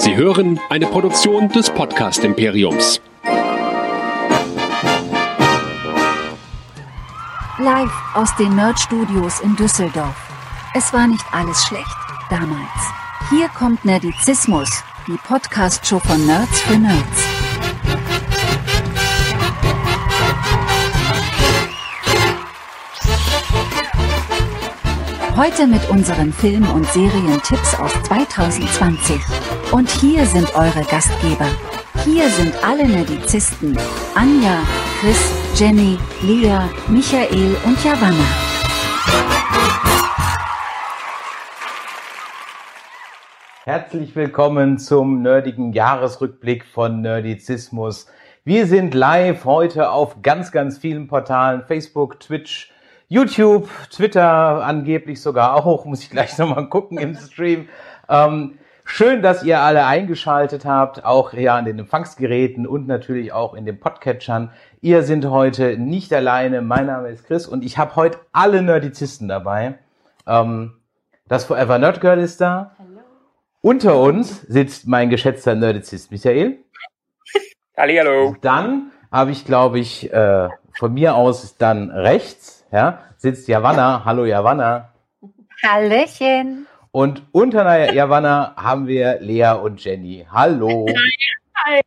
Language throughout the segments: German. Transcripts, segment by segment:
Sie hören eine Produktion des Podcast Imperiums. Live aus den Nerd Studios in Düsseldorf. Es war nicht alles schlecht damals. Hier kommt Nerdizismus, die Podcast-Show von Nerds für Nerds. Heute mit unseren Film- und Serientipps aus 2020. Und hier sind eure Gastgeber. Hier sind alle Nerdizisten. Anja, Chris, Jenny, Lea, Michael und Javanna. Herzlich willkommen zum nerdigen Jahresrückblick von Nerdizismus. Wir sind live heute auf ganz, ganz vielen Portalen, Facebook, Twitch, YouTube, Twitter angeblich sogar auch, muss ich gleich nochmal gucken im Stream. Ähm, schön, dass ihr alle eingeschaltet habt, auch ja an den Empfangsgeräten und natürlich auch in den Podcatchern. Ihr sind heute nicht alleine. Mein Name ist Chris und ich habe heute alle Nerdizisten dabei. Ähm, das Forever Nerd Girl ist da. Hallo. Unter uns sitzt mein geschätzter Nerdizist Michael. Hallo. Dann habe ich, glaube ich, äh, von mir aus dann rechts, ja, sitzt Javanna. Hallo Javanna. Hallöchen. Und unter Javanna haben wir Lea und Jenny. Hallo. Hi.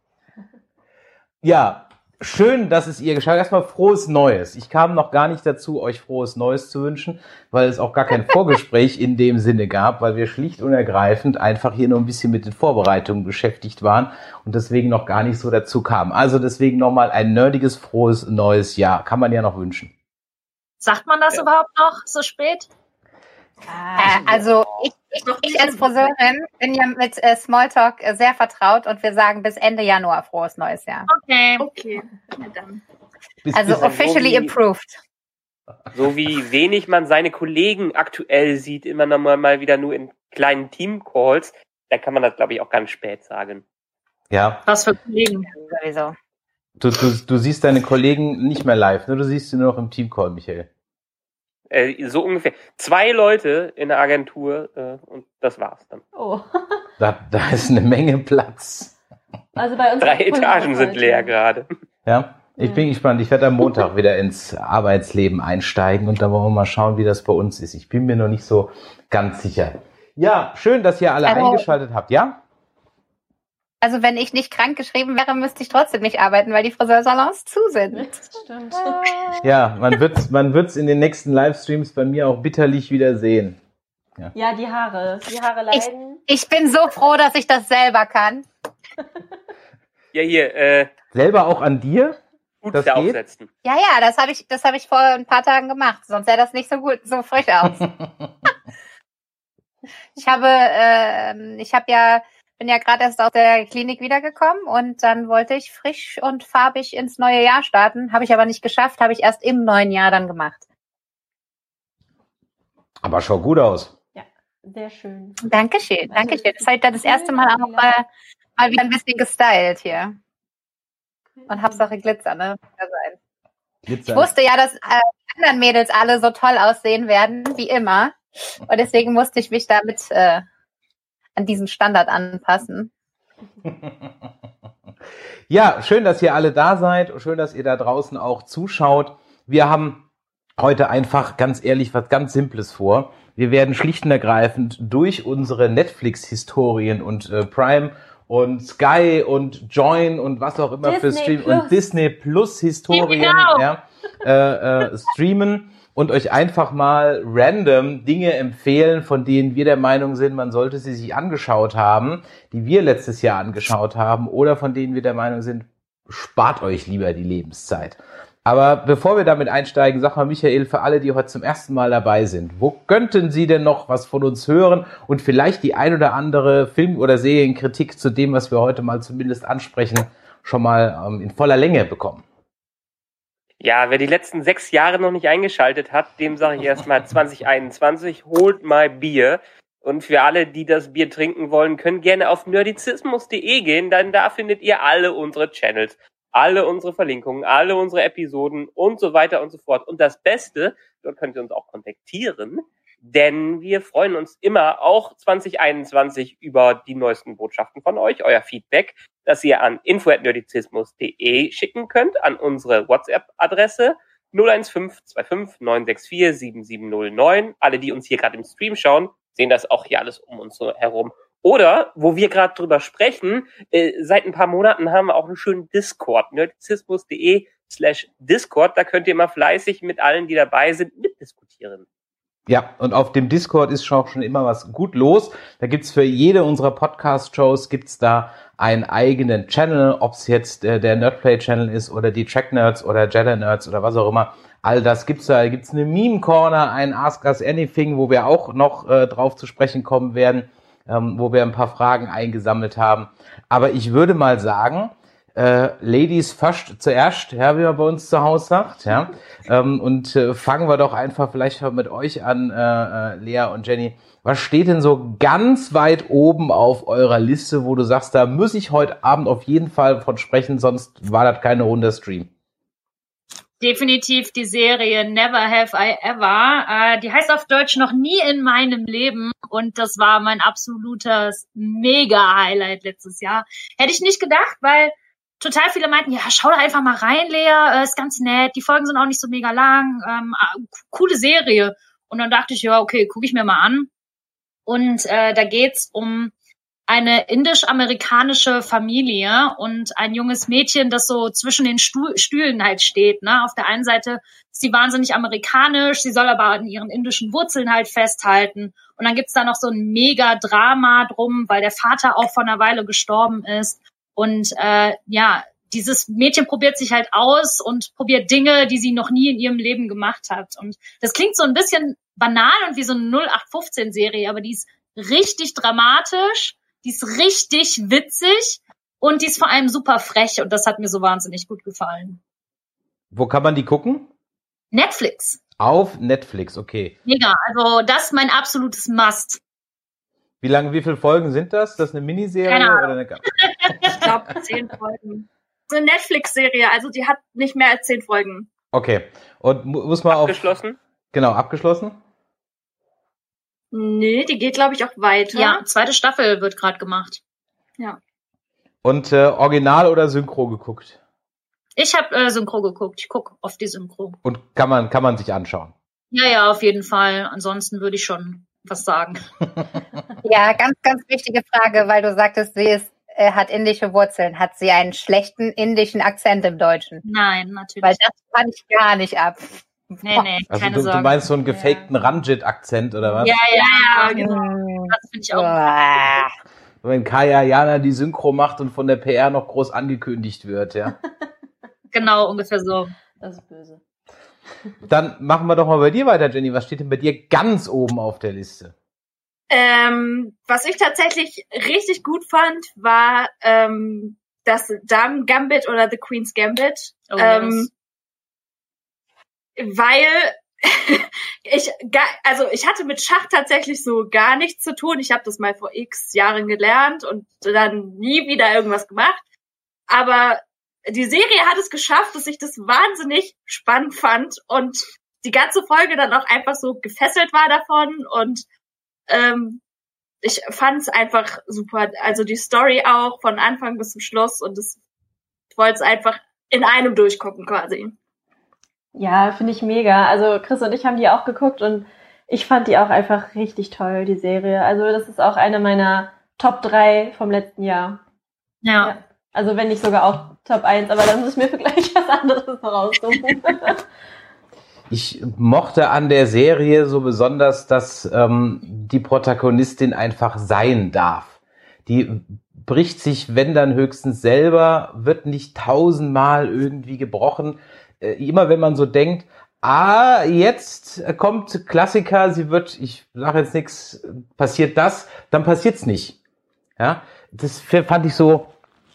Ja, schön, dass es ihr geschah. Erstmal frohes Neues. Ich kam noch gar nicht dazu, euch frohes Neues zu wünschen, weil es auch gar kein Vorgespräch in dem Sinne gab, weil wir schlicht und ergreifend einfach hier nur ein bisschen mit den Vorbereitungen beschäftigt waren und deswegen noch gar nicht so dazu kamen. Also deswegen nochmal ein nerdiges, frohes neues Jahr. Kann man ja noch wünschen. Sagt man das ja. überhaupt noch so spät? Äh, also ich, ich, ich, als Friseurin bin ja mit äh, Smalltalk äh, sehr vertraut und wir sagen bis Ende Januar frohes neues Jahr. Okay, okay. dann. Also officially so wie, approved. So wie wenig man seine Kollegen aktuell sieht, immer noch mal wieder nur in kleinen Team-Calls, da kann man das, glaube ich, auch ganz spät sagen. Ja. Was für Kollegen? Sowieso. Du, du, du siehst deine Kollegen nicht mehr live, ne? Du siehst sie nur noch im Team-Call, Michael. Äh, so ungefähr. Zwei Leute in der Agentur äh, und das war's dann. Oh. da, da ist eine Menge Platz. Also bei uns Drei Etagen sind leer gerade. Ja, ich ja. bin gespannt. Ich werde am Montag wieder ins Arbeitsleben einsteigen und da wollen wir mal schauen, wie das bei uns ist. Ich bin mir noch nicht so ganz sicher. Ja, schön, dass ihr alle also, eingeschaltet habt, ja? Also wenn ich nicht krank geschrieben wäre, müsste ich trotzdem nicht arbeiten, weil die Friseursalons zu sind. Stimmt. Ja, man wird's, man wird's in den nächsten Livestreams bei mir auch bitterlich wieder sehen. Ja, ja die Haare. Die Haare leiden. Ich, ich bin so froh, dass ich das selber kann. Ja, hier, äh. Selber auch an dir? Gut das aufsetzen. Ja, ja, das habe ich, das habe ich vor ein paar Tagen gemacht. Sonst sähe das nicht so gut, so frisch aus. ich habe, äh, ich habe ja bin ja gerade erst aus der Klinik wiedergekommen und dann wollte ich frisch und farbig ins neue Jahr starten. Habe ich aber nicht geschafft, habe ich erst im neuen Jahr dann gemacht. Aber schaut gut aus. Ja, sehr schön. Dankeschön, Dankeschön. Das ist heute das erste Mal auch mal, mal wieder ein bisschen gestylt hier. Und Hauptsache Glitzer, ne? Glitzer. Ich wusste ja, dass äh, anderen Mädels alle so toll aussehen werden, wie immer. Und deswegen musste ich mich damit äh, an diesen Standard anpassen. ja, schön, dass ihr alle da seid und schön, dass ihr da draußen auch zuschaut. Wir haben heute einfach ganz ehrlich was ganz Simples vor. Wir werden schlicht und ergreifend durch unsere Netflix-Historien und äh, Prime und Sky und Join und was auch immer Disney für Stream Plus. und Disney Plus Historien genau. ja, äh, äh, streamen und euch einfach mal random Dinge empfehlen, von denen wir der Meinung sind, man sollte sie sich angeschaut haben, die wir letztes Jahr angeschaut haben, oder von denen wir der Meinung sind, spart euch lieber die Lebenszeit. Aber bevor wir damit einsteigen, sag mal Michael, für alle, die heute zum ersten Mal dabei sind, wo könnten Sie denn noch was von uns hören und vielleicht die ein oder andere Film- oder Serienkritik zu dem, was wir heute mal zumindest ansprechen, schon mal ähm, in voller Länge bekommen? Ja, wer die letzten sechs Jahre noch nicht eingeschaltet hat, dem sage ich erstmal 2021, holt mal Bier. Und für alle, die das Bier trinken wollen, können gerne auf nerdizismus.de gehen, denn da findet ihr alle unsere Channels, alle unsere Verlinkungen, alle unsere Episoden und so weiter und so fort. Und das Beste, dort könnt ihr uns auch kontaktieren, denn wir freuen uns immer auch 2021 über die neuesten Botschaften von euch, euer Feedback, das ihr an info@nerdizismus.de schicken könnt, an unsere WhatsApp-Adresse 01525 964 7709. Alle, die uns hier gerade im Stream schauen, sehen das auch hier alles um uns herum. Oder, wo wir gerade drüber sprechen, äh, seit ein paar Monaten haben wir auch einen schönen Discord, nerdizismus.de slash Discord. Da könnt ihr mal fleißig mit allen, die dabei sind, mitdiskutieren. Ja, und auf dem Discord ist schon auch schon immer was gut los. Da gibt's für jede unserer Podcast-Shows gibt's da einen eigenen Channel, ob's jetzt äh, der Nerdplay-Channel ist oder die Track Nerds oder Jedi Nerds oder was auch immer. All das gibt's da. Da gibt's eine Meme-Corner, ein Ask Us Anything, wo wir auch noch äh, drauf zu sprechen kommen werden, ähm, wo wir ein paar Fragen eingesammelt haben. Aber ich würde mal sagen, äh, Ladies first zuerst, ja, wie man bei uns zu Hause sagt, ja. Ähm, und äh, fangen wir doch einfach vielleicht mit euch an, äh, äh, Lea und Jenny. Was steht denn so ganz weit oben auf eurer Liste, wo du sagst, da muss ich heute Abend auf jeden Fall von sprechen, sonst war das keine Runde Stream? Definitiv die Serie Never Have I Ever. Äh, die heißt auf Deutsch noch nie in meinem Leben und das war mein absolutes Mega-Highlight letztes Jahr. Hätte ich nicht gedacht, weil total viele meinten, ja, schau da einfach mal rein, Lea, äh, ist ganz nett, die Folgen sind auch nicht so mega lang, ähm, ah, coole Serie. Und dann dachte ich, ja, okay, gucke ich mir mal an. Und äh, da geht's um eine indisch-amerikanische Familie und ein junges Mädchen, das so zwischen den Stuhl, Stühlen halt steht. Ne? Auf der einen Seite ist sie wahnsinnig amerikanisch, sie soll aber an ihren indischen Wurzeln halt festhalten. Und dann gibt's da noch so ein mega Drama drum, weil der Vater auch vor einer Weile gestorben ist. Und äh, ja, dieses Mädchen probiert sich halt aus und probiert Dinge, die sie noch nie in ihrem Leben gemacht hat. Und das klingt so ein bisschen banal und wie so eine 0815-Serie, aber die ist richtig dramatisch, die ist richtig witzig und die ist vor allem super frech und das hat mir so wahnsinnig gut gefallen. Wo kann man die gucken? Netflix. Auf Netflix, okay. Mega, also das ist mein absolutes Must. Wie lange, wie viele Folgen sind das? Das ist eine Miniserie oder eine glaube zehn Folgen. Das ist eine Netflix-Serie, also die hat nicht mehr als zehn Folgen. Okay. Und muss man auf. Abgeschlossen? Genau, abgeschlossen? Nee, die geht, glaube ich, auch weiter. Ja, zweite Staffel wird gerade gemacht. Ja. Und äh, Original oder Synchro geguckt? Ich habe äh, Synchro geguckt. Ich gucke oft die Synchro. Und kann man, kann man sich anschauen? Ja, ja, auf jeden Fall. Ansonsten würde ich schon was sagen. Ja, ganz, ganz wichtige Frage, weil du sagtest, sie ist, äh, hat indische Wurzeln. Hat sie einen schlechten indischen Akzent im Deutschen? Nein, natürlich. Weil das fand ich gar nicht ab. Nee, nee, also keine du, Sorge. du meinst so einen gefakten ja. Ranjit-Akzent oder was? Ja, ja, ja, genau. Das finde ich auch. Wenn Kaya Jana die Synchro macht und von der PR noch groß angekündigt wird, ja. genau, ungefähr so. Das ist böse. Dann machen wir doch mal bei dir weiter, Jenny. Was steht denn bei dir ganz oben auf der Liste? Ähm, was ich tatsächlich richtig gut fand, war ähm, das Damen Gambit oder The Queen's Gambit. Oh, ähm, yes. Weil ich also ich hatte mit Schach tatsächlich so gar nichts zu tun. Ich habe das mal vor X Jahren gelernt und dann nie wieder irgendwas gemacht. Aber die Serie hat es geschafft, dass ich das wahnsinnig spannend fand und die ganze Folge dann auch einfach so gefesselt war davon und ähm, ich fand es einfach super. Also die Story auch von Anfang bis zum Schluss und das, ich wollte es einfach in einem durchgucken quasi. Ja, finde ich mega. Also Chris und ich haben die auch geguckt und ich fand die auch einfach richtig toll, die Serie. Also das ist auch eine meiner Top 3 vom letzten Jahr. Ja. ja. Also wenn nicht sogar auch Top 1, aber dann muss ich mir für gleich was anderes noch raussuchen. Ich mochte an der Serie so besonders, dass ähm, die Protagonistin einfach sein darf. Die bricht sich, wenn dann höchstens selber, wird nicht tausendmal irgendwie gebrochen. Äh, immer wenn man so denkt, ah, jetzt kommt Klassiker, sie wird, ich sage jetzt nichts, passiert das, dann passiert's nicht. Ja, das fand ich so,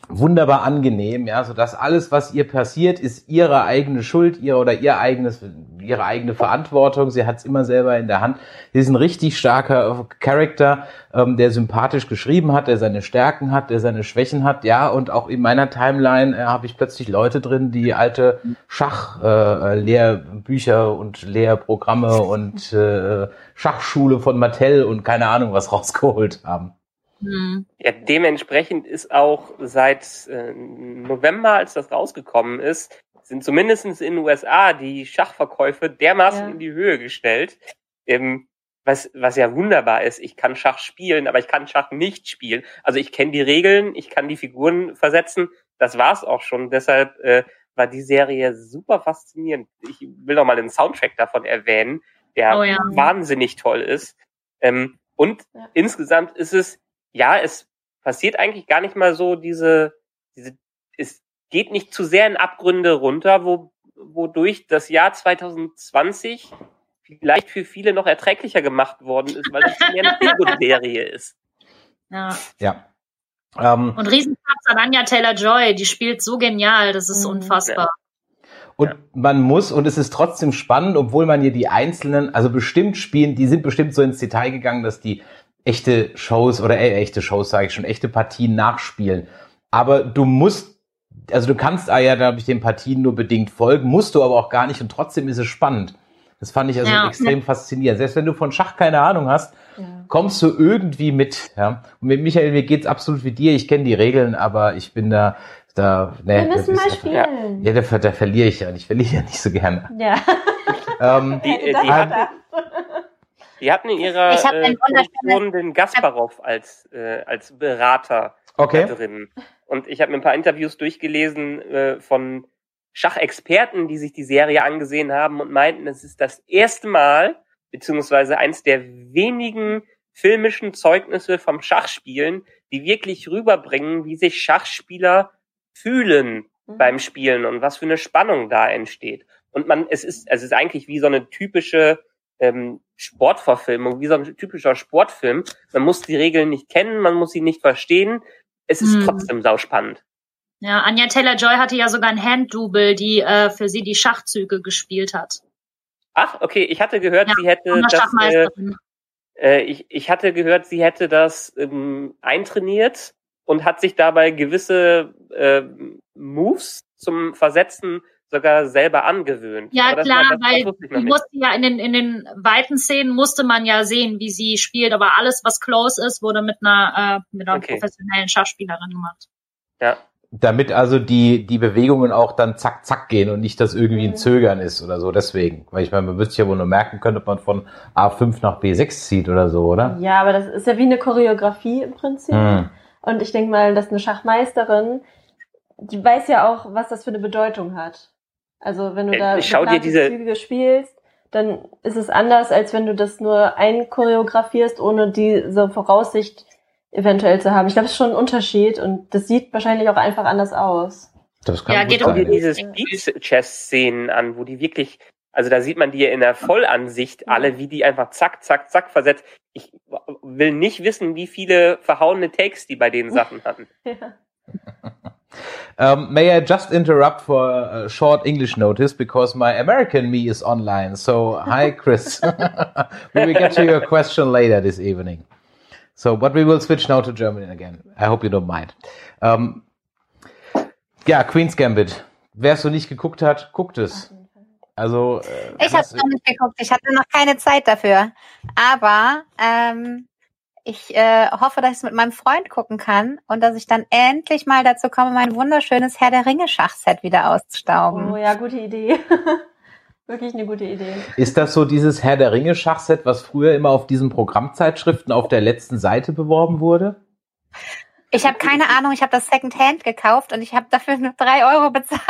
wunderbar angenehm, ja, so dass alles, was ihr passiert, ist ihre eigene Schuld, ihr oder ihr eigenes, ihre eigene Verantwortung. Sie hat es immer selber in der Hand. Sie ist ein richtig starker Charakter, ähm, der sympathisch geschrieben hat, der seine Stärken hat, der seine Schwächen hat, ja. Und auch in meiner Timeline äh, habe ich plötzlich Leute drin, die alte Schach-Lehrbücher äh, und Lehrprogramme und äh, Schachschule von Mattel und keine Ahnung was rausgeholt haben. Mhm. Ja, dementsprechend ist auch seit äh, November, als das rausgekommen ist, sind zumindest in den USA die Schachverkäufe dermaßen ja. in die Höhe gestellt. Ähm, was, was ja wunderbar ist. Ich kann Schach spielen, aber ich kann Schach nicht spielen. Also ich kenne die Regeln, ich kann die Figuren versetzen. Das war's auch schon. Deshalb äh, war die Serie super faszinierend. Ich will noch mal den Soundtrack davon erwähnen, der oh ja. wahnsinnig toll ist. Ähm, und ja. insgesamt ist es ja, es passiert eigentlich gar nicht mal so diese, diese, es geht nicht zu sehr in Abgründe runter, wo, wodurch das Jahr 2020 vielleicht für viele noch erträglicher gemacht worden ist, weil es mehr eine Feelgood-Serie ist. Ja. Ja. Ähm, und Riesenplatz an Anja Taylor-Joy, die spielt so genial, das ist mhm. unfassbar. Und man muss, und es ist trotzdem spannend, obwohl man hier die einzelnen, also bestimmt spielen, die sind bestimmt so ins Detail gegangen, dass die echte Shows oder äh, echte Shows, sage ich schon, echte Partien nachspielen. Aber du musst, also du kannst ah ja, da habe ich den Partien nur bedingt folgen, musst du aber auch gar nicht und trotzdem ist es spannend. Das fand ich also ja. extrem faszinierend. Selbst wenn du von Schach keine Ahnung hast, ja. kommst du irgendwie mit. Ja? Und mit Michael, mir geht's absolut wie dir. Ich kenne die Regeln, aber ich bin da, da, ne, Wir müssen mal spielen. Ja, da, da verliere ich ja. Und ich verliere ja nicht so gerne. Ja. ähm, die, die, die, hat, die hatten in ihrer äh, Produktion den Gasparov als, äh, als Berater okay. drin. Und ich habe mir ein paar Interviews durchgelesen äh, von Schachexperten, die sich die Serie angesehen haben und meinten, es ist das erste Mal, beziehungsweise eins der wenigen filmischen Zeugnisse vom Schachspielen, die wirklich rüberbringen, wie sich Schachspieler fühlen mhm. beim Spielen und was für eine Spannung da entsteht. Und man, es ist, es ist eigentlich wie so eine typische ähm, Sportverfilmung, wie so ein typischer Sportfilm. Man muss die Regeln nicht kennen, man muss sie nicht verstehen. Es ist hm. trotzdem sauspannend. Ja, Anja Taylor-Joy hatte ja sogar ein Handdouble, die äh, für sie die Schachzüge gespielt hat. Ach, okay. Ich hatte gehört, ja, sie hätte das. Äh, äh, ich, ich hatte gehört, sie hätte das ähm, eintrainiert und hat sich dabei gewisse äh, Moves zum Versetzen sogar selber angewöhnt. Ja, klar, das, weil die musste ja in den, in den weiten Szenen musste man ja sehen, wie sie spielt, aber alles, was close ist, wurde mit einer, äh, mit einer okay. professionellen Schachspielerin gemacht. Ja. Damit also die, die Bewegungen auch dann zack, zack gehen und nicht, dass irgendwie ein Zögern ist oder so, deswegen. Weil ich meine, man müsste ja wohl nur merken können, ob man von A5 nach B6 zieht oder so, oder? Ja, aber das ist ja wie eine Choreografie im Prinzip. Hm. Und ich denke mal, dass eine Schachmeisterin, die weiß ja auch, was das für eine Bedeutung hat. Also wenn du äh, da Schau dir diese Züge spielst, dann ist es anders, als wenn du das nur einchoreografierst, ohne diese Voraussicht eventuell zu haben. Ich glaube, es ist schon ein Unterschied und das sieht wahrscheinlich auch einfach anders aus. Das kann ja, geht um diese Speed-Chess-Szenen an, wo die wirklich, also da sieht man die in der Vollansicht alle, wie die einfach zack, zack, zack versetzt. Ich will nicht wissen, wie viele verhauene Takes die bei den Sachen hatten. ja. Um, may I just interrupt for a short English notice because my American me is online. So, hi, Chris. we will get to your question later this evening. So, but we will switch now to German again. I hope you don't mind. Um, ja, Queen's Gambit. Wer es so nicht geguckt hat, guckt es. Also äh, ich habe es noch nicht geguckt. Ich hatte noch keine Zeit dafür. Aber ähm, ich äh, hoffe, dass ich es mit meinem Freund gucken kann und dass ich dann endlich mal dazu komme, mein wunderschönes Herr der Ringe Schachset wieder auszustauben. Oh ja, gute Idee. Wirklich eine gute Idee. Ist das so dieses Herr der Ringe Schachset, was früher immer auf diesen Programmzeitschriften auf der letzten Seite beworben wurde? Ich habe keine Ahnung, ich habe das Secondhand gekauft und ich habe dafür nur drei Euro bezahlt.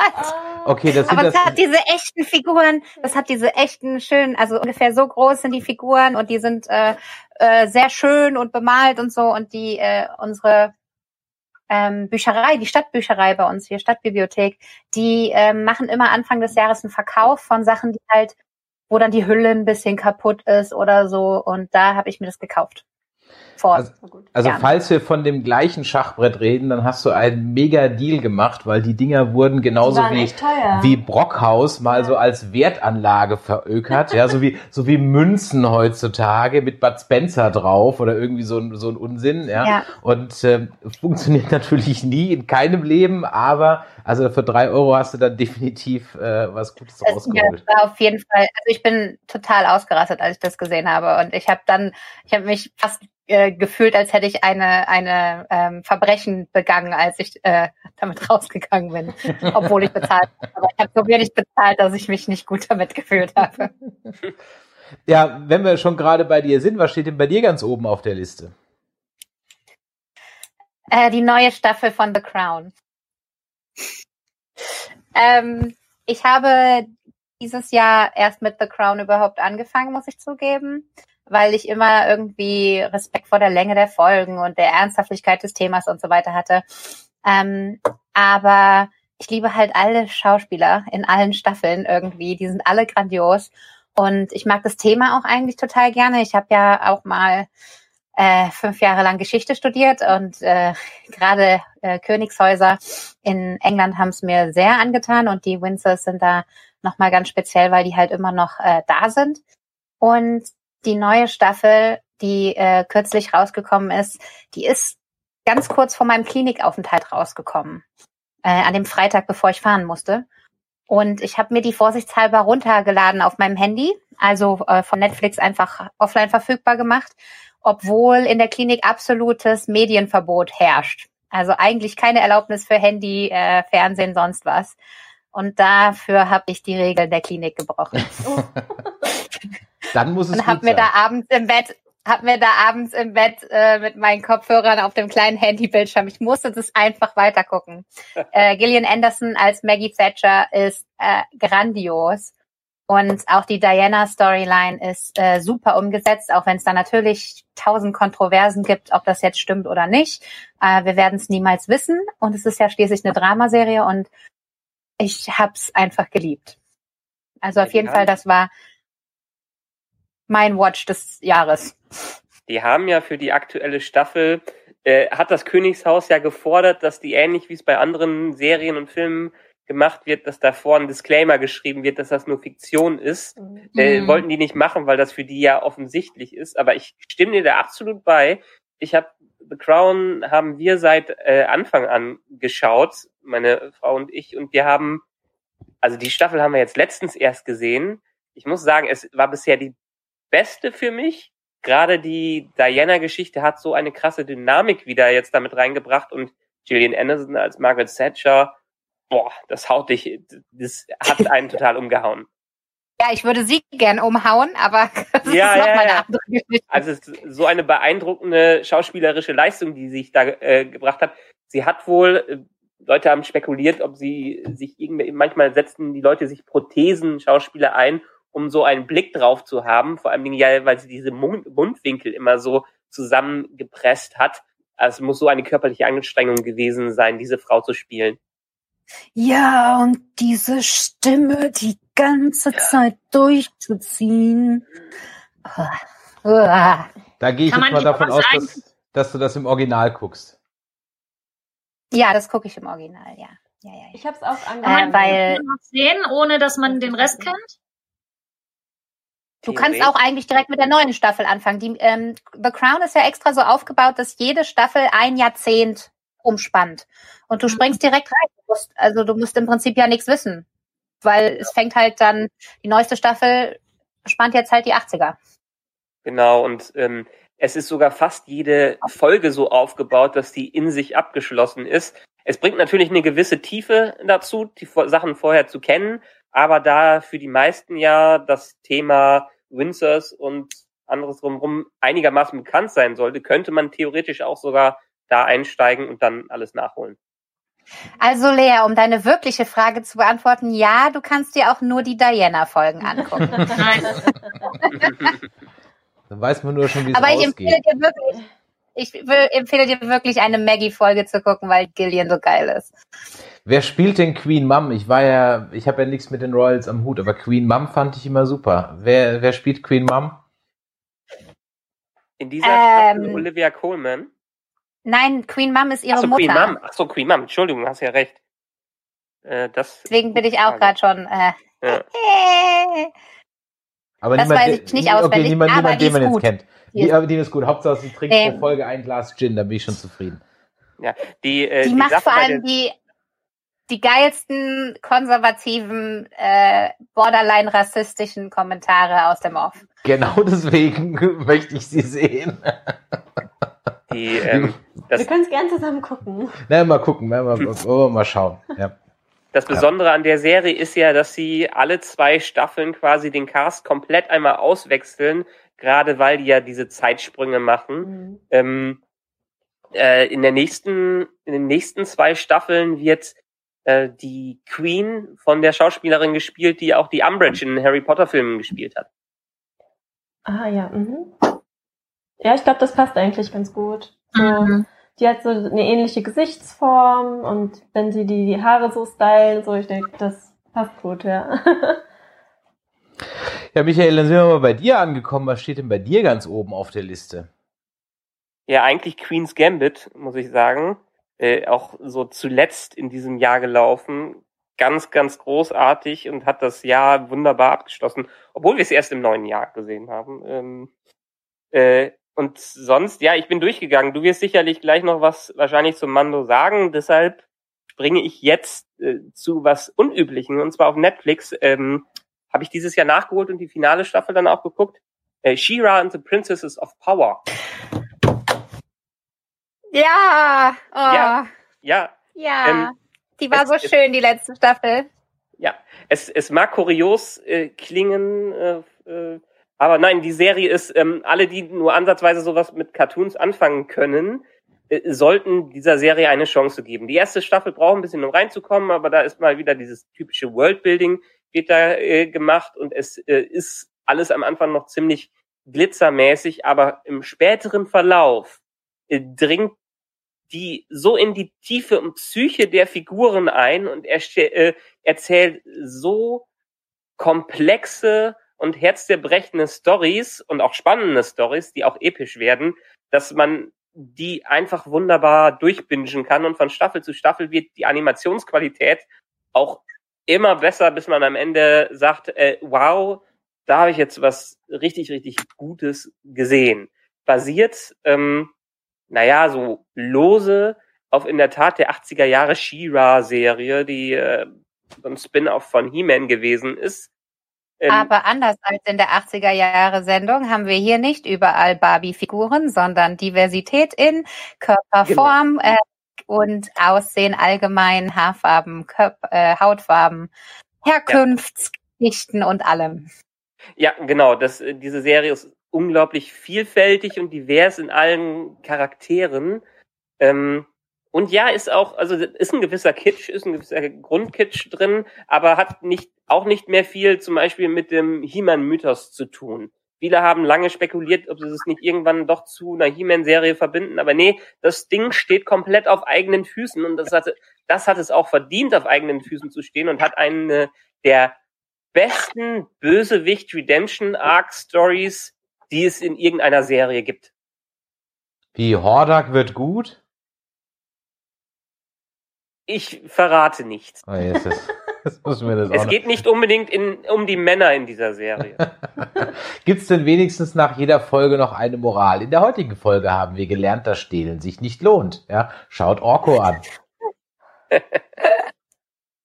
Oh. Okay, das sind Aber es das hat diese echten Figuren, das hat diese echten schönen, also ungefähr so groß sind die Figuren und die sind äh, äh, sehr schön und bemalt und so und die äh, unsere ähm, Bücherei, die Stadtbücherei bei uns hier, Stadtbibliothek, die äh, machen immer Anfang des Jahres einen Verkauf von Sachen, die halt, wo dann die Hülle ein bisschen kaputt ist oder so und da habe ich mir das gekauft. Vor also, also falls wir von dem gleichen Schachbrett reden, dann hast du einen mega Deal gemacht, weil die Dinger wurden genauso wie, wie Brockhaus mal ja. so als Wertanlage verökert, ja, so wie, so wie Münzen heutzutage mit Bud Spencer drauf oder irgendwie so, ein so ein Unsinn, ja. ja. Und äh, funktioniert natürlich nie in keinem Leben, aber also für drei Euro hast du dann definitiv äh, was Gutes rausgeholt. Ja, auf jeden Fall. Also ich bin total ausgerastet, als ich das gesehen habe. Und ich habe dann, ich habe mich fast äh, gefühlt, als hätte ich eine, eine ähm, Verbrechen begangen, als ich äh, damit rausgegangen bin, obwohl ich bezahlt habe. Aber ich habe so wenig bezahlt, dass ich mich nicht gut damit gefühlt habe. Ja, wenn wir schon gerade bei dir sind, was steht denn bei dir ganz oben auf der Liste? Äh, die neue Staffel von The Crown. Ähm, ich habe dieses Jahr erst mit The Crown überhaupt angefangen, muss ich zugeben weil ich immer irgendwie Respekt vor der Länge der Folgen und der Ernsthaftigkeit des Themas und so weiter hatte. Ähm, aber ich liebe halt alle Schauspieler in allen Staffeln irgendwie. Die sind alle grandios. Und ich mag das Thema auch eigentlich total gerne. Ich habe ja auch mal äh, fünf Jahre lang Geschichte studiert und äh, gerade äh, Königshäuser in England haben es mir sehr angetan und die Windsors sind da nochmal ganz speziell, weil die halt immer noch äh, da sind. Und die neue Staffel, die äh, kürzlich rausgekommen ist, die ist ganz kurz vor meinem Klinikaufenthalt rausgekommen. Äh, an dem Freitag, bevor ich fahren musste. Und ich habe mir die vorsichtshalber runtergeladen auf meinem Handy, also äh, von Netflix einfach offline verfügbar gemacht, obwohl in der Klinik absolutes Medienverbot herrscht. Also eigentlich keine Erlaubnis für Handy, äh, Fernsehen, sonst was. Und dafür habe ich die Regeln der Klinik gebrochen. Dann muss es und hab mir da abends im Bett hab mir da abends im Bett äh, mit meinen Kopfhörern auf dem kleinen Handybildschirm. Ich musste das einfach weitergucken. äh, Gillian Anderson als Maggie Thatcher ist äh, grandios. Und auch die Diana-Storyline ist äh, super umgesetzt, auch wenn es da natürlich tausend Kontroversen gibt, ob das jetzt stimmt oder nicht. Äh, wir werden es niemals wissen. Und es ist ja schließlich eine Dramaserie und ich hab's einfach geliebt. Also auf jeden Fall, das war mein Watch des Jahres. Die haben ja für die aktuelle Staffel, äh, hat das Königshaus ja gefordert, dass die ähnlich wie es bei anderen Serien und Filmen gemacht wird, dass davor ein Disclaimer geschrieben wird, dass das nur Fiktion ist. Mhm. Äh, wollten die nicht machen, weil das für die ja offensichtlich ist. Aber ich stimme dir da absolut bei. Ich habe The Crown haben wir seit äh, Anfang an geschaut, meine Frau und ich, und wir haben, also die Staffel haben wir jetzt letztens erst gesehen. Ich muss sagen, es war bisher die Beste für mich. Gerade die Diana-Geschichte hat so eine krasse Dynamik wieder jetzt damit reingebracht und Gillian Anderson als Margaret Thatcher, boah, das haut dich, das hat einen total umgehauen. Ja, ich würde sie gern umhauen, aber das ja, ist nochmal ja, eine andere Geschichte. Also es ist so eine beeindruckende schauspielerische Leistung, die sich da äh, gebracht hat. Sie hat wohl, äh, Leute haben spekuliert, ob sie sich irgendwie, manchmal setzen die Leute sich Prothesen, Schauspieler ein, um so einen Blick drauf zu haben, vor allem ja, weil sie diese Mund Mundwinkel immer so zusammengepresst hat. Also es muss so eine körperliche Anstrengung gewesen sein, diese Frau zu spielen. Ja, und diese Stimme die ganze ja. Zeit durchzuziehen. Da gehe ich Kann jetzt mal davon aus, dass, dass, du das im Original guckst. Ja, das gucke ich im Original, ja. ja, ja, ja. Ich habe es auch angehört. Äh, weil sehen, ohne dass man den Rest kennt? Du kannst auch eigentlich direkt mit der neuen Staffel anfangen. Die, ähm, The Crown ist ja extra so aufgebaut, dass jede Staffel ein Jahrzehnt umspannt. Und du mhm. springst direkt rein. Du musst, also du musst im Prinzip ja nichts wissen. Weil es fängt halt dann, die neueste Staffel spannt jetzt halt die 80er. Genau, und ähm, es ist sogar fast jede Folge so aufgebaut, dass die in sich abgeschlossen ist. Es bringt natürlich eine gewisse Tiefe dazu, die Sachen vorher zu kennen, aber da für die meisten ja das Thema Windsors und anderes drumherum einigermaßen bekannt sein sollte, könnte man theoretisch auch sogar da einsteigen und dann alles nachholen. Also Lea, um deine wirkliche Frage zu beantworten, ja, du kannst dir auch nur die Diana-Folgen angucken. Nein. dann weiß man nur schon, wie es Aber ich empfehle dir wirklich, ich empfehle dir wirklich eine Maggie-Folge zu gucken, weil Gillian so geil ist. Wer spielt denn Queen Mum? Ich war ja, ich habe ja nichts mit den Royals am Hut, aber Queen Mum fand ich immer super. Wer, wer spielt Queen Mum? In dieser ähm, Staffel Olivia Coleman? Nein, Queen Mom ist ihre Ach so, Mutter. Queen Mom. Ach so, Queen Mom. Entschuldigung, hast ja recht. Äh, das Deswegen bin ich auch gerade schon. Äh, ja. aber das niemand, weiß ich nicht auswendig, okay, niemand, aber niemand, den man jetzt kennt. Die, die, aber die ist gut. Hauptsache, sie trinkt ähm, pro Folge ein Glas Gin, da bin ich schon zufrieden. Ja, die, äh, die, die macht vor allem die, die geilsten konservativen, äh, borderline rassistischen Kommentare aus dem Off. Genau deswegen möchte ich sie sehen. Die, ähm, Wir können es gern zusammen gucken. Na, mal gucken, mal, mal, mal schauen. Ja. Das Besondere ja. an der Serie ist ja, dass sie alle zwei Staffeln quasi den Cast komplett einmal auswechseln, gerade weil die ja diese Zeitsprünge machen. Mhm. Ähm, äh, in der nächsten, in den nächsten zwei Staffeln wird äh, die Queen von der Schauspielerin gespielt, die auch die Umbridge in den Harry Potter Filmen gespielt hat. Ah ja, mhm. Ja, ich glaube, das passt eigentlich ganz gut. So, mhm. Die hat so eine ähnliche Gesichtsform und wenn sie die Haare so stylen, so, ich denke, das passt gut, ja. Ja, Michael, dann sind wir mal bei dir angekommen. Was steht denn bei dir ganz oben auf der Liste? Ja, eigentlich Queen's Gambit, muss ich sagen. Äh, auch so zuletzt in diesem Jahr gelaufen. Ganz, ganz großartig und hat das Jahr wunderbar abgeschlossen, obwohl wir es erst im neuen Jahr gesehen haben. Ähm, äh, und sonst, ja, ich bin durchgegangen. Du wirst sicherlich gleich noch was wahrscheinlich zum Mando sagen. Deshalb springe ich jetzt äh, zu was Unüblichen. Und zwar auf Netflix ähm, habe ich dieses Jahr nachgeholt und die finale Staffel dann auch geguckt. Äh, She-Ra and the Princesses of Power. Ja, oh. ja, ja. Ja, ähm, die war es, so schön, die letzte Staffel. Ja, es, es mag kurios äh, klingen, äh, äh, aber nein, die Serie ist, ähm, alle, die nur ansatzweise sowas mit Cartoons anfangen können, äh, sollten dieser Serie eine Chance geben. Die erste Staffel braucht ein bisschen, um reinzukommen, aber da ist mal wieder dieses typische Worldbuilding wird da äh, gemacht und es äh, ist alles am Anfang noch ziemlich glitzermäßig, aber im späteren Verlauf äh, dringt die so in die Tiefe und Psyche der Figuren ein und er äh, erzählt so komplexe und herzerbrechende Stories und auch spannende Stories, die auch episch werden, dass man die einfach wunderbar durchbingen kann und von Staffel zu Staffel wird die Animationsqualität auch immer besser, bis man am Ende sagt, äh, wow, da habe ich jetzt was richtig, richtig Gutes gesehen. Basiert, ähm, naja, so lose auf in der Tat der 80er Jahre She-Ra-Serie, die äh, so ein Spin-off von He-Man gewesen ist. Ähm, Aber anders als in der 80er Jahre Sendung haben wir hier nicht überall Barbie-Figuren, sondern Diversität in Körperform, genau. äh, und Aussehen allgemein, Haarfarben, Köp äh, Hautfarben, Herkunftsgeschichten ja. und allem. Ja, genau. Das, äh, diese Serie ist unglaublich vielfältig und divers in allen Charakteren. Ähm, und ja, ist auch, also ist ein gewisser Kitsch, ist ein gewisser Grundkitsch drin, aber hat nicht, auch nicht mehr viel zum Beispiel mit dem He-Man-Mythos zu tun. Viele haben lange spekuliert, ob sie es nicht irgendwann doch zu einer He-Man-Serie verbinden, aber nee, das Ding steht komplett auf eigenen Füßen und das hat, das hat es auch verdient, auf eigenen Füßen zu stehen und hat eine der besten Bösewicht Redemption Arc Stories, die es in irgendeiner Serie gibt. Wie Hordak wird gut? Ich verrate nichts. Oh, jetzt ist, jetzt müssen wir das es geht nicht unbedingt in, um die Männer in dieser Serie. Gibt es denn wenigstens nach jeder Folge noch eine Moral? In der heutigen Folge haben wir gelernt, dass Stehlen sich nicht lohnt. Ja, schaut Orko an.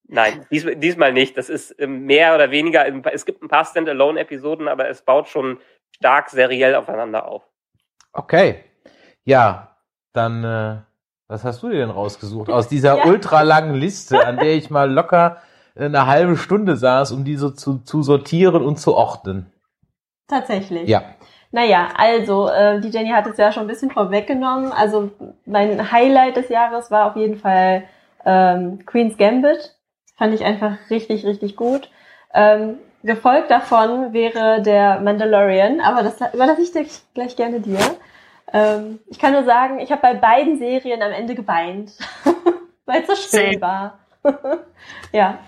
Nein, dies, diesmal nicht. Das ist ähm, mehr oder weniger, es gibt ein paar Standalone-Episoden, aber es baut schon stark seriell aufeinander auf. Okay. Ja, dann äh, was hast du dir denn rausgesucht aus dieser ja. ultralangen Liste, an der ich mal locker eine halbe Stunde saß, um die so zu, zu sortieren und zu ordnen? Tatsächlich. Ja. Naja, also, äh, die Jenny hat es ja schon ein bisschen vorweggenommen. Also mein Highlight des Jahres war auf jeden Fall ähm, Queen's Gambit. Fand ich einfach richtig, richtig gut. Ähm, gefolgt davon wäre der Mandalorian, aber das überlasse ich dir gleich gerne dir. Ähm, ich kann nur sagen, ich habe bei beiden Serien am Ende geweint, weil es so schön war. ja.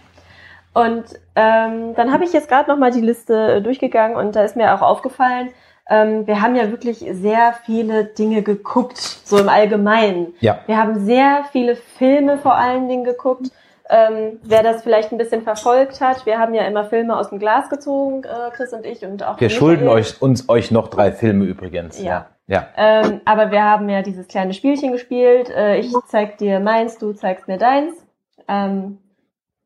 Und ähm, dann habe ich jetzt gerade noch mal die Liste durchgegangen und da ist mir auch aufgefallen, ähm, wir haben ja wirklich sehr viele Dinge geguckt, so im Allgemeinen. Ja. Wir haben sehr viele Filme vor allen Dingen geguckt. Ähm, wer das vielleicht ein bisschen verfolgt hat, wir haben ja immer Filme aus dem Glas gezogen, äh, Chris und ich und auch Wir Michael. schulden euch, uns euch noch drei Filme übrigens. Ja. Ja. Ähm, aber wir haben ja dieses kleine Spielchen gespielt. Äh, ich zeig dir meins, du zeigst mir deins. Ähm,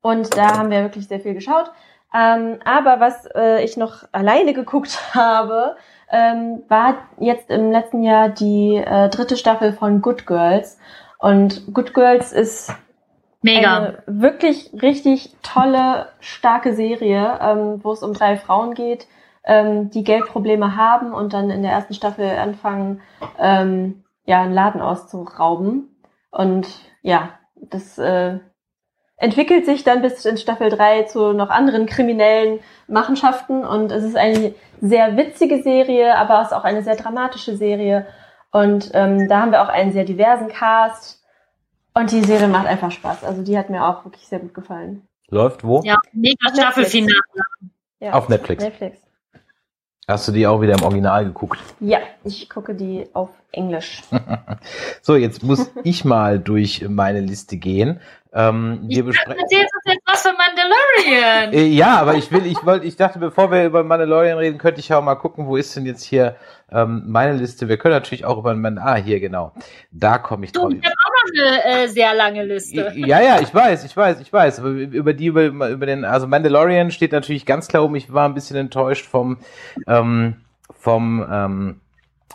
und da haben wir wirklich sehr viel geschaut. Ähm, aber was äh, ich noch alleine geguckt habe, ähm, war jetzt im letzten Jahr die äh, dritte Staffel von Good Girls. Und Good Girls ist Mega. eine wirklich richtig tolle, starke Serie, ähm, wo es um drei Frauen geht, ähm, die Geldprobleme haben und dann in der ersten Staffel anfangen, ähm, ja, einen Laden auszurauben. Und ja, das äh, entwickelt sich dann bis in Staffel 3 zu noch anderen kriminellen Machenschaften und es ist eine sehr witzige Serie, aber es ist auch eine sehr dramatische Serie. Und ähm, da haben wir auch einen sehr diversen Cast. Und die Serie macht einfach Spaß. Also die hat mir auch wirklich sehr gut gefallen. Läuft wo? Ja, mega. Staffelfinale. Ja. Auf Netflix. Netflix. Hast du die auch wieder im Original geguckt? Ja, ich gucke die auf Englisch. So, jetzt muss ich mal durch meine Liste gehen. Ähm, wir Ich besprechen. erzählst uns jetzt was von Mandalorian. Äh, ja, aber ich will, ich wollte, ich dachte, bevor wir über Mandalorian reden, könnte ich auch mal gucken, wo ist denn jetzt hier ähm, meine Liste. Wir können natürlich auch über Man Ah, hier genau. Da komme ich Du, drauf. ich habe eine äh, sehr lange Liste. Ja, ja, ich weiß, ich weiß, ich weiß. Über die, über, über den, also Mandalorian steht natürlich ganz klar um. Ich war ein bisschen enttäuscht vom, ähm, vom, ähm,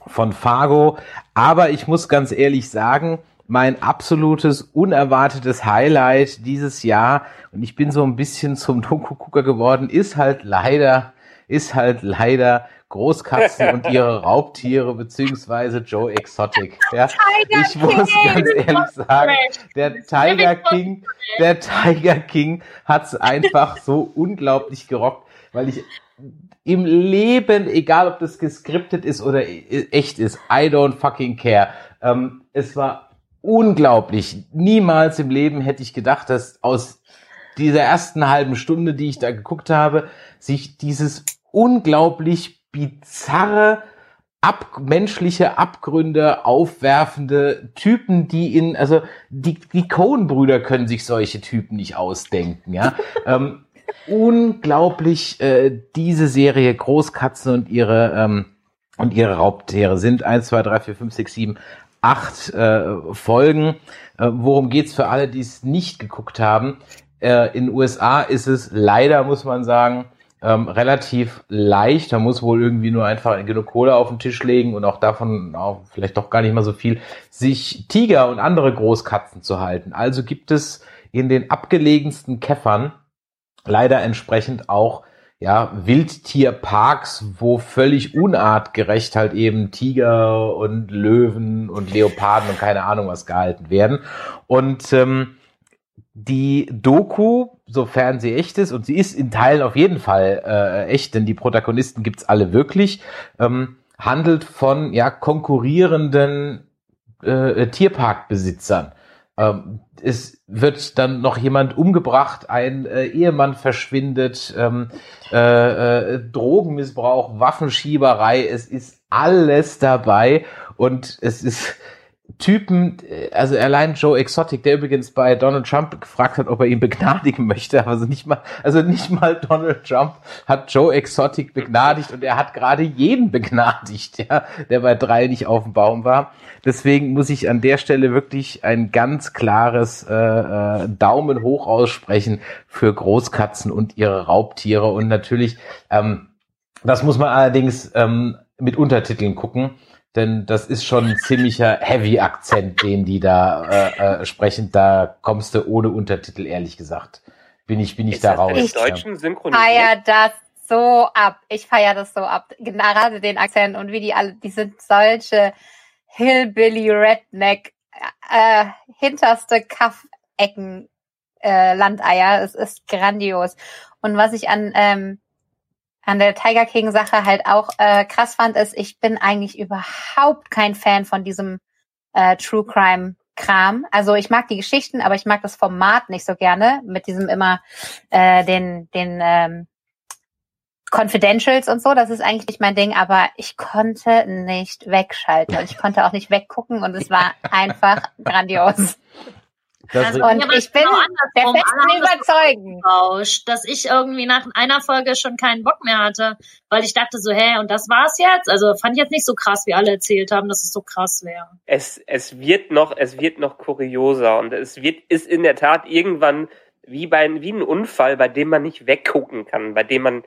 von Fargo. Aber ich muss ganz ehrlich sagen, mein absolutes unerwartetes Highlight dieses Jahr, und ich bin so ein bisschen zum Doku-Gucker geworden, ist halt leider, ist halt leider Großkatzen und ihre Raubtiere, beziehungsweise Joe Exotic. Ja, ich muss ganz ehrlich sagen, der Tiger King, der Tiger King hat's einfach so unglaublich gerockt, weil ich im Leben, egal ob das geskriptet ist oder echt ist, I don't fucking care. Ähm, es war unglaublich. Niemals im Leben hätte ich gedacht, dass aus dieser ersten halben Stunde, die ich da geguckt habe, sich dieses unglaublich bizarre, ab, menschliche Abgründe aufwerfende Typen, die in, also die, die Coen-Brüder können sich solche Typen nicht ausdenken, ja. ähm, unglaublich äh, diese Serie Großkatzen und ihre ähm, und ihre Raubtiere sind eins, zwei, drei, vier, fünf, sechs, sieben, acht äh, Folgen. Äh, worum geht's für alle, die es nicht geguckt haben? Äh, in den USA ist es leider, muss man sagen, ähm, relativ leicht. Da muss wohl irgendwie nur einfach genug Kohle auf den Tisch legen und auch davon auch vielleicht doch gar nicht mal so viel, sich Tiger und andere Großkatzen zu halten. Also gibt es in den abgelegensten Käffern leider entsprechend auch ja, Wildtierparks, wo völlig unartgerecht halt eben Tiger und Löwen und Leoparden und keine Ahnung was gehalten werden. Und ähm, die Doku, sofern sie echt ist, und sie ist in Teilen auf jeden Fall äh, echt, denn die Protagonisten gibt's alle wirklich, ähm, handelt von ja konkurrierenden äh, Tierparkbesitzern. Ähm, es wird dann noch jemand umgebracht, ein äh, Ehemann verschwindet, ähm, äh, äh, Drogenmissbrauch, Waffenschieberei, es ist alles dabei und es ist Typen, äh, also allein Joe Exotic, der übrigens bei Donald Trump gefragt hat, ob er ihn begnadigen möchte, also nicht mal, also nicht mal Donald Trump hat Joe Exotic begnadigt und er hat gerade jeden begnadigt, ja, der bei drei nicht auf dem Baum war. Deswegen muss ich an der Stelle wirklich ein ganz klares äh, äh, Daumen hoch aussprechen für Großkatzen und ihre Raubtiere und natürlich, ähm, das muss man allerdings ähm, mit Untertiteln gucken denn das ist schon ein ziemlicher Heavy-Akzent, den die da äh, äh, sprechen. Da kommst du ohne Untertitel, ehrlich gesagt. Bin ich, bin ich Ist da das raus. im Deutschen feier das so ab. Ich feier das so ab. Gerade den Akzent und wie die alle, die sind solche Hillbilly Redneck, äh, hinterste Kaffecken, äh, Landeier. Es ist grandios. Und was ich an, ähm, an der Tiger King Sache halt auch äh, krass fand, ist, ich bin eigentlich überhaupt kein Fan von diesem äh, True Crime Kram. Also ich mag die Geschichten, aber ich mag das Format nicht so gerne mit diesem immer äh, den den ähm, Confidentials und so, das ist eigentlich nicht mein Ding, aber ich konnte nicht wegschalten und ich konnte auch nicht weggucken und es war einfach grandios. Also, und ich bin der festen Überzeugung. Dass ich irgendwie nach einer Folge schon keinen Bock mehr hatte, weil ich dachte so, hä, und das war's jetzt? Also fand ich jetzt nicht so krass, wie alle erzählt haben, dass es so krass wäre. Es, es wird noch, es wird noch kurioser und es wird, ist in der Tat irgendwann wie bei, wie ein Unfall, bei dem man nicht weggucken kann, bei dem man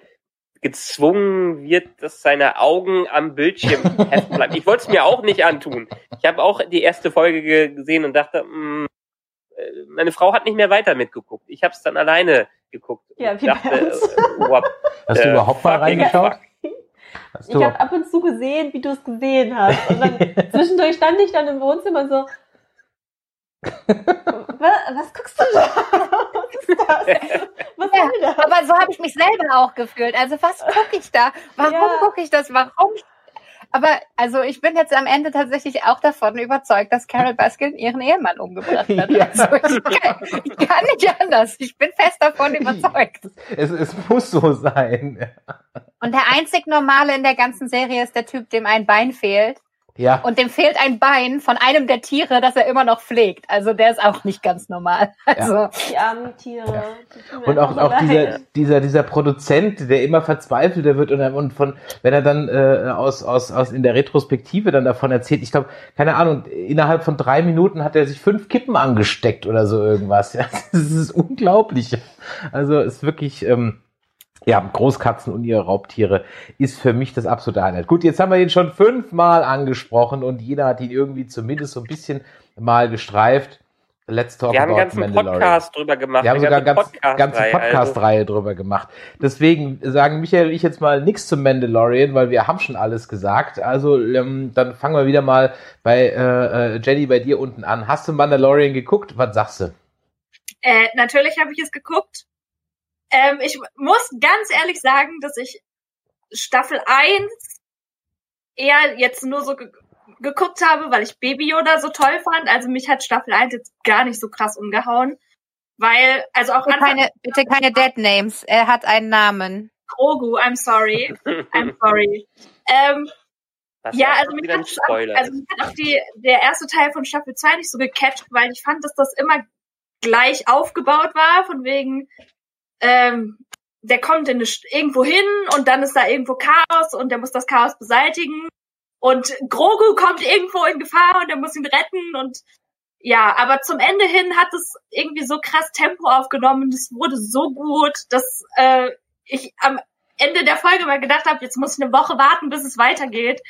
gezwungen wird, dass seine Augen am Bildschirm heften bleiben. Ich wollte es mir auch nicht antun. Ich habe auch die erste Folge ge- gesehen und dachte, mh, äh, meine Frau hat nicht mehr weiter mitgeguckt. Ich habe es dann alleine geguckt. Ja, wie bei dachte, uns. äh, what Hast du the überhaupt mal reingeschaut? Hast Ich du, habe ab und zu gesehen, wie du es gesehen hast. Und dann zwischendurch stand ich dann im Wohnzimmer so. was, was guckst du da? Was ist das? Was Ja, das? Aber so habe ich mich selber auch gefühlt. Also was gucke ich da? Warum Ja. gucke ich das? Warum? Aber also ich bin jetzt am Ende tatsächlich auch davon überzeugt, dass Carol Baskin ihren Ehemann umgebracht hat. Ja. Also ich kann, ich kann nicht anders. Ich bin fest davon überzeugt. es, es muss so sein. Und der einzig Normale in der ganzen Serie ist der Typ, dem ein Bein fehlt. Ja. Und dem fehlt ein Bein von einem der Tiere, das er immer noch pflegt. Also der ist auch nicht ganz normal. Also Die armen Tiere. Die mir Und auch, auch dieser, dieser, dieser Produzent, der immer verzweifelter wird und, und von, wenn er dann äh, aus, aus, aus in der Retrospektive dann davon erzählt, ich glaube, keine Ahnung, innerhalb von drei Minuten hat er sich fünf Kippen angesteckt oder so irgendwas. Ja, das ist unglaublich. Also ist wirklich, ähm, ja, Großkatzen und ihre Raubtiere ist für mich das absolute Highlight. Gut, jetzt haben wir ihn schon fünfmal angesprochen und jeder hat ihn irgendwie zumindest so ein bisschen mal gestreift. Let's talk Wir haben about einen ganzen Mandalorian. Podcast drüber gemacht. Wir haben eine sogar ganz, Podcast-Reihe, ganze also- Podcast-Reihe drüber gemacht. Deswegen sagen Michael und ich jetzt mal nichts zum Mandalorian, weil wir haben schon alles gesagt. Also ähm, dann fangen wir wieder mal bei äh, äh, Jenny bei dir unten an. Hast du Mandalorian geguckt? Was sagst du? Äh, natürlich habe ich es geguckt. Ähm, ich muss ganz ehrlich sagen, dass ich Staffel 1 eher jetzt nur so ge geguckt habe, weil ich Baby Yoda so toll fand. Also mich hat Staffel 1 jetzt gar nicht so krass umgehauen. Weil, also auch bitte keine, bitte keine Dead Names. Er hat einen Namen. Grogu, I'm sorry. I'm sorry. Ähm, Das ja, also mich hat, also mich hat auch die, der erste Teil von Staffel 2 nicht so gecatcht, weil ich fand, dass das immer gleich aufgebaut war, von wegen, ähm, der kommt in eine, irgendwo hin und dann ist da irgendwo Chaos und der muss das Chaos beseitigen und Grogu kommt irgendwo in Gefahr und er muss ihn retten und ja, aber zum Ende hin hat es irgendwie so krass Tempo aufgenommen, es wurde so gut, dass äh, ich am Ende der Folge mal gedacht habe, jetzt muss ich eine Woche warten, bis es weitergeht.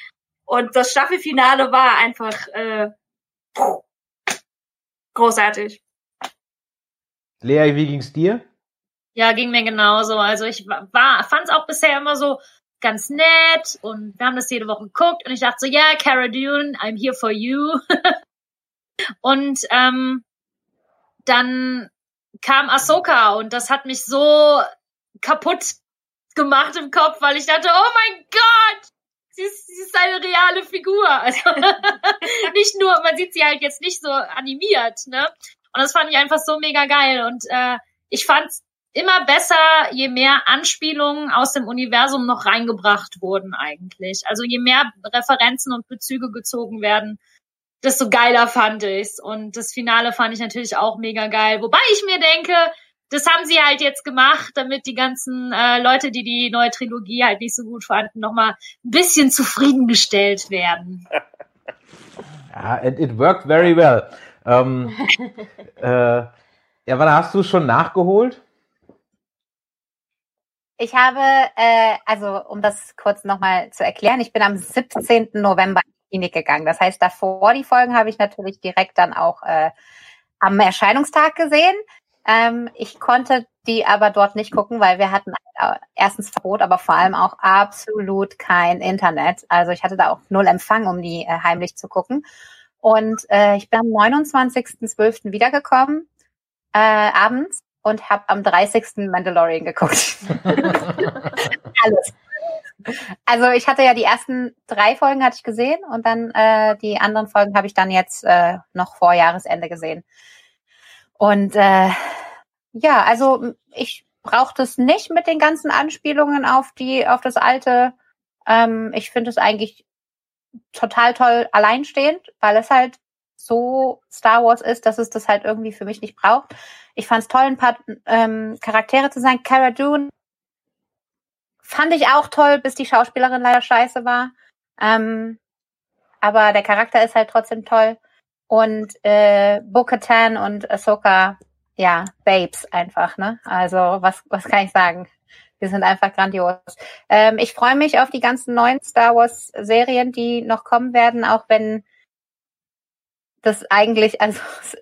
Und das Staffelfinale war einfach äh, großartig. Lea, wie ging's dir? Ja, ging mir genauso. Also ich war, fand es auch bisher immer so ganz nett und wir haben das jede Woche geguckt und ich dachte so, ja, Cara Dune, I'm here for you. und ähm, dann kam Ahsoka und das hat mich so kaputt gemacht im Kopf, weil ich dachte, oh mein Gott, sie ist, sie ist eine reale Figur. Also nicht nur, man sieht sie halt jetzt nicht so animiert, ne? Und das fand ich einfach so mega geil und äh, ich fand's immer besser, je mehr Anspielungen aus dem Universum noch reingebracht wurden eigentlich. Also je mehr Referenzen und Bezüge gezogen werden, desto geiler fand ich's. Und das Finale fand ich natürlich auch mega geil. Wobei ich mir denke, das haben sie halt jetzt gemacht, damit die ganzen äh, Leute, die die neue Trilogie halt nicht so gut fanden, nochmal ein bisschen zufriedengestellt werden. Ja, it, it worked very well. Ähm, äh, ja, wann hast du schon nachgeholt? Ich habe, äh, also um das kurz nochmal zu erklären, ich bin am 17. November in die Klinik gegangen. Das heißt, davor die Folgen habe ich natürlich direkt dann auch äh, am Erscheinungstag gesehen. Ähm, ich konnte die aber dort nicht gucken, weil wir hatten äh, erstens Verbot, aber vor allem auch absolut kein Internet. Also ich hatte da auch null Empfang, um die äh, heimlich zu gucken. Und äh, ich bin am 29.12. wiedergekommen, äh, abends, und habe am 30. Mandalorian geguckt. Alles. Also ich hatte ja die ersten drei Folgen hatte ich gesehen und dann äh, die anderen Folgen habe ich dann jetzt äh, noch vor Jahresende gesehen. Und äh, ja, also ich braucht es nicht mit den ganzen Anspielungen auf die, auf das alte. Ähm, ich finde es eigentlich total toll alleinstehend, weil es halt so Star Wars ist, dass es das halt irgendwie für mich nicht braucht. Ich fand es toll, ein paar ähm, Charaktere zu sein. Cara Dune fand ich auch toll, bis die Schauspielerin leider scheiße war. Ähm, aber der Charakter ist halt trotzdem toll. Und äh, Bo-Katan und Ahsoka, ja, Babes einfach, ne? Also was, was kann ich sagen? Die sind einfach grandios. Ähm, ich freue mich auf die ganzen neuen Star Wars Serien, die noch kommen werden, auch wenn das eigentlich, also es,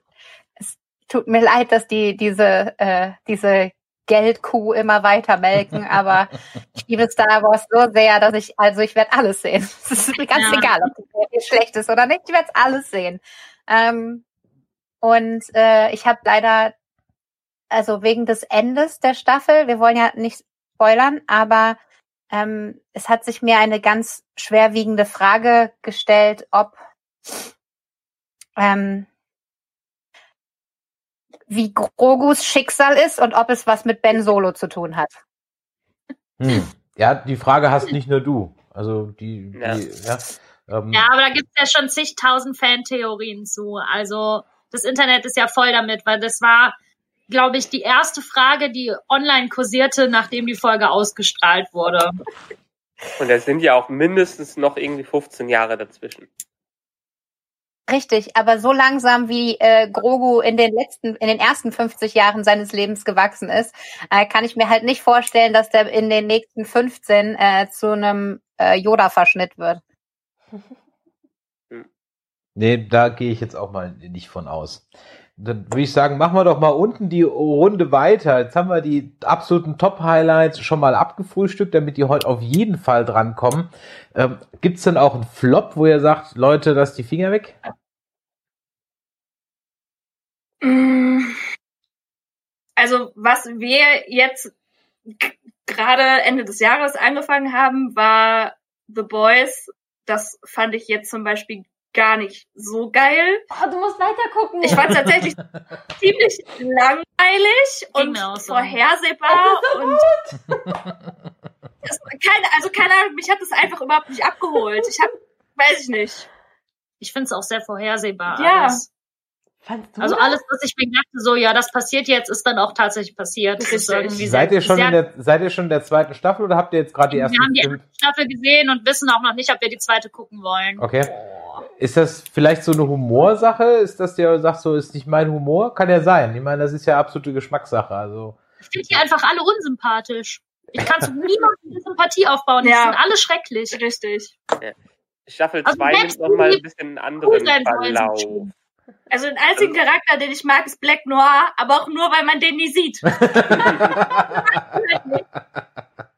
es tut mir leid, dass die diese äh, diese Geldkuh immer weiter melken, aber ich liebe Star Wars so sehr, dass ich, also ich werde alles sehen. Es ist mir ganz ja. egal, ob die Serie schlecht ist oder nicht, ich werde alles sehen. Ähm, und äh, ich habe leider, also wegen des Endes der Staffel, wir wollen ja nicht spoilern, aber ähm, es hat sich mir eine ganz schwerwiegende Frage gestellt, ob ähm, wie Grogus Schicksal ist und ob es was mit Ben Solo zu tun hat. Hm. Ja, die Frage hast nicht nur du. Also die, die ja. ja, ähm, ja, aber da gibt es ja schon zigtausend Fantheorien zu. Also das Internet ist ja voll damit, weil das war, glaube ich, die erste Frage, die online kursierte, nachdem die Folge ausgestrahlt wurde. Und es sind ja auch mindestens noch irgendwie 15 Jahre dazwischen. Richtig, aber so langsam wie äh, Grogu in den letzten, in den ersten 50 Jahren seines Lebens gewachsen ist, äh, kann ich mir halt nicht vorstellen, dass der in den nächsten 15 äh, zu einem äh, Yoda-Verschnitt wird. Nee, da gehe ich jetzt auch mal nicht von aus. Dann würde ich sagen, machen wir doch mal unten die Runde weiter. Jetzt haben wir die absoluten Top-Highlights schon mal abgefrühstückt, damit die heute auf jeden Fall drankommen. Ähm, Gibt es denn auch einen Flop, wo ihr sagt, Leute, lass die Finger weg? Also, was wir jetzt gerade Ende des Jahres angefangen haben, war The Boys. Das fand ich jetzt zum Beispiel gar nicht so geil. Oh, du musst weiter gucken. Ich fand es tatsächlich ziemlich langweilig und so. vorhersehbar so und das, keine, also keine Ahnung, mich hat das einfach überhaupt nicht abgeholt. Ich hab, weiß ich nicht. Ich finde es auch sehr vorhersehbar. Ja. Alles. Also alles, was ich mir dachte, so ja, das passiert jetzt, ist dann auch tatsächlich passiert. seid ihr schon in der, seid ihr schon in der zweiten Staffel oder habt ihr jetzt gerade die erste? Wir haben die erste Staffel gesehen und wissen auch noch nicht, ob wir die zweite gucken wollen. Okay. Ist das vielleicht so eine Humorsache? Ist das der sagt so, ist nicht mein Humor? Kann ja sein. Ich meine, das ist ja absolute Geschmackssache. Also. Ich finde die einfach alle unsympathisch. Ich kann zu niemandem Sympathie aufbauen. Die ja. sind alle schrecklich. Richtig. Ja. Staffel 2 also nimmt nochmal ein bisschen einen anderen Verlauf. Also den einzigen Charakter, den ich mag, ist Black Noir, aber auch nur, weil man den nie sieht.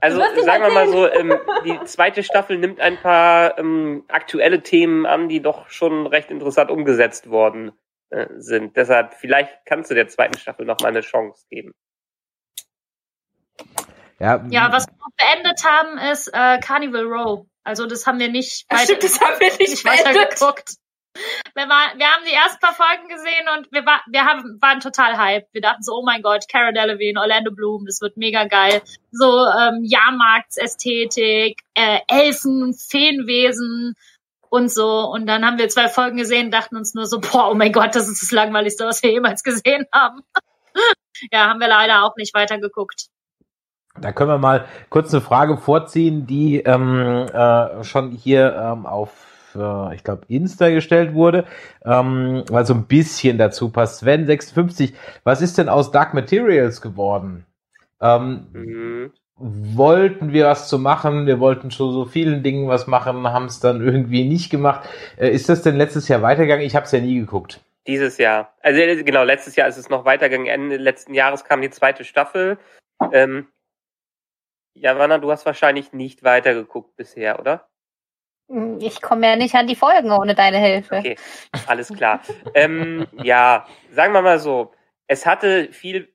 also sagen wir mal so, ähm, die zweite Staffel nimmt ein paar ähm, aktuelle Themen an, die doch schon recht interessant umgesetzt worden äh, sind. Deshalb, vielleicht kannst du der zweiten Staffel noch mal eine Chance geben. Ja, ja was wir noch beendet haben, ist äh, Carnival Row. Also das haben wir nicht, weiter, stimmt, das haben wir nicht, nicht weitergeguckt. Wir, war, wir haben die ersten paar Folgen gesehen und wir, war, wir haben, waren total hyped. Wir dachten so, oh mein Gott, Cara Delevingne, Orlando Bloom, das wird mega geil. So ähm, Jahrmarktsästhetik, äh, Elfen, Feenwesen und so. Und dann haben wir zwei Folgen gesehen, dachten uns nur so, boah, oh mein Gott, das ist das Langweiligste, was wir jemals gesehen haben. ja, haben wir leider auch nicht weitergeguckt. Da können wir mal kurz eine Frage vorziehen, die ähm, äh, schon hier ähm, auf äh, ich glaube, Insta gestellt wurde, ähm, weil so ein bisschen dazu passt. Sven 56, was ist denn aus Dark Materials geworden? Ähm, mhm. Wollten wir was zu machen, wir wollten schon so vielen Dingen was machen, haben es dann irgendwie nicht gemacht. Äh, ist das denn letztes Jahr weitergegangen? Ich habe es ja nie geguckt. Dieses Jahr. Also genau, letztes Jahr ist es noch weitergegangen. Ende letzten Jahres kam die zweite Staffel. Ähm, ja, Wanna, du hast wahrscheinlich nicht weitergeguckt bisher, oder? Ich komme ja nicht an die Folgen ohne deine Hilfe. Okay, alles klar. ähm, ja, sagen wir mal so, es hatte viel,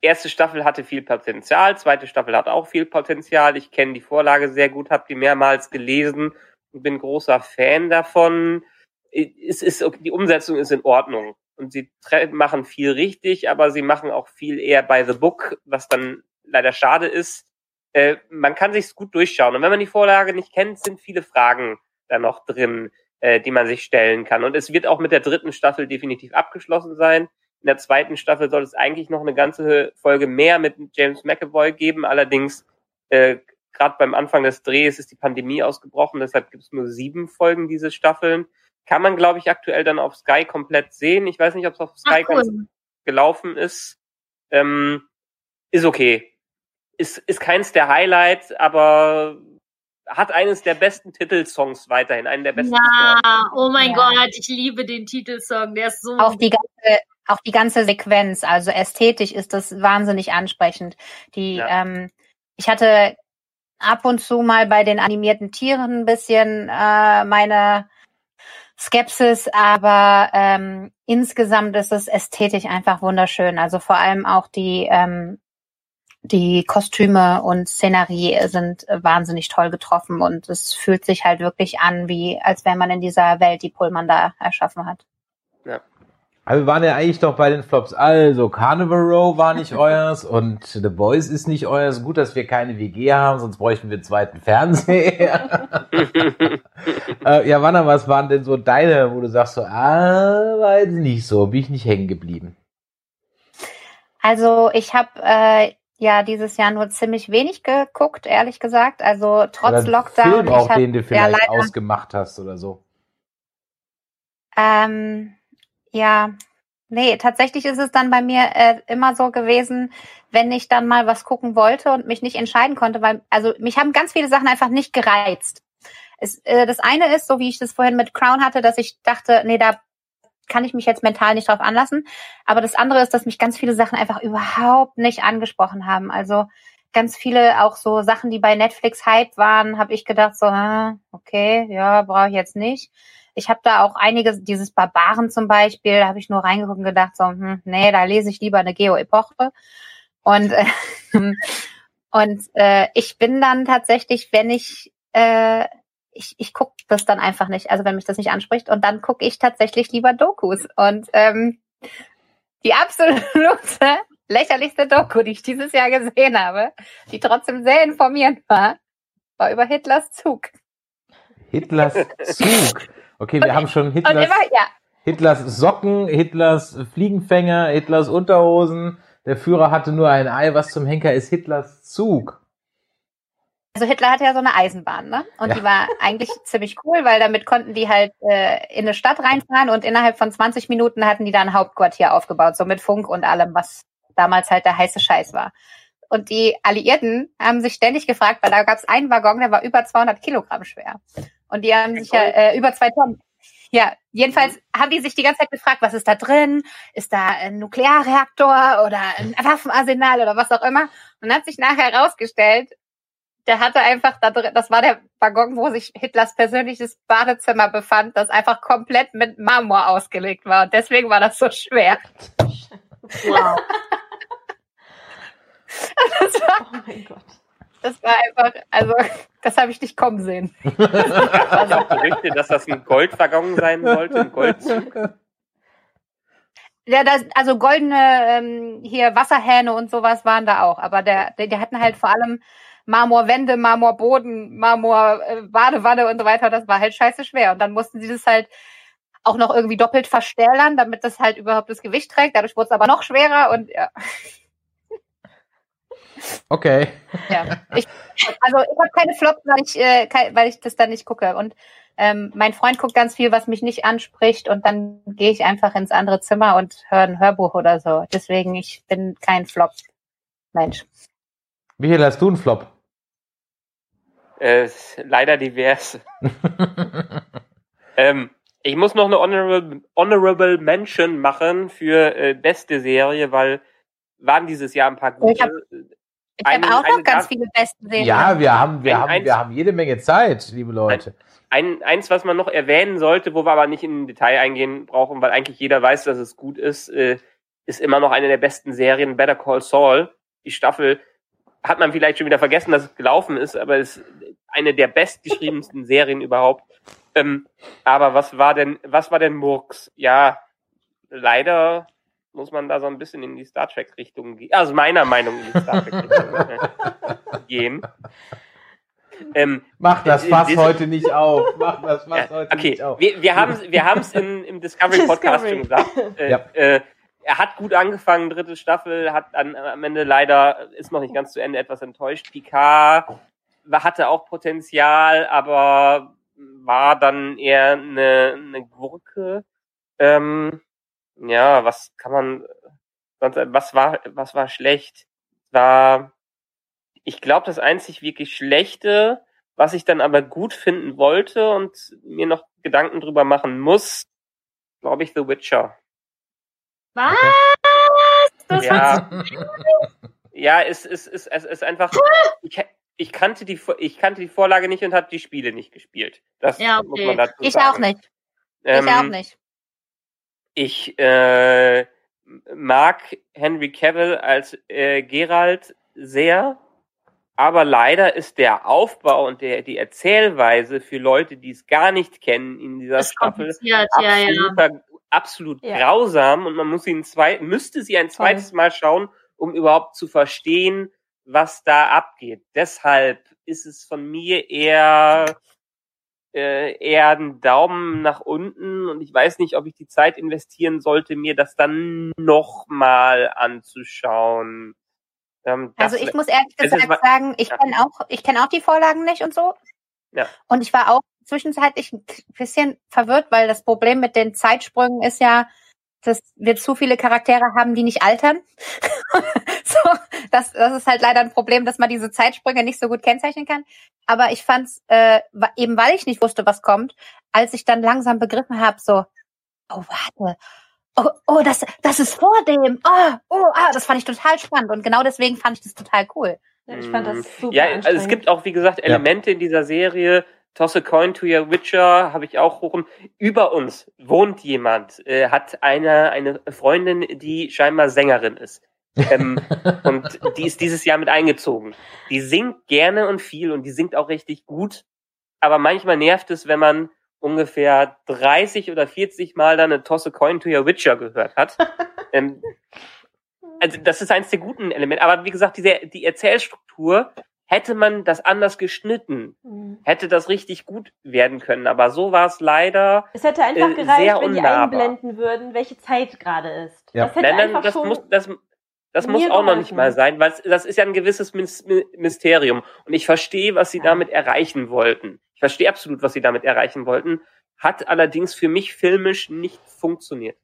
erste Staffel hatte viel Potenzial, zweite Staffel hat auch viel Potenzial. Ich kenne die Vorlage sehr gut, habe die mehrmals gelesen und bin großer Fan davon. Es ist, die Umsetzung ist in Ordnung. und sie machen viel richtig, aber sie machen auch viel eher by the book, was dann leider schade ist. Äh, man kann sich's gut durchschauen. Und wenn man die Vorlage nicht kennt, sind viele Fragen da noch drin, äh, die man sich stellen kann. Und es wird auch mit der dritten Staffel definitiv abgeschlossen sein. In der zweiten Staffel soll es eigentlich noch eine ganze Folge mehr mit James McAvoy geben. Allerdings, äh, gerade beim Anfang des Drehs ist die Pandemie ausgebrochen, deshalb gibt es nur sieben Folgen diese Staffeln. Kann man, glaube ich, aktuell dann auf Sky komplett sehen. Ich weiß nicht, ob es auf Sky Ach, cool. ganz gelaufen ist. Ähm, ist okay. Ist, ist keins der Highlights, aber hat eines der besten Titelsongs weiterhin, einen der besten. Ja, Songs. oh mein ja. Gott, ich liebe den Titelsong, der ist so. Auch die ganze, auch die ganze Sequenz, also ästhetisch ist das wahnsinnig ansprechend. Die, ja. ähm, ich hatte ab und zu mal bei den animierten Tieren ein bisschen äh, meine Skepsis, aber ähm, insgesamt ist es ästhetisch einfach wunderschön. Also vor allem auch die ähm, die Kostüme und Szenerie sind wahnsinnig toll getroffen und es fühlt sich halt wirklich an, wie als wäre man in dieser Welt, die Pullman da erschaffen hat. Ja. Aber wir waren ja eigentlich doch bei den Flops. Also, Carnival Row war nicht euers und The Boys ist nicht euers. Gut, dass wir keine WG haben, sonst bräuchten wir einen zweiten Fernseher. äh, ja, Wanna, was waren denn so deine, wo du sagst so, ah, weiß nicht so, bin ich nicht hängen geblieben? Also, ich habe äh, ja dieses Jahr nur ziemlich wenig geguckt, ehrlich gesagt. Also, trotz oder Lockdown. Film auch, den du vielleicht ja, ausgemacht hast oder so. Ähm, ja, nee, tatsächlich ist es dann bei mir äh, immer so gewesen, wenn ich dann mal was gucken wollte und mich nicht entscheiden konnte, weil, also mich haben ganz viele Sachen einfach nicht gereizt. Es, äh, das eine ist, so wie ich das vorhin mit Crown hatte, dass ich dachte, nee, da kann ich mich jetzt mental nicht drauf anlassen. Aber das andere ist, dass mich ganz viele Sachen einfach überhaupt nicht angesprochen haben. Also ganz viele auch so Sachen, die bei Netflix Hype waren, habe ich gedacht so, okay, ja, brauche ich jetzt nicht. Ich habe da auch einige, dieses Barbaren zum Beispiel, da habe ich nur reingeguckt und gedacht, so, hm, nee, da lese ich lieber eine Geo-Epoche. Und, äh, und äh, ich bin dann tatsächlich, wenn ich, äh, ich, ich gucke das dann einfach nicht, also wenn mich das nicht anspricht, und dann gucke ich tatsächlich lieber Dokus. Und ähm, die absolute lächerlichste Doku, die ich dieses Jahr gesehen habe, die trotzdem sehr informierend war, war über Hitlers Zug. Hitlers Zug. Okay, wir und, haben schon Hitlers, immer, ja. Hitlers Socken, Hitlers Fliegenfänger, Hitlers Unterhosen. Der Führer hatte nur ein Ei. Was zum Henker ist Hitlers Zug? Also Hitler hatte ja so eine Eisenbahn, ne? Und ja. die war eigentlich ziemlich cool, weil damit konnten die halt äh, in eine Stadt reinfahren und innerhalb von 20 Minuten hatten die da ein Hauptquartier aufgebaut, so mit Funk und allem, was damals halt der heiße Scheiß war. Und die Alliierten haben sich ständig gefragt, weil da gab es einen Waggon, der war über 200 Kilogramm schwer. Und die haben sich ja äh, über zwei Tonnen. Ja, jedenfalls mhm. haben die sich die ganze Zeit gefragt, was ist da drin? Ist da ein Nuklearreaktor oder ein Waffenarsenal oder was auch immer? Und hat sich nachher herausgestellt, der hatte einfach da drin, das war der Waggon, wo sich Hitlers persönliches Badezimmer befand, das einfach komplett mit Marmor ausgelegt war. Und deswegen war das so schwer. Wow. das war, oh mein Gott. Das war einfach, also, das habe ich nicht kommen sehen. Das auch Gerüchte, dass das ein Goldwaggon sein sollte, ein Goldzug. Ja, das, also goldene ähm, hier Wasserhähne und sowas waren da auch, aber der, der, die hatten halt vor allem Marmorwände, Marmorboden, Marmor äh, Badewanne und so weiter. Das war halt scheiße schwer und dann mussten sie das halt auch noch irgendwie doppelt verstärken, damit das halt überhaupt das Gewicht trägt. Dadurch wurde es aber noch schwerer und ja. Okay. Ja, ich, also ich habe keine Flops, weil ich, äh, weil ich das dann nicht gucke. Und ähm, mein Freund guckt ganz viel, was mich nicht anspricht, und dann gehe ich einfach ins andere Zimmer und höre ein Hörbuch oder so. Deswegen, ich bin kein Flop-Mensch. Wie viel hast du einen Flop? Äh, leider divers. ähm, ich muss noch eine Honorable, Honorable Mention machen für äh, beste Serie, weil waren dieses Jahr ein paar gute. Ich habe hab auch noch ganz viele beste Serien. Ja, wir haben, wir, ein, haben, eins, wir haben jede Menge Zeit, liebe Leute. Ein, eins, was man noch erwähnen sollte, wo wir aber nicht in Detail eingehen brauchen, weil eigentlich jeder weiß, dass es gut ist, äh, ist immer noch eine der besten Serien, Better Call Saul. Die Staffel hat man vielleicht schon wieder vergessen, dass es gelaufen ist, aber es ist eine der bestgeschriebensten Serien überhaupt. Ähm, aber was war denn, was war denn Murks? Ja, leider muss man da so ein bisschen in die Star Trek-Richtung gehen. Also meiner Meinung in die Star Trek-Richtung äh, gehen. Ähm, Mach das Fass heute nicht auf. Mach das Fass ja, heute okay. nicht auf. Wir, wir haben es im Discovery Podcast Discovery. schon gesagt. Äh, ja. äh, er hat gut angefangen, dritte Staffel, hat dann am Ende leider, ist noch nicht ganz zu Ende, etwas enttäuscht. Picard hatte auch Potenzial, aber war dann eher eine, eine Gurke. Ähm, ja, was kann man sonst, was war, was war schlecht? War, ich glaube, das einzig wirklich Schlechte, was ich dann aber gut finden wollte und mir noch Gedanken drüber machen muss, glaube ich, The Witcher. Was? Das ja, ja es ist, es, es ist einfach, ich, ich, kannte die, ich kannte die Vorlage nicht und habe die Spiele nicht gespielt. Das ja, okay. muss man dazu ich sagen. Auch nicht. Ähm, ich auch nicht. Ich äh, mag Henry Cavill als äh, Gerald sehr, aber leider ist der Aufbau und der, die Erzählweise für Leute, die es gar nicht kennen in dieser Staffel, absolut, ja, ja. absolut ja. grausam und man muss ihn zwei, müsste sie ein zweites Mal schauen, um überhaupt zu verstehen, was da abgeht. Deshalb ist es von mir eher äh, eher einen Daumen nach unten und ich weiß nicht, ob ich die Zeit investieren sollte, mir das dann nochmal anzuschauen. Ähm, also ich muss ehrlich gesagt sagen, ich ja. kenne auch, ich kenne auch die Vorlagen nicht und so. Ja. Und ich war auch zwischenzeitlich ein bisschen verwirrt, weil das Problem mit den Zeitsprüngen ist ja, dass wir zu viele Charaktere haben, die nicht altern. so, das, das ist halt leider ein Problem, dass man diese Zeitsprünge nicht so gut kennzeichnen kann. Aber ich fand's, äh, eben weil ich nicht wusste, was kommt, als ich dann langsam begriffen habe, so, oh warte, oh, oh, das, das ist vor dem, oh, oh, ah, das fand ich total spannend und genau deswegen fand ich das total cool. Ich fand das mhm. super. Ja, also es gibt auch, wie gesagt, Elemente ja. in dieser Serie, Toss a coin to your Witcher habe ich auch hoch. Über uns wohnt jemand, äh, hat eine, eine Freundin, die scheinbar Sängerin ist. ähm, und die ist dieses Jahr mit eingezogen. Die singt gerne und viel und die singt auch richtig gut. Aber manchmal nervt es, wenn man ungefähr 30 oder 40 Mal dann eine Toss a Coin to Your Witcher gehört hat. ähm, also das ist eins der guten Elemente. Aber wie gesagt, diese, die Erzählstruktur hätte man das anders geschnitten, mhm. hätte das richtig gut werden können. Aber so war es leider. Es hätte einfach äh, gereicht, wenn die einblenden würden, welche Zeit gerade ist. Ja. Das hätte nein, nein, das muss, das, das muss auch noch nicht mal sein, weil das ist ja ein gewisses Mysterium. Und ich verstehe, was sie damit erreichen wollten. Ich verstehe absolut, was sie damit erreichen wollten. Hat allerdings für mich filmisch nicht funktioniert.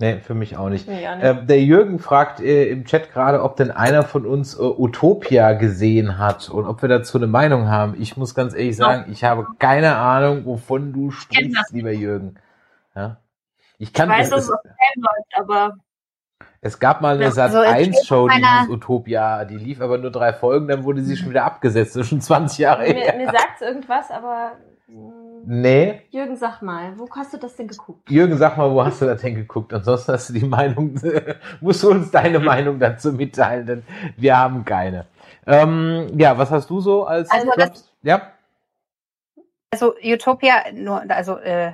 Nee, für mich auch nicht. nicht. Äh, der Jürgen fragt äh, im Chat gerade, ob denn einer von uns äh, Utopia gesehen hat und ob wir dazu eine Meinung haben. Ich muss ganz ehrlich sagen, ich habe keine Ahnung, wovon du sprichst, lieber Jürgen. Ja? Ich, kann, ich weiß, dass es auf läuft, aber es gab mal eine Sat 1 Show, die hieß Utopia, die lief aber nur drei Folgen, dann wurde sie schon wieder abgesetzt. Das ist schon 20 Jahre mir, her. Mir sagt irgendwas, aber Nee. Jürgen, sag mal, wo hast du das denn geguckt? Jürgen, sag mal, wo hast du das denn geguckt? Ansonsten hast du die Meinung, musst du uns deine Meinung dazu mitteilen, denn wir haben keine. Ähm, ja, was hast du so als also das, ja? Also Utopia, nur, also äh,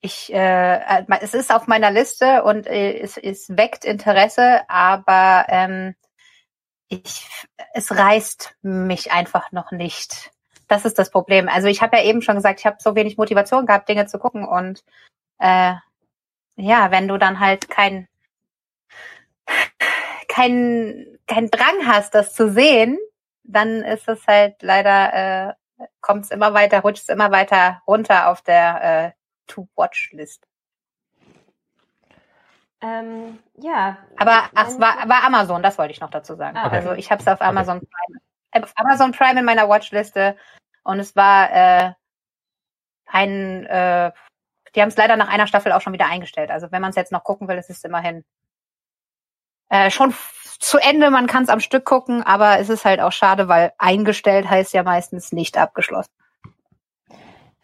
ich, äh, es ist auf meiner Liste und äh, es, es weckt Interesse, aber ähm, ich, es reißt mich einfach noch nicht. Das ist das Problem. Also ich habe ja eben schon gesagt, ich habe so wenig Motivation gehabt, Dinge zu gucken und äh, ja, wenn du dann halt kein kein kein Drang hast, das zu sehen, dann ist es halt leider äh, kommt es immer weiter, rutscht es immer weiter runter auf der äh, To-Watch-List. Ähm, ja. Aber ach, war, war Amazon, das wollte ich noch dazu sagen. Ah, okay. Also ich habe es auf Amazon okay. Prime, auf Amazon Prime in meiner Watchliste und es war äh, ein, äh, die haben es leider nach einer Staffel auch schon wieder eingestellt. Also wenn man es jetzt noch gucken will, ist es immerhin äh, schon zu Ende. Man kann es am Stück gucken, aber es ist halt auch schade, weil eingestellt heißt ja meistens nicht abgeschlossen.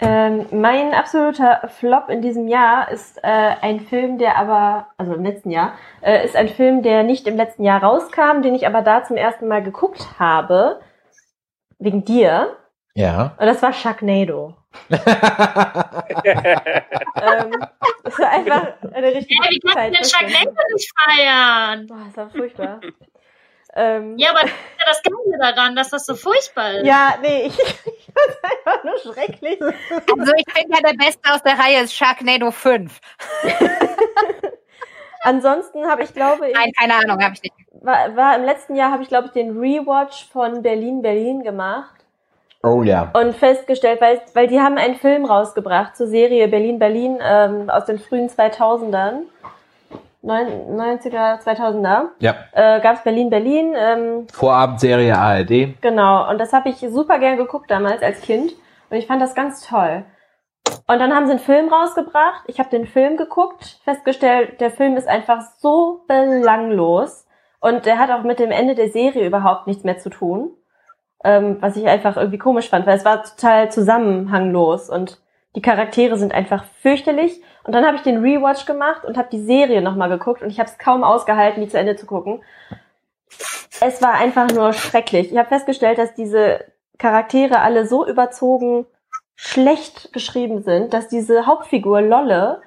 Ähm, mein absoluter Flop in diesem Jahr ist äh, ein Film, der aber, also im letzten Jahr, äh, ist ein Film, der nicht im letzten Jahr rauskam, den ich aber da zum ersten Mal geguckt habe, wegen dir. Ja. Und das war Sharknado. ähm, das war einfach eine richtige Ja, wie kannst du den Sharknado nicht feiern? Boah, das war furchtbar. Ähm, Ja, aber das ist ja das Geile daran, dass das so furchtbar ist. ja, nee, ich, ich fand's einfach nur schrecklich. Also ich finde ja der Beste aus der Reihe ist Sharknado 5. Ansonsten habe ich, glaube ich, Nein, keine Ahnung, habe ich nicht. war, war im letzten Jahr habe ich, glaube ich, den Rewatch von Berlin Berlin gemacht Oh ja. und festgestellt, weil, weil die haben einen Film rausgebracht zur Serie Berlin Berlin ähm, aus den frühen 2000ern. Neun- 90er, 2000er. Ja. Äh, gab's Berlin Berlin. Ähm, Vorabendserie ARD. Genau, und das habe ich super gern geguckt damals als Kind und ich fand das ganz toll. Und dann haben sie einen Film rausgebracht. Ich habe den Film geguckt, festgestellt, der Film ist einfach so belanglos und der hat auch mit dem Ende der Serie überhaupt nichts mehr zu tun, ähm, was ich einfach irgendwie komisch fand, weil es war total zusammenhanglos und die Charaktere sind einfach fürchterlich. Und dann habe ich den Rewatch gemacht und habe die Serie nochmal geguckt und ich habe es kaum ausgehalten, die zu Ende zu gucken. Es war einfach nur schrecklich. Ich habe festgestellt, dass diese Charaktere alle so überzogen schlecht geschrieben sind, dass diese Hauptfigur Lolle,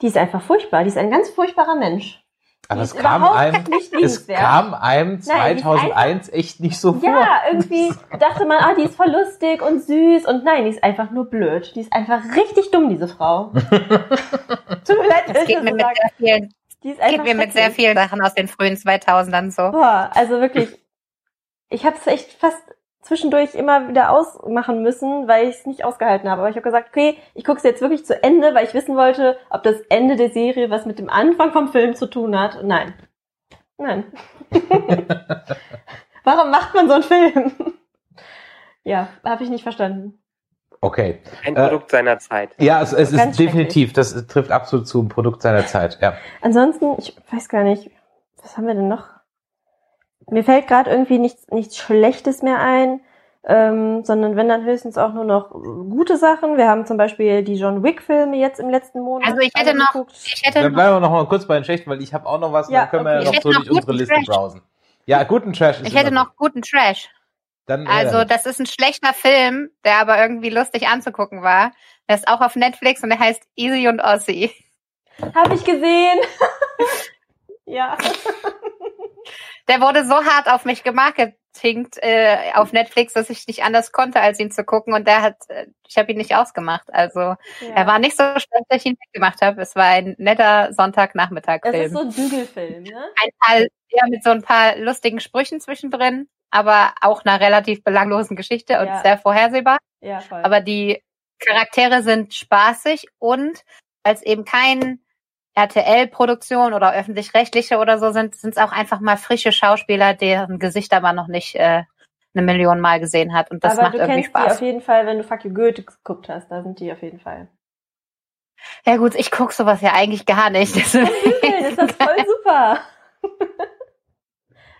die ist einfach furchtbar. Die ist ein ganz furchtbarer Mensch. Aber es kam einem, nicht es kam einem Nein, die ist 2001 echt nicht so vor. Ja, irgendwie dachte man, ah, die ist voll lustig und süß und nein, die ist einfach nur blöd. Die ist einfach richtig dumm, diese Frau. Tut mir leid, Das dass ich geht das mir so mit sehr vielen, Die ist einfach geht mir mit sehr vielen Sachen aus den frühen 2000ern so. Boah, also wirklich, ich habe es echt fast zwischendurch immer wieder ausmachen müssen, weil ich es nicht ausgehalten habe. Aber ich habe gesagt, okay, ich gucke es jetzt wirklich zu Ende, weil ich wissen wollte, ob das Ende der Serie was mit dem Anfang vom Film zu tun hat. Nein. Nein. Warum macht man so einen Film? ja, habe ich nicht verstanden. Okay. Ein Äh, Produkt seiner Zeit. Ja, es, es ist definitiv, das trifft absolut zu, ein Produkt seiner Zeit, ja. Ansonsten, ich weiß gar nicht, was haben wir denn noch? Mir fällt gerade irgendwie nichts, nichts Schlechtes mehr ein, ähm, sondern wenn dann höchstens auch nur noch gute Sachen. Wir haben zum Beispiel die John Wick-Filme jetzt im letzten Monat. Also ich hätte noch, geguckt. ich hätte Dann noch, bleiben wir noch mal kurz bei den Schlechten, weil ich habe auch noch was, Ja, dann können wir okay. ja Ich noch so hätte durch noch unsere Liste Trash. browsen. Ja, guten Trash ist ich hätte noch guten Trash. Dann, äh, Also, das ist ein schlechter Film, der aber irgendwie lustig anzugucken war. Der ist auch auf Netflix und der heißt Easy und Ossie. Hab ich gesehen. ja. Der wurde so hart auf mich gemarketingt äh, auf Netflix, dass ich nicht anders konnte, als ihn zu gucken. Und der hat, äh, ich habe ihn nicht ausgemacht. Also ja. er war nicht so schlecht, dass ich ihn weggemacht habe. Es war ein netter Das Sonntagnachmittag-Film. ist so ein Bügelfilm, ne? ein paar, ja, mit so ein paar lustigen Sprüchen zwischendrin, aber auch einer relativ belanglosen Geschichte und Ja. sehr vorhersehbar. Ja, voll. Aber die Charaktere sind spaßig und als eben kein RTL-Produktion oder öffentlich-rechtliche oder so sind, sind es auch einfach mal frische Schauspieler, deren Gesichter man noch nicht äh, eine Million Mal gesehen hat. Und das Aber macht du irgendwie kennst die auf Spaß. jeden Fall, wenn du Fuck You Goethe geguckt hast. Da sind die auf jeden Fall. Ja gut, ich guck sowas ja eigentlich gar nicht. Deswegen- Bügeln ist das voll super.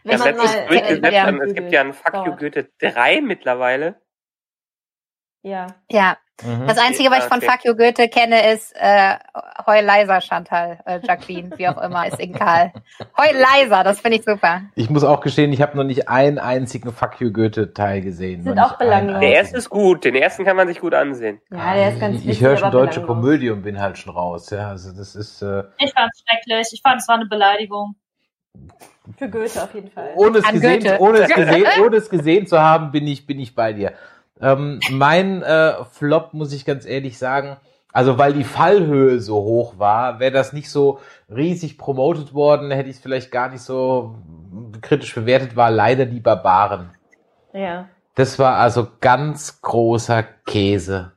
Ich habe man mal- durchgesetzt, ja. und es gibt ja einen Fuck You. Goethe 3 mittlerweile. Ja. ja, Mhm. das Einzige, was ich von Okay. Fuck You Goethe kenne, ist äh, Heul leiser, Chantal, äh, Jacqueline, wie auch immer, ist egal. Heul leiser, das finde ich super. Ich muss auch gestehen, ich habe noch nicht einen einzigen Fuck You Goethe-Teil gesehen. Sind auch belanglos. Der erste ist gut, den ersten kann man sich gut ansehen. Ja, der ist ganz Ich, ich höre schon deutsche belanglos. Komödie und bin halt schon raus. Ja, also das ist äh, Ich fand's schrecklich. Ich fand, es war eine Beleidigung. Für Goethe auf jeden Fall. ohne es An gesehen, Goethe. ohne es gesehen, ohne es gesehen zu haben, bin ich bin ich bei dir. Ähm, mein äh, Flop muss ich ganz ehrlich sagen, also weil die Fallhöhe so hoch war, wäre das nicht so riesig promotet worden, hätte ich es vielleicht gar nicht so kritisch bewertet. War leider die Barbaren. Ja. Das war also ganz großer Käse.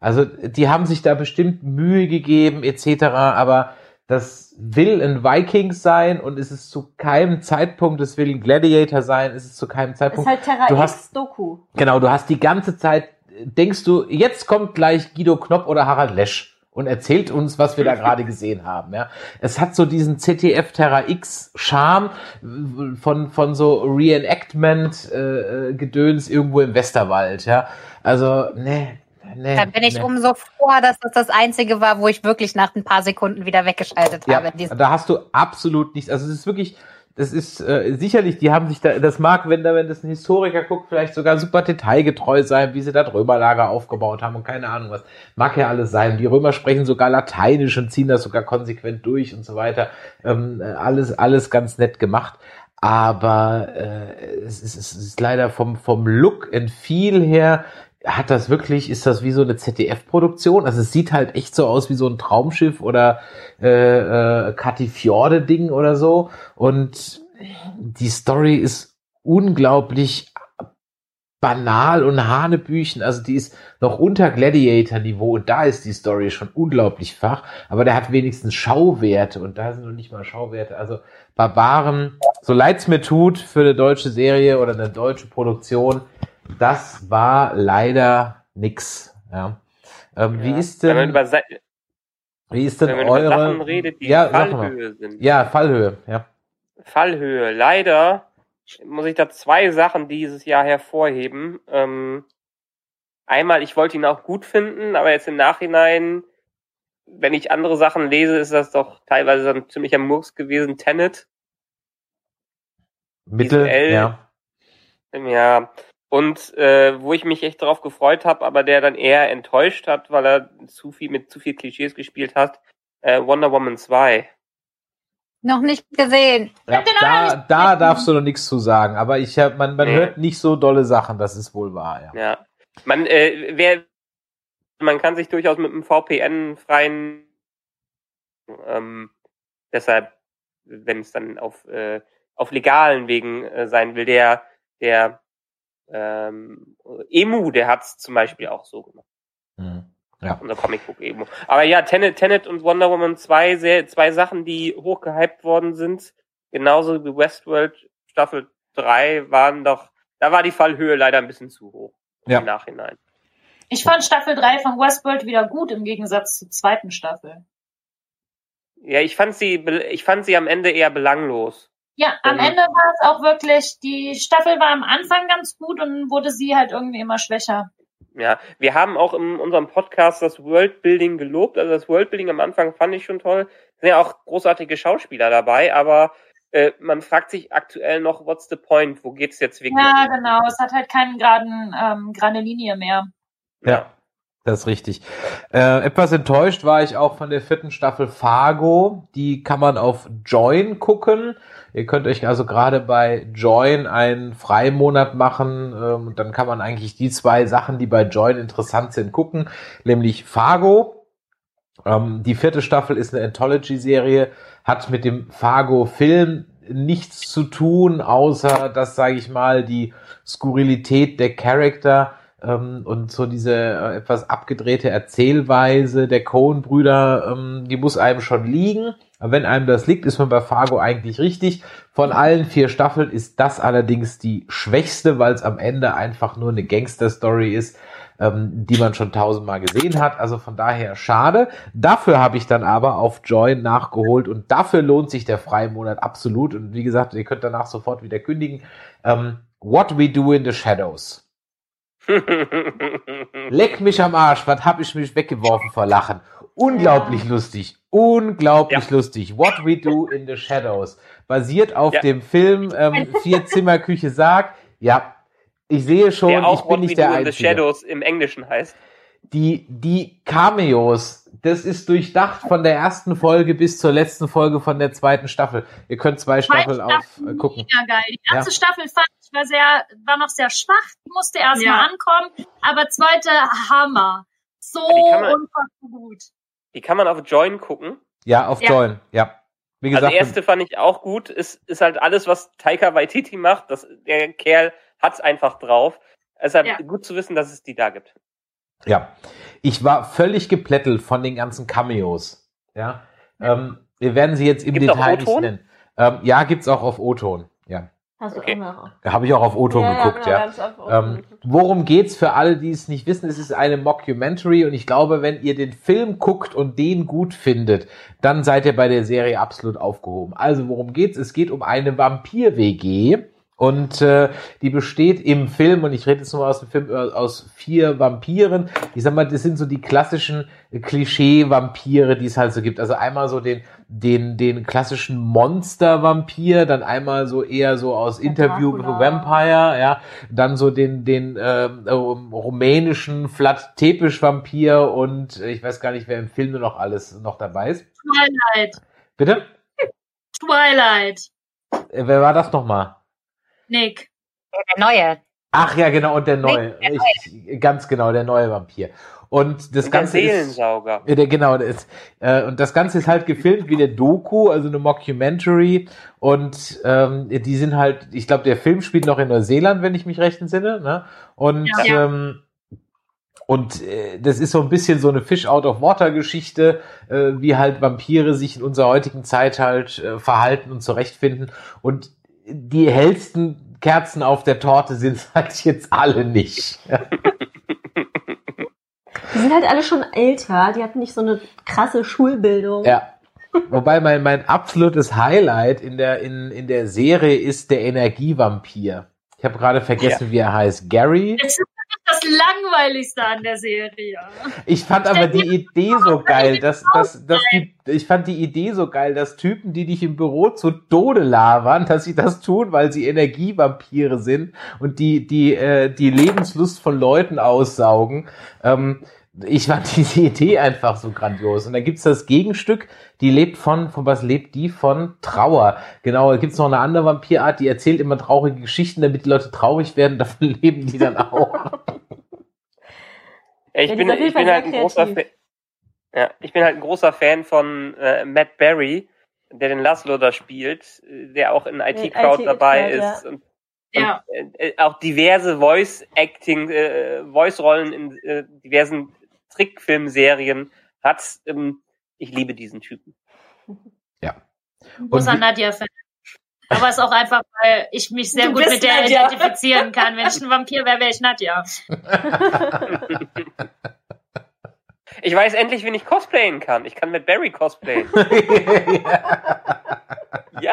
Also die haben sich da bestimmt Mühe gegeben etc., aber das will ein Vikings sein und es ist zu keinem Zeitpunkt, es will ein Gladiator sein, es ist zu keinem Ist Zeitpunkt. halt Terra Du X hast- Doku. Genau, du hast die ganze Zeit, denkst du, jetzt kommt gleich Guido Knopp oder Harald Lesch und erzählt uns, was wir da gerade gesehen haben. Ja, es hat so diesen ZDF Terra X Charme von von so Reenactment äh, äh, Gedöns irgendwo im Westerwald. Ja, also nee, Nee, Dann bin ich nee. umso froher, dass das das Einzige war, wo ich wirklich nach ein paar Sekunden wieder weggeschaltet ja, habe. Da hast du absolut nichts. Also es ist wirklich, das ist äh, sicherlich, die haben sich da, das mag, wenn da, wenn das ein Historiker guckt, vielleicht sogar super detailgetreu sein, wie sie das Römerlager aufgebaut haben und keine Ahnung was. Mag ja alles sein. Die Römer sprechen sogar Lateinisch und ziehen das sogar konsequent durch und so weiter. Ähm, alles, alles ganz nett gemacht. Aber äh, es, ist, es ist leider vom, vom Look and Feel her hat das wirklich, ist das wie so eine ZDF-Produktion? Also es sieht halt echt so aus wie so ein Traumschiff oder äh, äh, Katifjorde-Ding oder so. Und die Story ist unglaublich banal und Hanebüchen. Also die ist noch unter Gladiator-Niveau und da ist die Story schon unglaublich fach. Aber der hat wenigstens Schauwerte und da sind noch nicht mal Schauwerte. Also Barbaren, so leid's mir tut für eine deutsche Serie oder eine deutsche Produktion, das war leider nix. Ja. Ähm, ja. Wie ist denn, wie ist denn wenn eure, Sachen redet, die ja, Fallhöhe sind. Ja, Fallhöhe, ja. Fallhöhe. Leider muss ich da zwei Sachen dieses Jahr hervorheben. Ähm, einmal, ich wollte ihn auch gut finden, aber jetzt im Nachhinein, wenn ich andere Sachen lese, ist das doch teilweise ein ziemlicher Murks gewesen. Tenet. Mittel, ja. Ja, und äh, wo ich mich echt darauf gefreut habe, aber der dann eher enttäuscht hat, weil er zu viel mit zu viel Klischees gespielt hat, äh, Wonder Woman 2. Noch nicht gesehen. Ja, da da darfst du noch nichts zu sagen, aber ich hab, man, man nee. hört nicht so dolle Sachen, das ist wohl wahr, ja. Ja. Man, äh, wer, man kann sich durchaus mit einem VPN freien ähm, deshalb, wenn es dann auf, äh, auf legalen Wegen äh, sein will, der, der ähm, Emu, der hat's zum Beispiel auch so gemacht. Mhm. Ja. Unser Comicbook Emu. Aber ja, Tenet, Tenet und Wonder Woman 2, sehr, zwei Sachen, die hochgehypt worden sind. Genauso wie Westworld Staffel 3 waren doch, da war die Fallhöhe leider ein bisschen zu hoch. Ja. Im Nachhinein. Ich fand Staffel 3 von Westworld wieder gut im Gegensatz zur zweiten Staffel. Ja, ich fand sie, ich fand sie am Ende eher belanglos. Ja, am ähm, Ende war es auch wirklich, die Staffel war am Anfang ganz gut und wurde sie halt irgendwie immer schwächer. Ja, wir haben auch in unserem Podcast das Worldbuilding gelobt. Also das Worldbuilding am Anfang fand ich schon toll. Es sind ja auch großartige Schauspieler dabei, aber äh, man fragt sich aktuell noch, what's the point? Wo geht's jetzt wirklich? Ja, genau. Es hat halt keinen geraden, ähm, gerade Linie mehr. Ja. Das ist richtig. Äh, etwas enttäuscht war ich auch von der vierten Staffel Fargo. Die kann man auf Join gucken. Ihr könnt euch also gerade bei Join einen Freimonat machen. Ähm, dann kann man eigentlich die zwei Sachen, die bei Join interessant sind, gucken. Nämlich Fargo. Ähm, die vierte Staffel ist eine Anthology-Serie, hat mit dem Fargo-Film nichts zu tun, außer dass, sage ich mal, die Skurrilität der Charakter und so diese äh, etwas abgedrehte Erzählweise der Coen-Brüder, ähm, die muss einem schon liegen. Aber wenn einem das liegt, ist man bei Fargo eigentlich richtig. Von allen vier Staffeln ist das allerdings die schwächste, weil es am Ende einfach nur eine Gangster-Story ist, ähm, die man schon tausendmal gesehen hat. Also von daher schade. Dafür habe ich dann aber auf Join nachgeholt und dafür lohnt sich der freie Monat absolut. Und wie gesagt, ihr könnt danach sofort wieder kündigen. Ähm, What We Do in the Shadows. Leck mich am Arsch, was hab ich mich weggeworfen vor Lachen. Unglaublich ja. lustig, unglaublich ja. lustig. What We Do in the Shadows. Basiert auf ja. dem Film ähm, Vier Zimmer Küche Sarg. Ja, ich sehe schon, der auch ich bin What nicht We der Do Einzige. in the Shadows im Englischen heißt. Die, die Cameos, das ist durchdacht von der ersten Folge bis zur letzten Folge von der zweiten Staffel. Ihr könnt zwei Staffeln auf gucken. Mega geil. Die erste ja. Staffel fand ich war sehr, war noch sehr schwach, die musste erst ja. mal ankommen, aber zweite Hammer. So unfassbar gut. Die kann man auf Join gucken. Ja, auf ja. Join, ja. Wie gesagt, also erste fand ich auch gut. Ist, ist halt alles, was Taika Waititi macht. Das, der Kerl hat's einfach drauf. Es ist halt ja. gut zu wissen, dass es die da gibt. Ja, ich war völlig geplättelt von den ganzen Cameos. Ja, ähm, wir werden sie jetzt im gibt's Detail nicht nennen. Ähm, ja, gibt's auch auf O-Ton. Ja. Hast du okay. auch Habe ich auch auf O-Ton ja, geguckt, ja. Genau, ja. Ähm, worum geht's für alle, die es nicht wissen? Es ist eine Mockumentary und ich glaube, wenn ihr den Film guckt und den gut findet, dann seid ihr bei der Serie absolut aufgehoben. Also worum geht's? Es geht um eine Vampir-WG Und äh, die besteht im Film, und ich rede jetzt nur aus dem Film, äh, aus vier Vampiren. Ich sag mal, das sind so die klassischen Klischee-Vampire, die es halt so gibt. Also einmal so den, den, den klassischen Monster-Vampir, dann einmal so eher so aus Interview with a Vampire, ja, dann so den, den äh, rumänischen Flat Tepisch-Vampir und ich weiß gar nicht, wer im Film nur noch alles noch dabei ist. Twilight. Bitte? Twilight. Äh, wer war das nochmal? Nick. Der neue. Ach ja, genau, und der neue. Der ich, ganz genau, der neue Vampir. Und das Und Ganze der ist, Seelensauger. ja, der, genau, das ist, äh, und das Ganze ist halt gefilmt wie eine Doku, also eine Mockumentary. Und ähm, die sind halt, ich glaube, der Film spielt noch in Neuseeland, wenn ich mich recht entsinne. Ne? Und Ja. ähm, und äh, das ist so ein bisschen so eine Fish out of Water Geschichte, äh, wie halt Vampire sich in unserer heutigen Zeit halt äh, verhalten und zurechtfinden. Und die hellsten Kerzen auf der Torte sind halt jetzt alle nicht. Die sind halt alle schon älter, die hatten nicht so eine krasse Schulbildung. Ja. Wobei mein, mein absolutes Highlight in der, in, in der Serie ist der Energievampir. Ich habe gerade vergessen, wie er heißt. Gary. Das ist Langweiligste an der Serie. Ich fand aber die Idee so geil, dass, dass, dass die, ich fand die Idee so geil, dass Typen, die dich im Büro zu Tode labern, dass sie das tun, weil sie Energievampire sind und die, die, äh, die Lebenslust von Leuten aussaugen. Ähm, ich fand diese Idee einfach so grandios. Und dann gibt's das Gegenstück, die lebt von, von was lebt die? Von Trauer. Genau, da gibt's noch eine andere Vampirart, die erzählt immer traurige Geschichten, damit die Leute traurig werden, davon leben die dann auch. Ja, ich Ja, bin, ich bin halt ein großer Fan. Ja, ich bin halt ein großer Fan von äh, Matt Berry, der den Laszlo da spielt, äh, der auch in IT Crowd IT dabei ist und, Ja. und äh, auch diverse Voice Acting, äh, Voice Rollen in äh, diversen Trickfilmserien hat. Ähm, ich liebe diesen Typen. Großer wie- Nadja-Fan. Aber es ist auch einfach, weil ich mich sehr Du gut mit der Nadja. identifizieren kann. Wenn ich ein Vampir wäre, wäre ich Nadja. Ich weiß endlich, wen ich cosplayen kann. Ich kann mit Barry cosplayen. ja.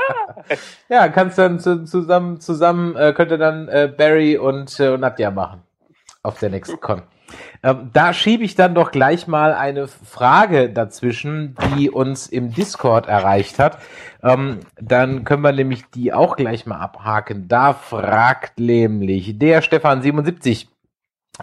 Ja, kannst dann zu, zusammen, zusammen äh, könnt ihr dann äh, Barry und, äh, und Nadja machen auf der nächsten Con. Ähm, da schiebe ich dann doch gleich mal eine Frage dazwischen, die uns im Discord erreicht hat. Ähm, dann können wir nämlich die auch gleich mal abhaken. Da fragt nämlich der Stefan77,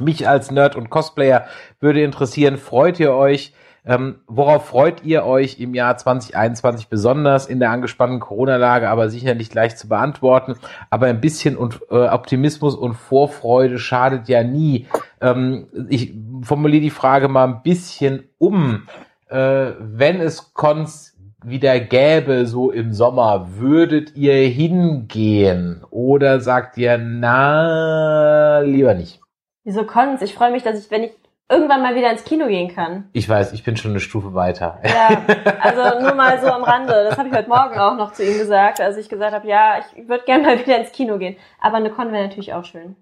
mich als Nerd und Cosplayer würde interessieren, freut ihr euch ähm, worauf freut ihr euch im Jahr 2021 besonders in der angespannten Corona-Lage, aber sicher nicht leicht zu beantworten. Aber ein bisschen und, äh, Optimismus und Vorfreude schadet ja nie. Ähm, ich formuliere die Frage mal ein bisschen um. Äh, wenn es Cons wieder gäbe, so im Sommer, würdet ihr hingehen? Oder sagt ihr, na, lieber nicht? Wieso Cons? Ich freue mich, dass ich, wenn ich irgendwann mal wieder ins Kino gehen kann. Ich weiß, ich bin schon eine Stufe weiter. Ja, also nur mal so am Rande. Das habe ich heute Morgen auch noch zu ihm gesagt, als ich gesagt habe, ja, ich würde gerne mal wieder ins Kino gehen. Aber eine Con wäre natürlich auch schön.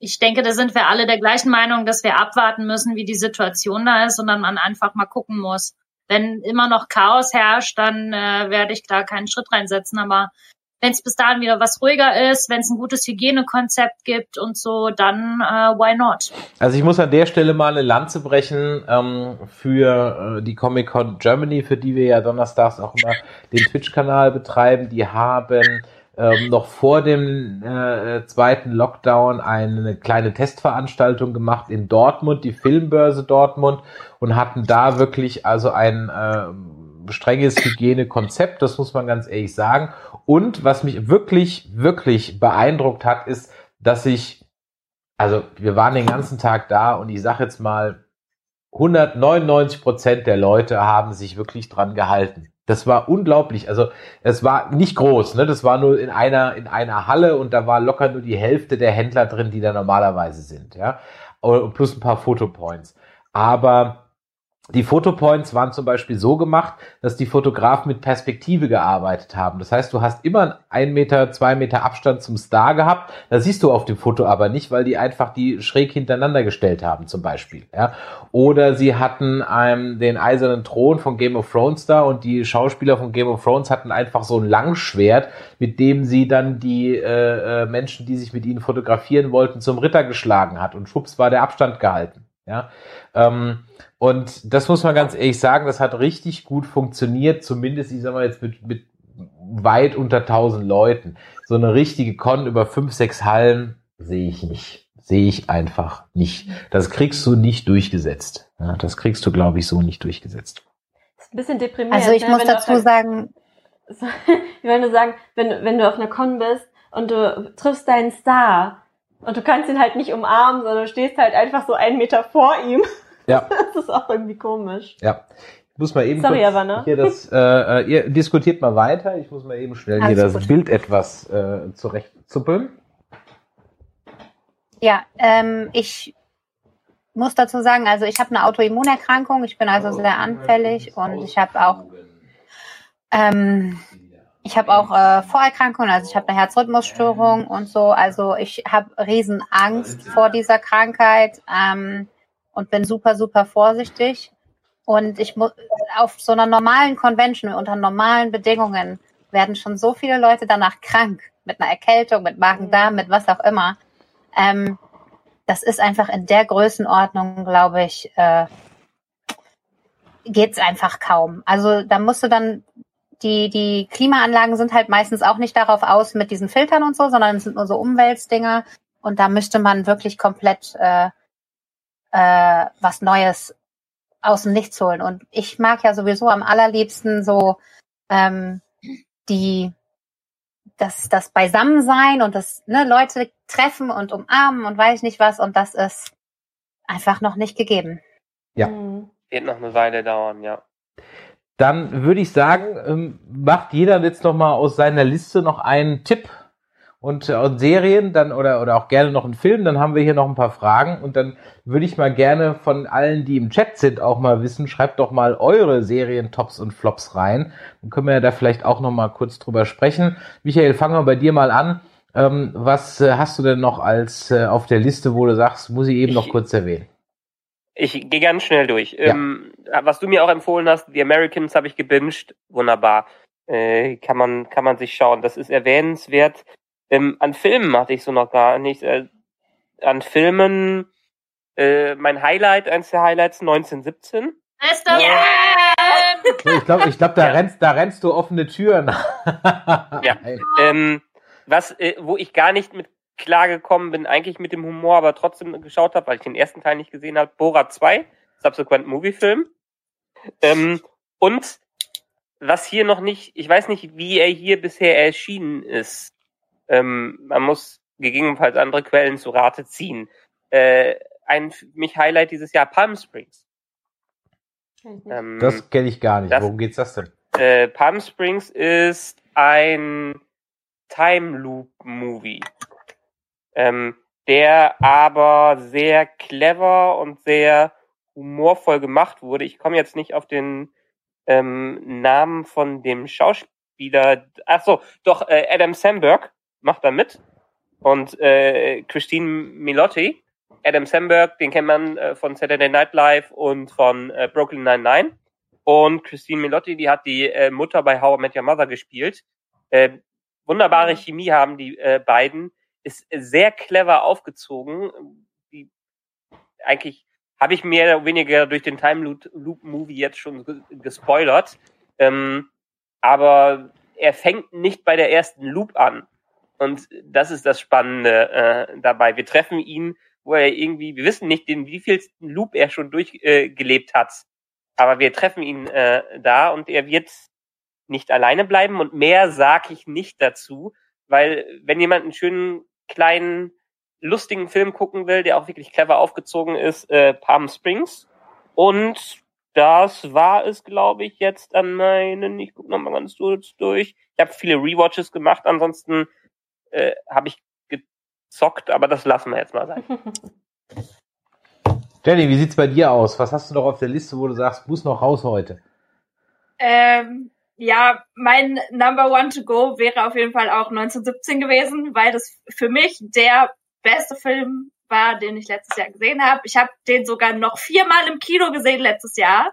Ich denke, da sind wir alle der gleichen Meinung, dass wir abwarten müssen, wie die Situation da ist und dann man einfach mal gucken muss. Wenn immer noch Chaos herrscht, dann äh, werde ich da keinen Schritt reinsetzen. Aber wenn es bis dahin wieder was ruhiger ist, wenn es ein gutes Hygienekonzept gibt und so, dann äh, why not? Also ich muss an der Stelle mal eine Lanze brechen ähm, für äh, die Comic Con Germany, für die wir ja donnerstags auch immer den Twitch-Kanal betreiben. Die haben ähm, noch vor dem äh, zweiten Lockdown eine kleine Testveranstaltung gemacht in Dortmund, die Filmbörse Dortmund, und hatten da wirklich also ein äh, strenges Hygienekonzept, das muss man ganz ehrlich sagen. Und was mich wirklich, wirklich beeindruckt hat, ist, dass ich, also wir waren den ganzen Tag da und ich sage jetzt mal, 199 Prozent der Leute haben sich wirklich dran gehalten. Das war unglaublich. Also es war nicht groß, ne? Das war nur in einer in einer Halle und da war locker nur die Hälfte der Händler drin, die da normalerweise sind, ja. Und plus ein paar Fotopoints. Aber die Fotopoints waren zum Beispiel so gemacht, dass die Fotografen mit Perspektive gearbeitet haben. Das heißt, du hast immer einen Meter, zwei Meter Abstand zum Star gehabt. Das siehst du auf dem Foto aber nicht, weil die einfach die schräg hintereinander gestellt haben, zum Beispiel. Ja? Oder sie hatten ähm, den eisernen Thron von Game of Thrones da und die Schauspieler von Game of Thrones hatten einfach so ein Langschwert, mit dem sie dann die äh, äh, Menschen, die sich mit ihnen fotografieren wollten, zum Ritter geschlagen hat. Und schwupps war der Abstand gehalten. Ja. Ähm, und das muss man ganz ehrlich sagen, das hat richtig gut funktioniert, zumindest, ich sag mal jetzt mit, mit weit unter 1000 Leuten. So eine richtige Con über fünf, sechs Hallen sehe ich nicht. Sehe ich einfach nicht. Das kriegst du nicht durchgesetzt. Ja, das kriegst du, glaube ich, so nicht durchgesetzt. Das ist ein bisschen deprimierend. Also ich ne, muss wenn dazu auf sagen, einer- ich würde sagen, wenn, wenn du auf einer Con bist und du triffst deinen Star und du kannst ihn halt nicht umarmen, sondern du stehst halt einfach so einen Meter vor ihm. Ja. Das ist auch irgendwie komisch. Ja. Ich muss mal eben Sorry, kurz aber, ne? hier das, äh, äh, ihr diskutiert mal weiter. Ich muss mal eben schnell hier Alles das gut. Bild etwas äh, zurechtzuppeln. ja, ähm, ich muss dazu sagen, also ich habe eine Autoimmunerkrankung, ich bin also sehr anfällig und ich habe auch ähm, ich habe auch äh, Vorerkrankungen, also ich habe eine Herzrhythmusstörung und so. Also ich habe riesen Angst vor dieser Krankheit ähm, und bin super, super vorsichtig. Und ich muss auf so einer normalen Convention unter normalen Bedingungen werden schon so viele Leute danach krank mit einer Erkältung, mit Magen-Darm, mit was auch immer. Ähm, das ist einfach in der Größenordnung, glaube ich, äh, geht's einfach kaum. Also da musst du dann die, die Klimaanlagen sind halt meistens auch nicht darauf aus mit diesen Filtern und so, sondern es sind nur so Umweltdinger. Und da müsste man wirklich komplett äh, äh, was Neues aus dem Nichts holen. Und ich mag ja sowieso am allerliebsten so ähm, die das, das Beisammensein und das ne, Leute treffen und umarmen und weiß ich nicht was. Und das ist einfach noch nicht gegeben. Ja. Mhm. Wird noch eine Weile dauern, ja. Dann würde ich sagen, ähm, macht jeder jetzt noch mal aus seiner Liste noch einen Tipp und, äh, und Serien dann oder oder auch gerne noch einen Film. Dann haben wir hier noch ein paar Fragen und dann würde ich mal gerne von allen, die im Chat sind, auch mal wissen. Schreibt doch mal eure Serien Tops und Flops rein. Dann können wir ja da vielleicht auch noch mal kurz drüber sprechen. Michael, fangen wir bei dir mal an. Ähm, was äh, hast du denn noch als äh, auf der Liste, wo du sagst, muss ich eben Ich- noch kurz erwähnen? Ich gehe ganz schnell durch. Ähm, was du mir auch empfohlen hast, The Americans habe ich gebinged. Wunderbar. Äh, kann man kann man sich schauen. Das ist erwähnenswert. Ähm, an Filmen hatte ich so noch gar nicht. Äh, an Filmen äh, mein Highlight, eins der Highlights 1917. Ist das Ja. Ich glaube, ich glaub, da Ja. rennst, da rennst du offene Türen. Ja. Ähm, was, äh, wo ich gar nicht mit klargekommen bin, eigentlich mit dem Humor, aber trotzdem geschaut habe, weil ich den ersten Teil nicht gesehen habe, Borat 2, Subsequent Movie Film. Ähm, und was hier noch nicht, ich weiß nicht, wie er hier bisher erschienen ist. Ähm, man muss gegebenenfalls andere Quellen zu Rate ziehen. Äh, ein mich Highlight dieses Jahr Palm Springs. Ähm, Das kenne ich gar nicht. Das- Worum geht's das denn? äh, Palm Springs ist ein Time Loop Movie, ähm, der aber sehr clever und sehr humorvoll gemacht wurde. Ich komme jetzt nicht auf den ähm, Namen von dem Schauspieler. Ach so, doch äh, Adam Samberg macht da mit und äh, Christine Milotti. Adam Samberg, den kennt man äh, von Saturday Night Live und von äh, Brooklyn Nine-Nine. Und Christine Milotti, die hat die äh, Mutter bei How I Met Your Mother gespielt. Äh, wunderbare Chemie haben die äh, beiden. Ist sehr clever aufgezogen. Die, eigentlich habe ich mehr oder weniger durch den Time Loop, Loop Movie jetzt schon ge- gespoilert. Ähm, aber er fängt nicht bei der ersten Loop an. Und das ist das Spannende äh, dabei. Wir treffen ihn, wo er irgendwie, wir wissen nicht, den wievielsten Loop er schon durchgelebt äh, hat. Aber wir treffen ihn äh, da und er wird nicht alleine bleiben und mehr sag ich nicht dazu, weil wenn jemand einen schönen, kleinen, lustigen Film gucken will, der auch wirklich clever aufgezogen ist, äh, Palm Springs. Und das war es, glaube ich, jetzt an meinen, ich gucke nochmal ganz kurz durch. Ich habe viele Rewatches gemacht, ansonsten äh, habe ich gezockt, aber das lassen wir jetzt mal sein. Jenny, wie sieht's bei dir aus? Was hast du noch auf der Liste, wo du sagst, muss noch raus heute? Ähm, ja, mein Number One to Go wäre auf jeden Fall auch 1917 gewesen, weil das für mich der beste Film war, den ich letztes Jahr gesehen habe. Ich habe den sogar noch viermal im Kino gesehen letztes Jahr.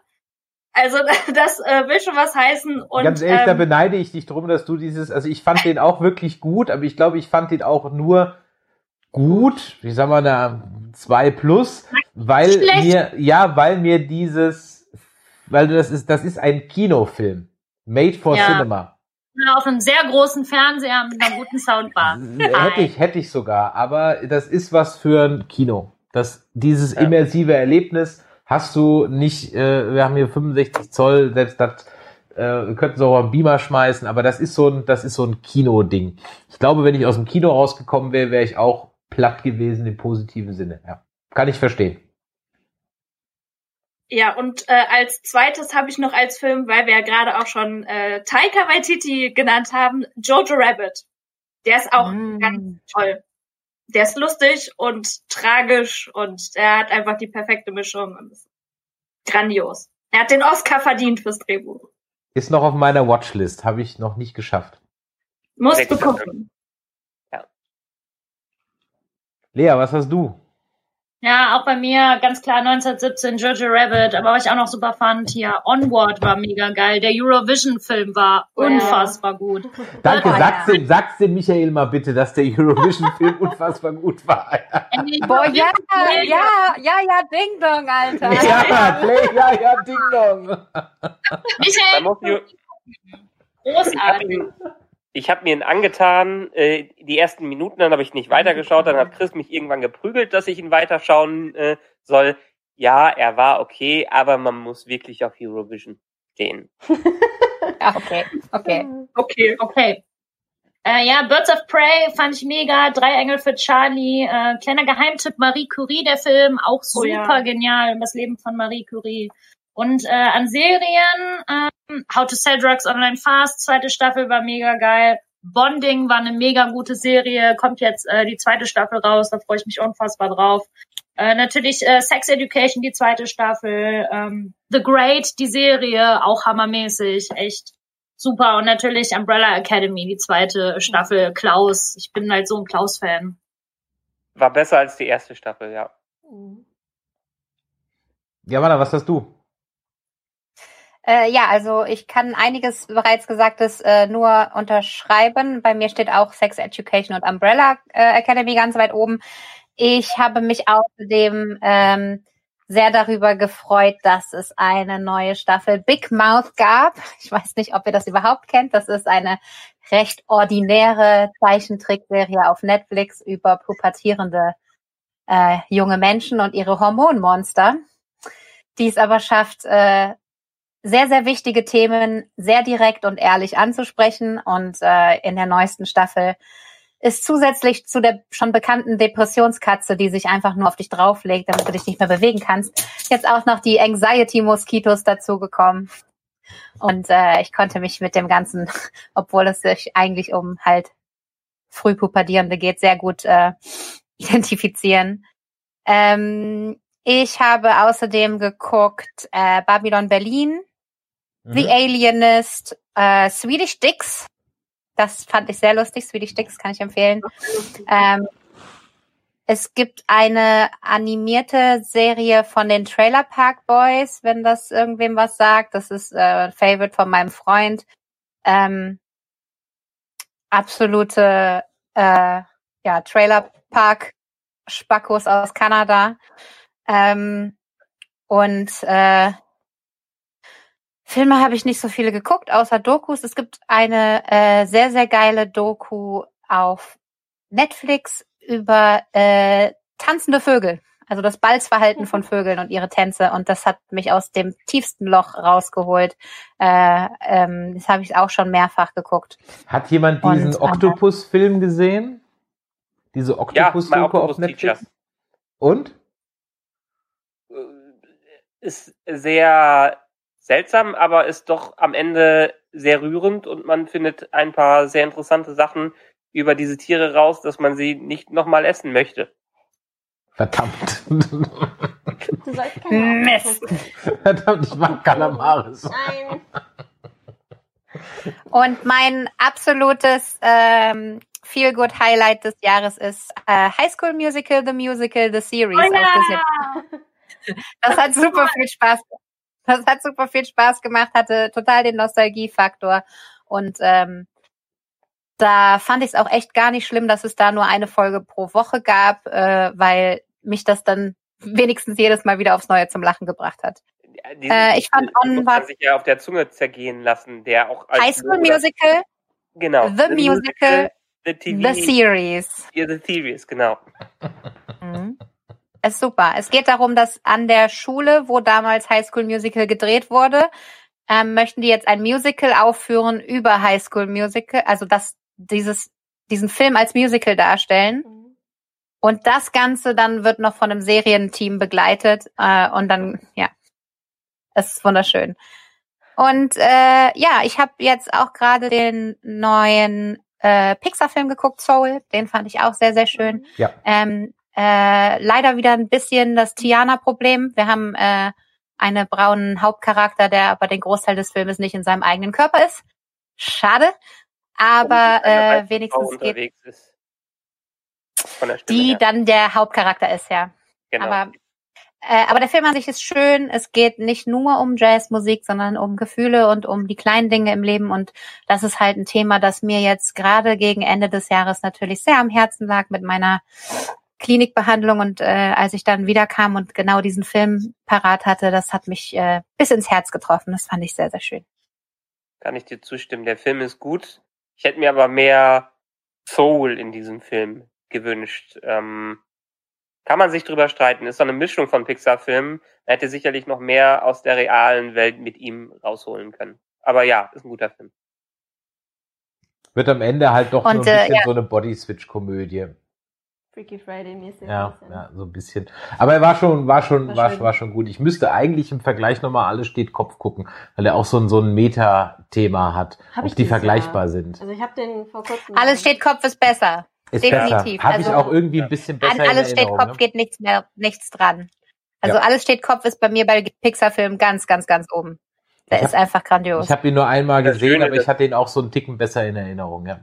Also das äh, will schon was heißen. Und, Ganz ehrlich, ähm, da beneide ich dich drum, dass du dieses, also ich fand den auch wirklich gut, aber ich glaube, ich fand den auch nur gut, wie sagen wir da, zwei plus, weil Schlecht. mir, ja, weil mir dieses, weil das ist, das ist ein Kinofilm. Made for Ja. Cinema. Auf einem sehr großen Fernseher mit einer guten Soundbar. Hätte ich, hätte ich sogar, aber das ist was für ein Kino. Das, dieses immersive Erlebnis hast du nicht, äh, wir haben hier 65 Zoll, selbst das, äh, wir könnten so einen Beamer schmeißen, aber das ist so ein, das ist so ein Kino-Ding. Ich glaube, wenn ich aus dem Kino rausgekommen wäre, wäre ich auch platt gewesen im positiven Sinne. Ja. Kann ich verstehen. Ja, und äh, als zweites habe ich noch als Film, weil wir ja gerade auch schon äh, Taika Waititi genannt haben, Jojo Rabbit. Der ist auch Mm. ganz toll. Der ist lustig und tragisch und er hat einfach die perfekte Mischung und ist grandios. Er hat den Oscar verdient fürs Drehbuch. Ist noch auf meiner Watchlist, habe ich noch nicht geschafft. Musst du gucken. Lea, was hast du? Ja, auch bei mir ganz klar 1917 Jojo Rabbit, aber was ich auch noch super fand, hier Onward war mega geil. Der Eurovision-Film war Oh ja. unfassbar gut. Danke, Oh, sag's, ja. dem, sag's dem Michael mal bitte, dass der Eurovision-Film unfassbar gut war. Boah, ja, ja, ja, ja, Ding Dong, Alter. ja, Play, ja, ja, Ding Dong. Michael, muss ich, habe mir ihn angetan, äh, die ersten Minuten, dann habe ich nicht weitergeschaut, dann hat Chris mich irgendwann geprügelt, dass ich ihn weiterschauen äh, soll. Ja, er war okay, aber man muss wirklich auf Eurovision stehen. Ja, okay, okay. Okay. Okay. Äh, ja, Birds of Prey fand ich mega. Drei Engel für Charlie. Äh, kleiner Geheimtipp, Marie Curie, der Film. Auch Oh super ja. genial. Das Leben von Marie Curie. Und äh, an Serien, ähm, How to Sell Drugs Online Fast, zweite Staffel war mega geil. Bonding war eine mega gute Serie. Kommt jetzt äh, die zweite Staffel raus. Da freue ich mich unfassbar drauf. Äh, natürlich äh, Sex Education, die zweite Staffel. Ähm, The Great, die Serie, auch hammermäßig. Echt super. Und natürlich Umbrella Academy, die zweite Staffel. Klaus. Ich bin halt so ein Klaus-Fan. War besser als die erste Staffel, ja. Ja, Mann, was hast du? Äh, ja, also ich kann einiges bereits Gesagtes äh, nur unterschreiben. Bei mir steht auch Sex Education und Umbrella äh, Academy ganz weit oben. Ich habe mich außerdem ähm, sehr darüber gefreut, dass es eine neue Staffel Big Mouth gab. Ich weiß nicht, ob ihr das überhaupt kennt. Das ist eine recht ordinäre Zeichentrickserie auf Netflix über pubertierende äh, junge Menschen und ihre Hormonmonster, die es aber schafft, äh, sehr, sehr wichtige Themen sehr direkt und ehrlich anzusprechen. Und äh, in der neuesten Staffel ist zusätzlich zu der schon bekannten Depressionskatze, die sich einfach nur auf dich drauflegt, damit du dich nicht mehr bewegen kannst, jetzt auch noch die Anxiety-Moskitos dazugekommen. Und äh, ich konnte mich mit dem Ganzen, obwohl es sich eigentlich um halt Frühpubertierende geht, sehr gut äh, identifizieren. Ähm, ich habe außerdem geguckt äh, Babylon Berlin, The Alienist, äh, Swedish Dicks. Das fand ich sehr lustig. Swedish Dicks kann ich empfehlen. Ähm, es gibt eine animierte Serie von den Trailer Park Boys, wenn das irgendwem was sagt. Das ist äh, ein Favorite von meinem Freund. Ähm, absolute äh, ja, Trailer Park Spackos aus Kanada. Ähm, und äh, Filme habe ich nicht so viele geguckt, außer Dokus. Es gibt eine äh, sehr, sehr geile Doku auf Netflix über äh, tanzende Vögel. Also das Balzverhalten von Vögeln und ihre Tänze. Und das hat mich aus dem tiefsten Loch rausgeholt. Äh, ähm, das habe ich auch schon mehrfach geguckt. Hat jemand diesen Octopus-Film gesehen? Diese Ja, Octopus-Doku My auf Netflix? Teacher. Und? Äh, Ist sehr seltsam, aber ist doch am Ende sehr rührend und man findet ein paar sehr interessante Sachen über diese Tiere raus, dass man sie nicht nochmal essen möchte. Verdammt. Du sollst Mist. Verdammt, ich mag Calamaris. Nein. Und mein absolutes ähm, Feel-Good-Highlight des Jahres ist äh, High School Musical, The Musical, The Series. Oh ja! Das hat super viel Spaß. Das hat super viel Spaß gemacht, hatte total den Nostalgiefaktor. Und ähm, da fand ich es auch echt gar nicht schlimm, dass es da nur eine Folge pro Woche gab, äh, weil mich das dann wenigstens jedes Mal wieder aufs Neue zum Lachen gebracht hat. Äh, ich fand On muss man sich ja auf der Zunge zergehen lassen, der auch als High School Musical, genau, The Musical, The TV, The Series. ja, The Series, genau. Mhm. Ist super. Es geht darum, dass an der Schule, wo damals High School Musical gedreht wurde, ähm, möchten die jetzt ein Musical aufführen über High School Musical, also dass dieses diesen Film als Musical darstellen. Und das Ganze dann wird noch von einem Serienteam begleitet äh, und dann ja, es ist wunderschön. Und äh, ja, ich habe jetzt auch gerade den neuen äh, Pixar-Film geguckt, Soul. Den fand ich auch sehr sehr schön. Ja. Ähm, äh, leider wieder ein bisschen das Tiana-Problem. Wir haben äh, einen braunen Hauptcharakter, der aber den Großteil des Filmes nicht in seinem eigenen Körper ist. Schade. Aber äh, wenigstens geht die her. dann der Hauptcharakter ist, ja. genau. Aber, äh, aber der Film an sich ist schön. Es geht nicht nur um Jazzmusik, sondern um Gefühle und um die kleinen Dinge im Leben. Und das ist halt ein Thema, das mir jetzt gerade gegen Ende des Jahres natürlich sehr am Herzen lag mit meiner Klinikbehandlung. Und äh, als ich dann wiederkam und genau diesen Film parat hatte, das hat mich äh, bis ins Herz getroffen. Das fand ich sehr, sehr schön. Kann ich dir zustimmen. Der Film ist gut. Ich hätte mir aber mehr Soul in diesem Film gewünscht. Ähm, kann man sich drüber streiten. Ist so eine Mischung von Pixar-Filmen. Er hätte sicherlich noch mehr aus der realen Welt mit ihm rausholen können. Aber ja, ist ein guter Film. Wird am Ende halt doch Und, so ein äh, bisschen ja. so eine Body-Switch-Komödie. Freaky Friday mäßig. Ja, ja, so ein bisschen. Aber er war schon, war schon, War war, schön. war schon gut. Ich müsste eigentlich im Vergleich nochmal alles steht Kopf gucken, weil er auch so ein, so ein Meta-Thema hat, Hab ob ich die vergleichbar Jahr. sind. Also ich habe den vor kurzem. Alles steht Kopf ist besser. Ist definitiv. besser. Habe ich Also, auch irgendwie ein bisschen besser An in alles steht. Kopf ne? geht nichts mehr, nichts dran. Also Ja. alles steht Kopf ist bei mir bei Pixar-Filmen ganz, ganz, ganz oben. Der Ich hab- ist einfach grandios. Ich habe ihn nur einmal Das gesehen, Schöne, aber ich hatte ihn auch so einen Ticken besser in Erinnerung, ja.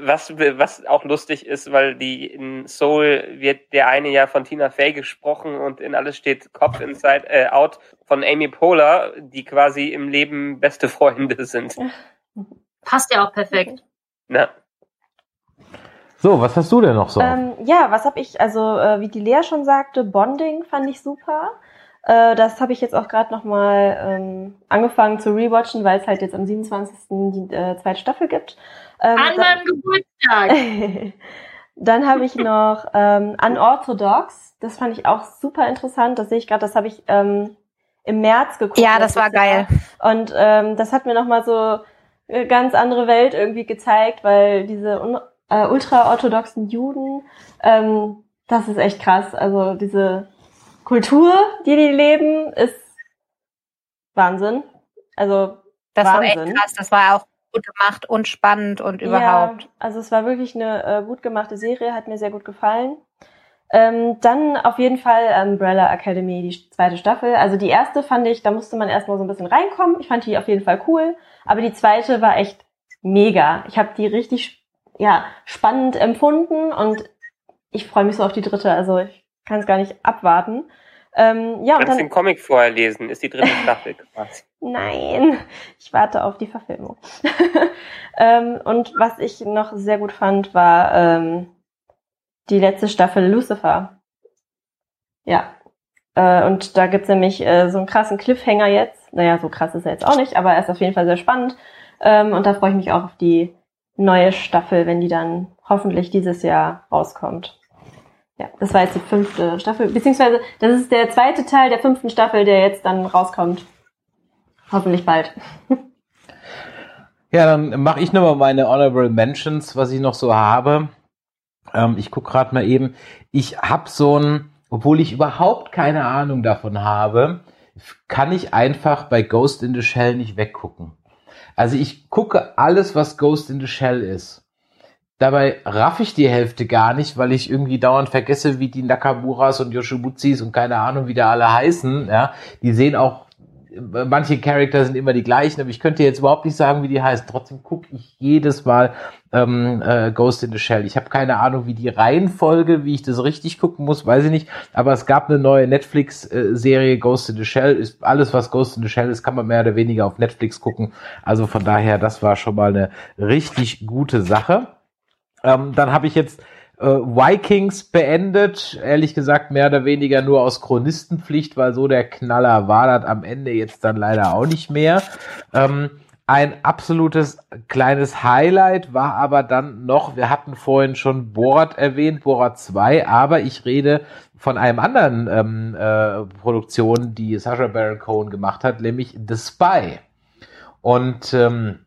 Was, was auch lustig ist, weil die in Soul wird der eine ja von Tina Fey gesprochen und in alles steht Kopf Inside äh, Out von Amy Poehler, die quasi im Leben beste Freunde sind. Passt ja auch perfekt. Na, So, was hast du denn noch so? Ähm, ja, was habe ich, also äh, wie die Lea schon sagte, Bonding fand ich super. Äh, das habe ich jetzt auch gerade nochmal ähm, angefangen zu rewatchen, weil es halt jetzt am 27. die äh, zweite Staffel gibt. Ähm, An meinem Geburtstag. Dann habe ich noch ähm, Unorthodox. Das fand ich auch super interessant. Das sehe ich gerade, das habe ich ähm, im März geguckt. ja, das war geil. Und ähm, das hat mir nochmal so eine ganz andere Welt irgendwie gezeigt, weil diese un äh, ultraorthodoxen Juden, ähm, das ist echt krass. Also diese Kultur, die die leben, ist Wahnsinn. Also Das war Wahnsinn. echt krass. Das war auch gut gemacht und spannend und überhaupt. Ja, also es war wirklich eine äh, gut gemachte Serie, hat mir sehr gut gefallen. Ähm, dann auf jeden Fall Umbrella Academy, die zweite Staffel. Also die erste fand ich, da musste man erstmal so ein bisschen reinkommen. Ich fand die auf jeden Fall cool. Aber die zweite war echt mega. Ich habe die richtig ja, spannend empfunden und ich freue mich so auf die dritte. Also ich kann es gar nicht abwarten. Ähm, ja, und kannst dann, den Comic vorher lesen, ist die dritte Staffel quasi. Nein, ich warte auf die Verfilmung. ähm, und was ich noch sehr gut fand, war ähm, die letzte Staffel Lucifer. Ja. Äh, und da gibt's nämlich äh, so einen krassen Cliffhanger jetzt. Naja, so krass ist er jetzt auch nicht, aber er ist auf jeden Fall sehr spannend. Ähm, und da freue ich mich auch auf die neue Staffel, wenn die dann hoffentlich dieses Jahr rauskommt. Ja, das war jetzt die fünfte Staffel, beziehungsweise das ist der zweite Teil der fünften Staffel, der jetzt dann rauskommt. Hoffentlich bald. Ja, dann mache ich nochmal meine Honorable Mentions, was ich noch so habe. Ähm, ich gucke gerade mal eben. Ich habe so ein, obwohl ich überhaupt keine Ahnung davon habe, kann ich einfach bei Ghost in the Shell nicht weggucken. Also ich gucke alles, was Ghost in the Shell ist. Dabei raff ich die Hälfte gar nicht, weil ich irgendwie dauernd vergesse, wie die Nakamuras und Yoshibutsis und keine Ahnung, wie da alle heißen. Ja, die sehen auch manche Charakter sind immer die gleichen, aber ich könnte jetzt überhaupt nicht sagen, wie die heißen. Trotzdem gucke ich jedes Mal ähm, äh, Ghost in the Shell. Ich habe keine Ahnung, wie die Reihenfolge, wie ich das richtig gucken muss, weiß ich nicht. Aber es gab eine neue Netflix-Serie Ghost in the Shell. Ist alles, was Ghost in the Shell ist, kann man mehr oder weniger auf Netflix gucken. Also von daher, das war schon mal eine richtig gute Sache. Ähm, dann habe ich jetzt äh, Vikings beendet. Ehrlich gesagt, mehr oder weniger nur aus Chronistenpflicht, weil so der Knaller war das am Ende jetzt dann leider auch nicht mehr. Ähm, ein absolutes kleines Highlight war aber dann noch, wir hatten vorhin schon Borat erwähnt, Borat 2, aber ich rede von einem anderen ähm, äh, Produktion, die Sacha Baron Cohen gemacht hat, nämlich The Spy. Und ähm,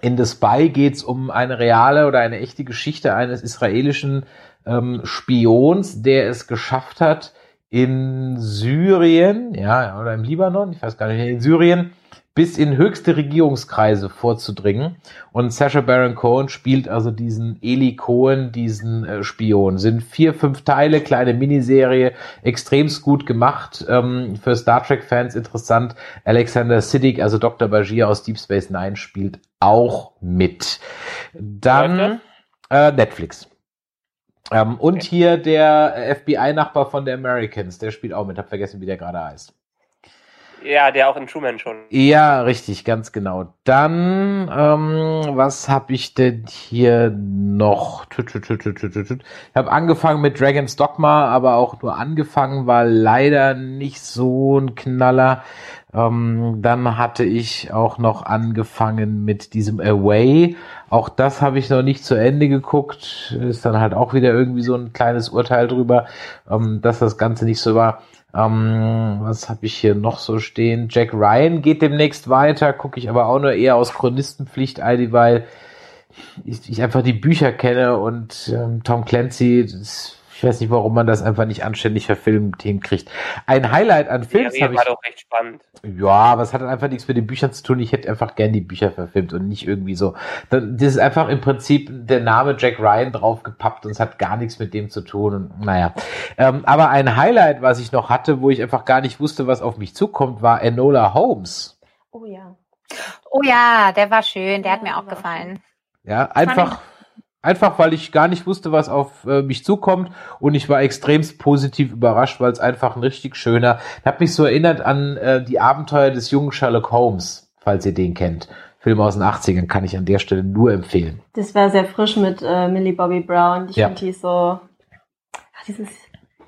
in The Spy geht es um eine reale oder eine echte Geschichte eines israelischen ähm, Spions, der es geschafft hat, in Syrien, ja, oder im Libanon, ich weiß gar nicht, in Syrien, bis in höchste Regierungskreise vorzudringen. Und Sacha Baron Cohen spielt also diesen Eli Cohen, diesen äh, Spion. Sind vier, fünf Teile, kleine Miniserie, extremst gut gemacht. Ähm, für Star Trek-Fans interessant. Alexander Siddig, also Dr. Bajir aus Deep Space Nine, spielt auch mit. Dann äh, Netflix. Ähm, und okay. hier der FBI-Nachbar von der Americans, der spielt auch mit. Hab vergessen, wie der gerade heißt. Ja, der auch in Truman schon. Ja, richtig, ganz genau. Dann, ähm, was habe ich denn hier noch? Ich habe angefangen mit Dragon's Dogma, aber auch nur angefangen, war leider nicht so ein Knaller. Ähm, dann hatte ich auch noch angefangen mit diesem Away. Auch das habe ich noch nicht zu Ende geguckt. Ist dann halt auch wieder irgendwie so ein kleines Urteil drüber, ähm, dass das Ganze nicht so war. Ähm, was habe ich hier noch so stehen? Jack Ryan geht demnächst weiter, gucke ich aber auch nur eher aus Chronistenpflicht, weil ich, ich einfach die Bücher kenne und ähm, Tom Clancy, das ich weiß nicht, warum man das einfach nicht anständig verfilmt hinkriegt. Ein Highlight an Films habe ich. war doch recht spannend. Ja, aber es hat einfach nichts mit den Büchern zu tun. Ich hätte einfach gern die Bücher verfilmt und nicht irgendwie so. Das ist einfach im Prinzip der Name Jack Ryan draufgepappt und es hat gar nichts mit dem zu tun. Und naja. Ähm, aber ein Highlight, was ich noch hatte, wo ich einfach gar nicht wusste, was auf mich zukommt, war Enola Holmes. Oh ja. Oh ja, der war schön. Der ja, hat mir auch gefallen. Ja, einfach Einfach weil ich gar nicht wusste, was auf äh, mich zukommt und ich war extremst positiv überrascht, weil es einfach ein richtig schöner, hat mich so erinnert an äh, die Abenteuer des jungen Sherlock Holmes, falls ihr den kennt. Film aus den 80ern kann ich an der Stelle nur empfehlen. Das war sehr frisch mit äh, Millie Bobby Brown. Ich ja. finde die so, ach, dieses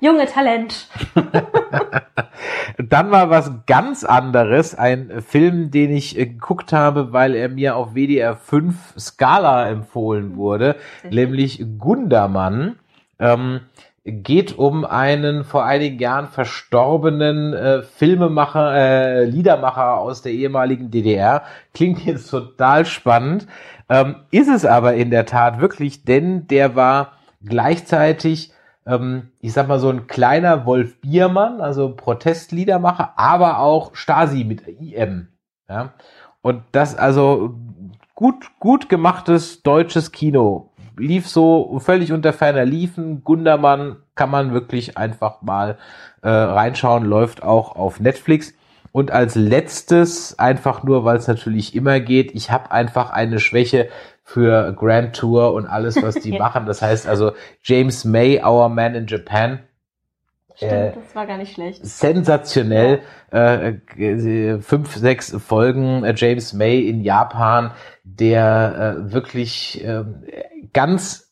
junge Talent. Dann war was ganz anderes, ein Film, den ich äh, geguckt habe, weil er mir auf WDR 5 Scala empfohlen wurde, mhm. nämlich Gundermann. Ähm, geht um einen vor einigen Jahren verstorbenen äh, Filmemacher, äh, Liedermacher aus der ehemaligen DDR. Klingt jetzt total spannend. Ähm, ist es aber in der Tat wirklich, denn der war gleichzeitig ich sag mal, so ein kleiner Wolf Biermann, also Protestliedermacher, aber auch Stasi mit IM. Ja? Und das also gut, gut gemachtes deutsches Kino. Lief so völlig unter ferner Liefen. Gundermann kann man wirklich einfach mal äh, reinschauen, läuft auch auf Netflix. Und als letztes, einfach nur, weil es natürlich immer geht, ich habe einfach eine Schwäche für Grand Tour und alles, was die machen. Das heißt also James May, Our Man in Japan. Stimmt, äh, das war gar nicht schlecht. Sensationell. Ja. Äh, fünf, sechs Folgen äh, James May in Japan, der äh, wirklich äh, ganz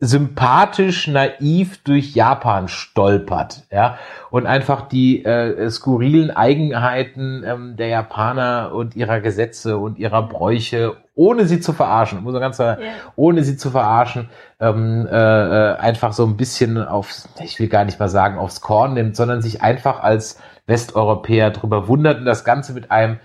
sympathisch naiv durch Japan stolpert, ja, und einfach die äh, skurrilen Eigenheiten ähm, der Japaner und ihrer Gesetze und ihrer Bräuche, ohne sie zu verarschen, muss man ganz sagen, yeah. ohne sie zu verarschen, ähm, äh, äh, einfach so ein bisschen aufs, ich will gar nicht mal sagen aufs Korn nimmt, sondern sich einfach als Westeuropäer drüber wundert und das Ganze mit einem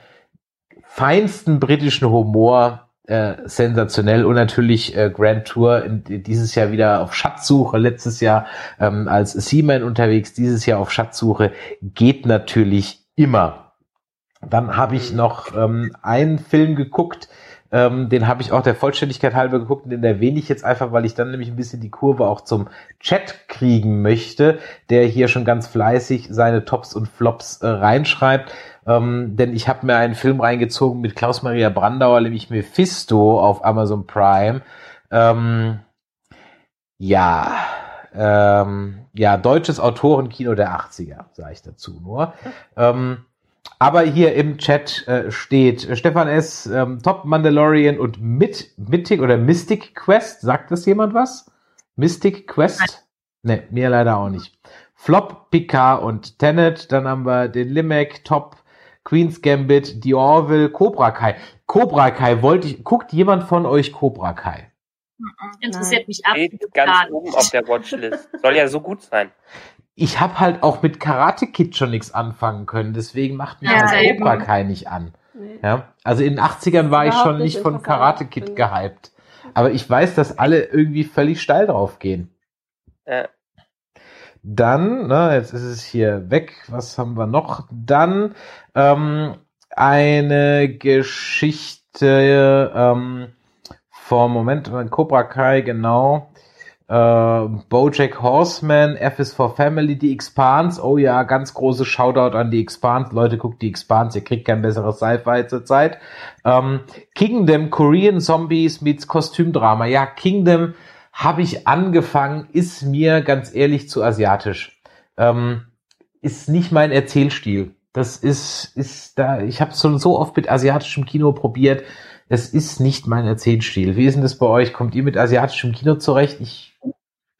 feinsten britischen Humor äh, sensationell. Und natürlich äh, Grand Tour in, dieses Jahr wieder auf Schatzsuche, letztes Jahr ähm, als Seaman unterwegs, dieses Jahr auf Schatzsuche, geht natürlich immer. Dann habe ich noch ähm, einen Film geguckt, Ähm, den habe ich auch der Vollständigkeit halber geguckt und den erwähne ich jetzt einfach, weil ich dann nämlich ein bisschen die Kurve auch zum Chat kriegen möchte, der hier schon ganz fleißig seine Tops und Flops äh, reinschreibt. Ähm, denn ich habe mir einen Film reingezogen mit Klaus-Maria Brandauer, nämlich Mephisto auf Amazon Prime. Ähm, ja, ähm, ja, deutsches Autorenkino der 80er, sage ich dazu nur. Ähm, aber hier im Chat äh, steht äh, Stefan S., ähm, Top Mandalorian und mit Mythic oder Mystic Quest. Sagt das jemand was? Mystic Quest? Ne, mir leider auch nicht. Flop, Picard und Tenet. Dann haben wir den Limek, Top, Queen's Gambit, The Orville, Cobra Kai. Cobra Kai wollte ich, guckt jemand von euch Cobra Kai? Interessiert mich ab. Steht ganz oben auf der Watchlist. Soll ja so gut sein. Ich habe halt auch mit Karate Kid schon nichts anfangen können, deswegen macht mich Ja, das eben. Cobra Kai nicht an. Nee. Ja, also in den 80ern war ich schon nicht nicht von Karate Kid ich. gehypt. Aber ich weiß, dass alle irgendwie völlig steil drauf gehen. Äh, Dann, na, jetzt ist es hier weg. Was haben wir noch? Dann ähm, eine Geschichte ähm, vom Moment, Cobra Kai, genau. Äh, Bojack Horseman, F is for Family, die Expanse. Oh ja, ganz großes Shoutout an die Expanse. Leute, guckt die Expanse, ihr kriegt kein besseres Sci-Fi zurzeit. Ähm, Kingdom, Korean Zombies meets Kostümdrama. Ja, Kingdom habe ich angefangen, ist mir ganz ehrlich zu asiatisch. Ähm, ist nicht mein Erzählstil. Das ist, ist da, ich habe schon so oft mit asiatischem Kino probiert. Es ist nicht mein Erzählstil. Wie ist denn das bei euch? Kommt ihr mit asiatischem Kino zurecht? Ich,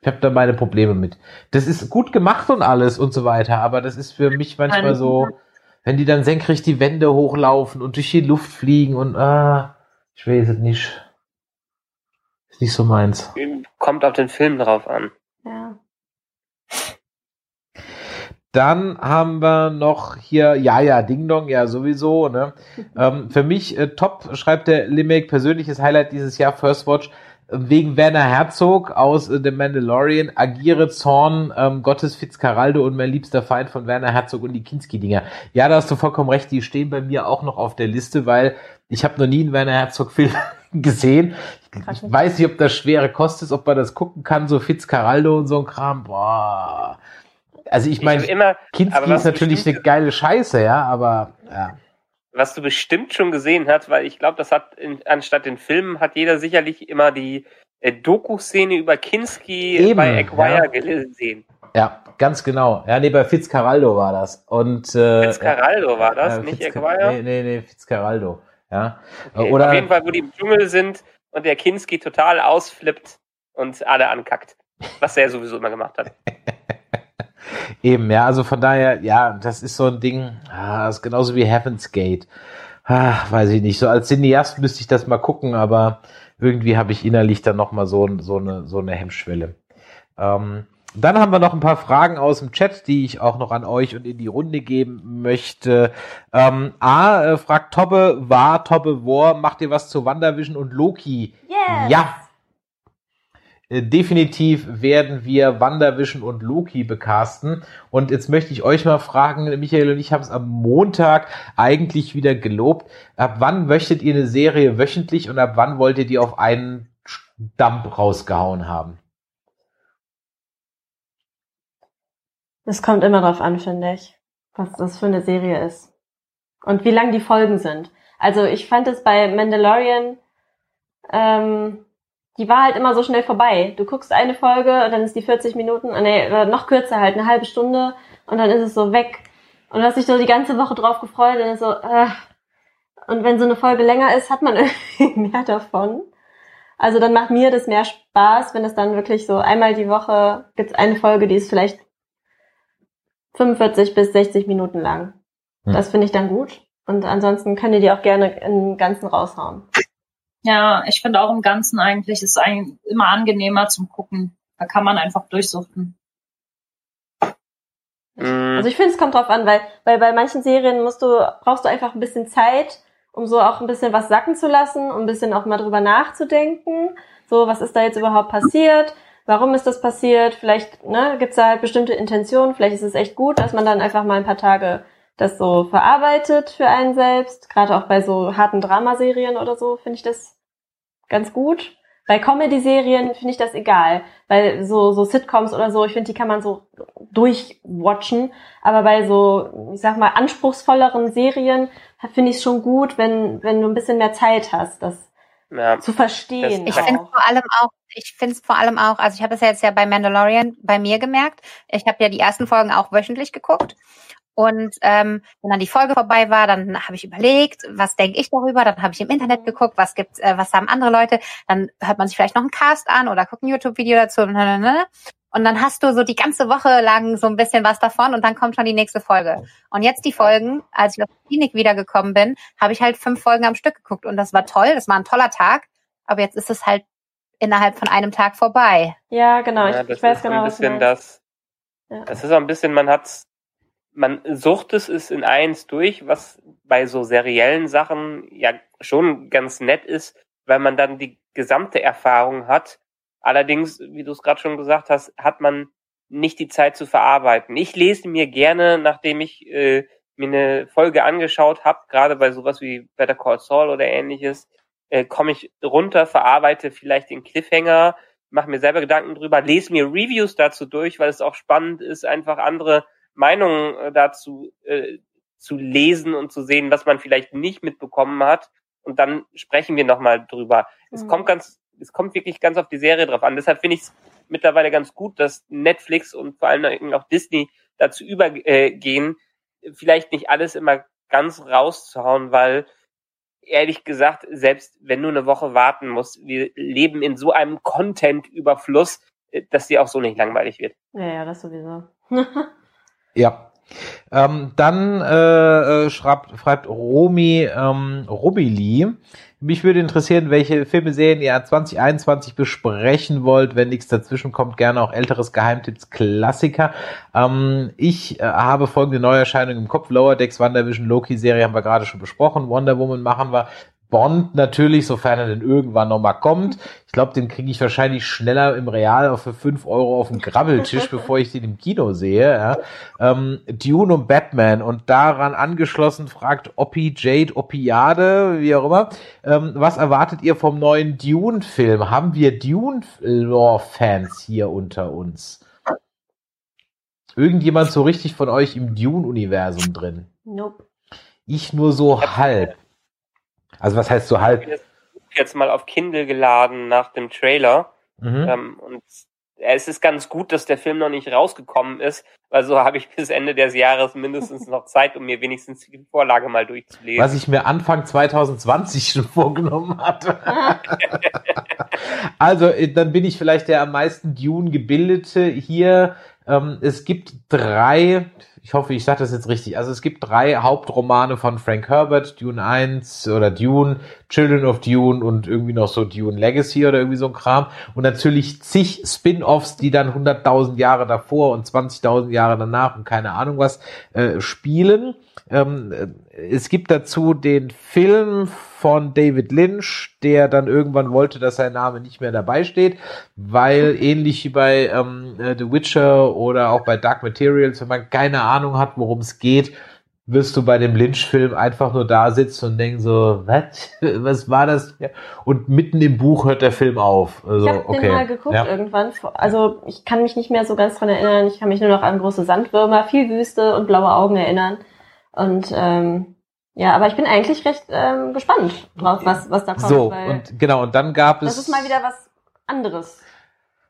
ich habe da meine Probleme mit. Das ist gut gemacht und alles und so weiter, aber das ist für mich manchmal so, wenn die dann senkrecht die Wände hochlaufen und durch die Luft fliegen und ah, ich weiß es nicht. Ist nicht so meins. kommt auf den Film drauf an. Ja. Dann haben wir noch hier, ja, ja, Ding Dong, ja, sowieso, ne? ähm, für mich äh, top, schreibt der Limerick, persönliches Highlight dieses Jahr, First Watch, äh, wegen Werner Herzog aus äh, The Mandalorian, agiere Zorn, ähm, Gottes Fitzcarraldo und mein liebster Feind von Werner Herzog und die Kinski-Dinger. Ja, da hast du vollkommen recht, die stehen bei mir auch noch auf der Liste, weil ich habe noch nie einen Werner Herzog-Film gesehen. Ich weiß nicht, ob das schwere Kost ist, ob man das gucken kann, so Fitzcarraldo und so ein Kram, boah. Also ich meine, Kinski ist natürlich eine geile Scheiße, ja, aber ja. was du bestimmt schon gesehen hast, weil ich glaube, das hat in, anstatt den Filmen hat jeder sicherlich immer die äh, Doku-Szene über Kinski Eben, bei Acquire ja. gesehen. Ja, ganz genau. Ja, nee, bei Fitzcarraldo war das. Und äh, Fitzcarraldo war das, äh, nicht Fitzca- Acquire? Nee, nee, nee, Fitzcarraldo. Ja. Okay, Oder Auf jeden Fall, wo die im Dschungel sind und der Kinski total ausflippt und alle ankackt. Was er sowieso immer gemacht hat. Eben, ja, also von daher, ja, das ist so ein Ding, ah, das ist genauso wie Heaven's Gate. Ah, weiß ich nicht. So als Cineast müsste ich das mal gucken, aber irgendwie habe ich innerlich dann nochmal so, so, eine, so eine Hemmschwelle. Ähm, dann haben wir noch ein paar Fragen aus dem Chat, die ich auch noch an euch und in die Runde geben möchte. Ähm, A, äh, fragt Tobbe, war Tobbe War, macht ihr was zu WandaVision und Loki? Yes. Ja. Äh, Definitiv werden wir WandaVision und Loki bekasten. Und jetzt möchte ich euch mal fragen, Michael und ich haben es am Montag eigentlich wieder gelobt. Ab wann möchtet ihr eine Serie wöchentlich und ab wann wollt ihr die auf einen Dump rausgehauen haben? Es kommt immer drauf an, finde ich, was das für eine Serie ist. Und wie lang die Folgen sind. Also ich fand es bei Mandalorian, ähm, die war halt immer so schnell vorbei. Du guckst eine Folge und dann ist die 40 Minuten, äh, nee, oder noch kürzer halt, eine halbe Stunde und dann ist es so weg. Und du hast dich so die ganze Woche drauf gefreut und dann ist so, äh. Und wenn so eine Folge länger ist, hat man irgendwie mehr davon. Also dann macht mir das mehr Spaß, wenn es dann wirklich so einmal die Woche gibt eine Folge, die ist vielleicht 45 bis 60 Minuten lang. Hm. Das finde ich dann gut. Und ansonsten könnt ihr die auch gerne im Ganzen raushauen. Ja, ich finde auch im Ganzen eigentlich ist eigentlich immer angenehmer zum Gucken. Da kann man einfach durchsuchten. Mm, Also ich finde, es kommt drauf an, weil, weil bei manchen Serien musst du, brauchst du einfach ein bisschen Zeit, um so auch ein bisschen was sacken zu lassen, um ein bisschen auch mal drüber nachzudenken. So, was ist da jetzt überhaupt passiert? Warum ist das passiert? Vielleicht ne, gibt's da halt bestimmte Intentionen. Vielleicht ist es echt gut, dass man dann einfach mal ein paar Tage das so verarbeitet für einen selbst. Gerade auch bei so harten Dramaserien oder so finde ich das ganz gut. Bei Comedy-Serien finde ich das egal, weil so, so Sitcoms oder so, ich finde, die kann man so durchwatchen. Aber bei so, ich sag mal, anspruchsvolleren Serien finde ich es schon gut, wenn, wenn du ein bisschen mehr Zeit hast, das ja, zu verstehen. Das, ich finde vor allem auch, ich finde es vor allem auch, also ich habe es ja jetzt ja bei Mandalorian bei mir gemerkt. Ich habe ja die ersten Folgen auch wöchentlich geguckt und ähm, wenn dann die Folge vorbei war, dann habe ich überlegt, was denke ich darüber. Dann habe ich im Internet geguckt, was gibt's, äh, was haben andere Leute. Dann hört man sich vielleicht noch einen Cast an oder guckt ein YouTube-Video dazu. Und dann hast du so die ganze Woche lang so ein bisschen was davon und dann kommt schon die nächste Folge. Und jetzt die Folgen, als ich aus der Klinik wiedergekommen bin, habe ich halt fünf Folgen am Stück geguckt und das war toll, das war ein toller Tag. Aber jetzt ist es halt innerhalb von einem Tag vorbei. Ja, genau. Ja, ich, ich weiß genau, was du das, ja. das ist auch ein bisschen, man hat's man sucht es ist in eins durch, was bei so seriellen Sachen ja schon ganz nett ist, weil man dann die gesamte Erfahrung hat. Allerdings, wie du es gerade schon gesagt hast, hat man nicht die Zeit zu verarbeiten. Ich lese mir gerne, nachdem ich äh, mir eine Folge angeschaut habe, gerade bei sowas wie Better Call Saul oder ähnliches, äh, komme ich runter, verarbeite vielleicht den Cliffhanger, mache mir selber Gedanken drüber, lese mir Reviews dazu durch, weil es auch spannend ist, einfach andere Meinungen äh, dazu äh, zu lesen und zu sehen, was man vielleicht nicht mitbekommen hat. Und dann sprechen wir nochmal drüber. Mhm. Es kommt ganz, es kommt wirklich ganz auf die Serie drauf an. Deshalb finde ich es mittlerweile ganz gut, dass Netflix und vor allem auch Disney dazu übergehen, vielleicht nicht alles immer ganz rauszuhauen, weil ehrlich gesagt, selbst wenn du eine Woche warten musst, wir leben in so einem Content-Überfluss, äh, dass die auch so nicht langweilig wird. Ja, ja, das sowieso. Ja. Ähm, dann äh, äh, schreibt, schreibt Romy ähm, Robili. Mich würde interessieren, welche Filme, Serien ihr 2021 besprechen wollt. Wenn nichts dazwischen kommt, gerne auch älteres Geheimtipps, Klassiker. Ähm, ich äh, habe folgende Neuerscheinung im Kopf. Lower Decks, WandaVision, Loki-Serie haben wir gerade schon besprochen. Wonder Woman machen wir. Bond natürlich, sofern er denn irgendwann nochmal kommt. Ich glaube, den kriege ich wahrscheinlich schneller im Real für fünf Euro auf dem Grabbeltisch, bevor ich den im Kino sehe. Ja. Ähm, Dune und Batman und daran angeschlossen fragt Oppi Jade Oppiade, wie auch immer, ähm, was erwartet ihr vom neuen Dune-Film? Haben wir Dune-Lore-Fans hier unter uns? Irgendjemand so richtig von euch im Dune-Universum drin? Nope. Ich nur so halb. Also was heißt so halb? Jetzt mal auf Kindle geladen nach dem Trailer. Mhm. Ähm, und es ist ganz gut, dass der Film noch nicht rausgekommen ist, weil so habe ich bis Ende des Jahres mindestens noch Zeit, um mir wenigstens die Vorlage mal durchzulesen. Was ich mir Anfang 2020 schon vorgenommen hatte. also, äh, dann bin ich vielleicht der am meisten Dune-Gebildete hier. Ähm, es gibt drei, ich hoffe, ich sage das jetzt richtig. Also es gibt drei Hauptromane von Frank Herbert, Dune 1 oder Dune, Children of Dune und irgendwie noch so Dune Legacy oder irgendwie so ein Kram. Und natürlich zig Spin-offs, die dann 100.000 Jahre davor und 20.000 Jahre danach und keine Ahnung was äh, spielen. Ähm, es gibt dazu den Film von David Lynch, der dann irgendwann wollte, dass sein Name nicht mehr dabei steht, weil ähnlich wie bei ähm, äh, The Witcher oder auch bei Dark Materials, wenn man keine Ahnung hat, worum es geht, wirst du bei dem Lynch-Film einfach nur da sitzen und denken so, was, was war das? Und mitten im Buch hört der Film auf. Also, ich habe okay. den mal geguckt ja. irgendwann. Also ich kann mich nicht mehr so ganz dran erinnern. Ich kann mich nur noch an große Sandwürmer, viel Wüste und blaue Augen erinnern. Und ähm, ja, aber ich bin eigentlich recht ähm, gespannt drauf, was, was da kommt. So, und genau, und dann gab es. Das ist mal wieder was anderes.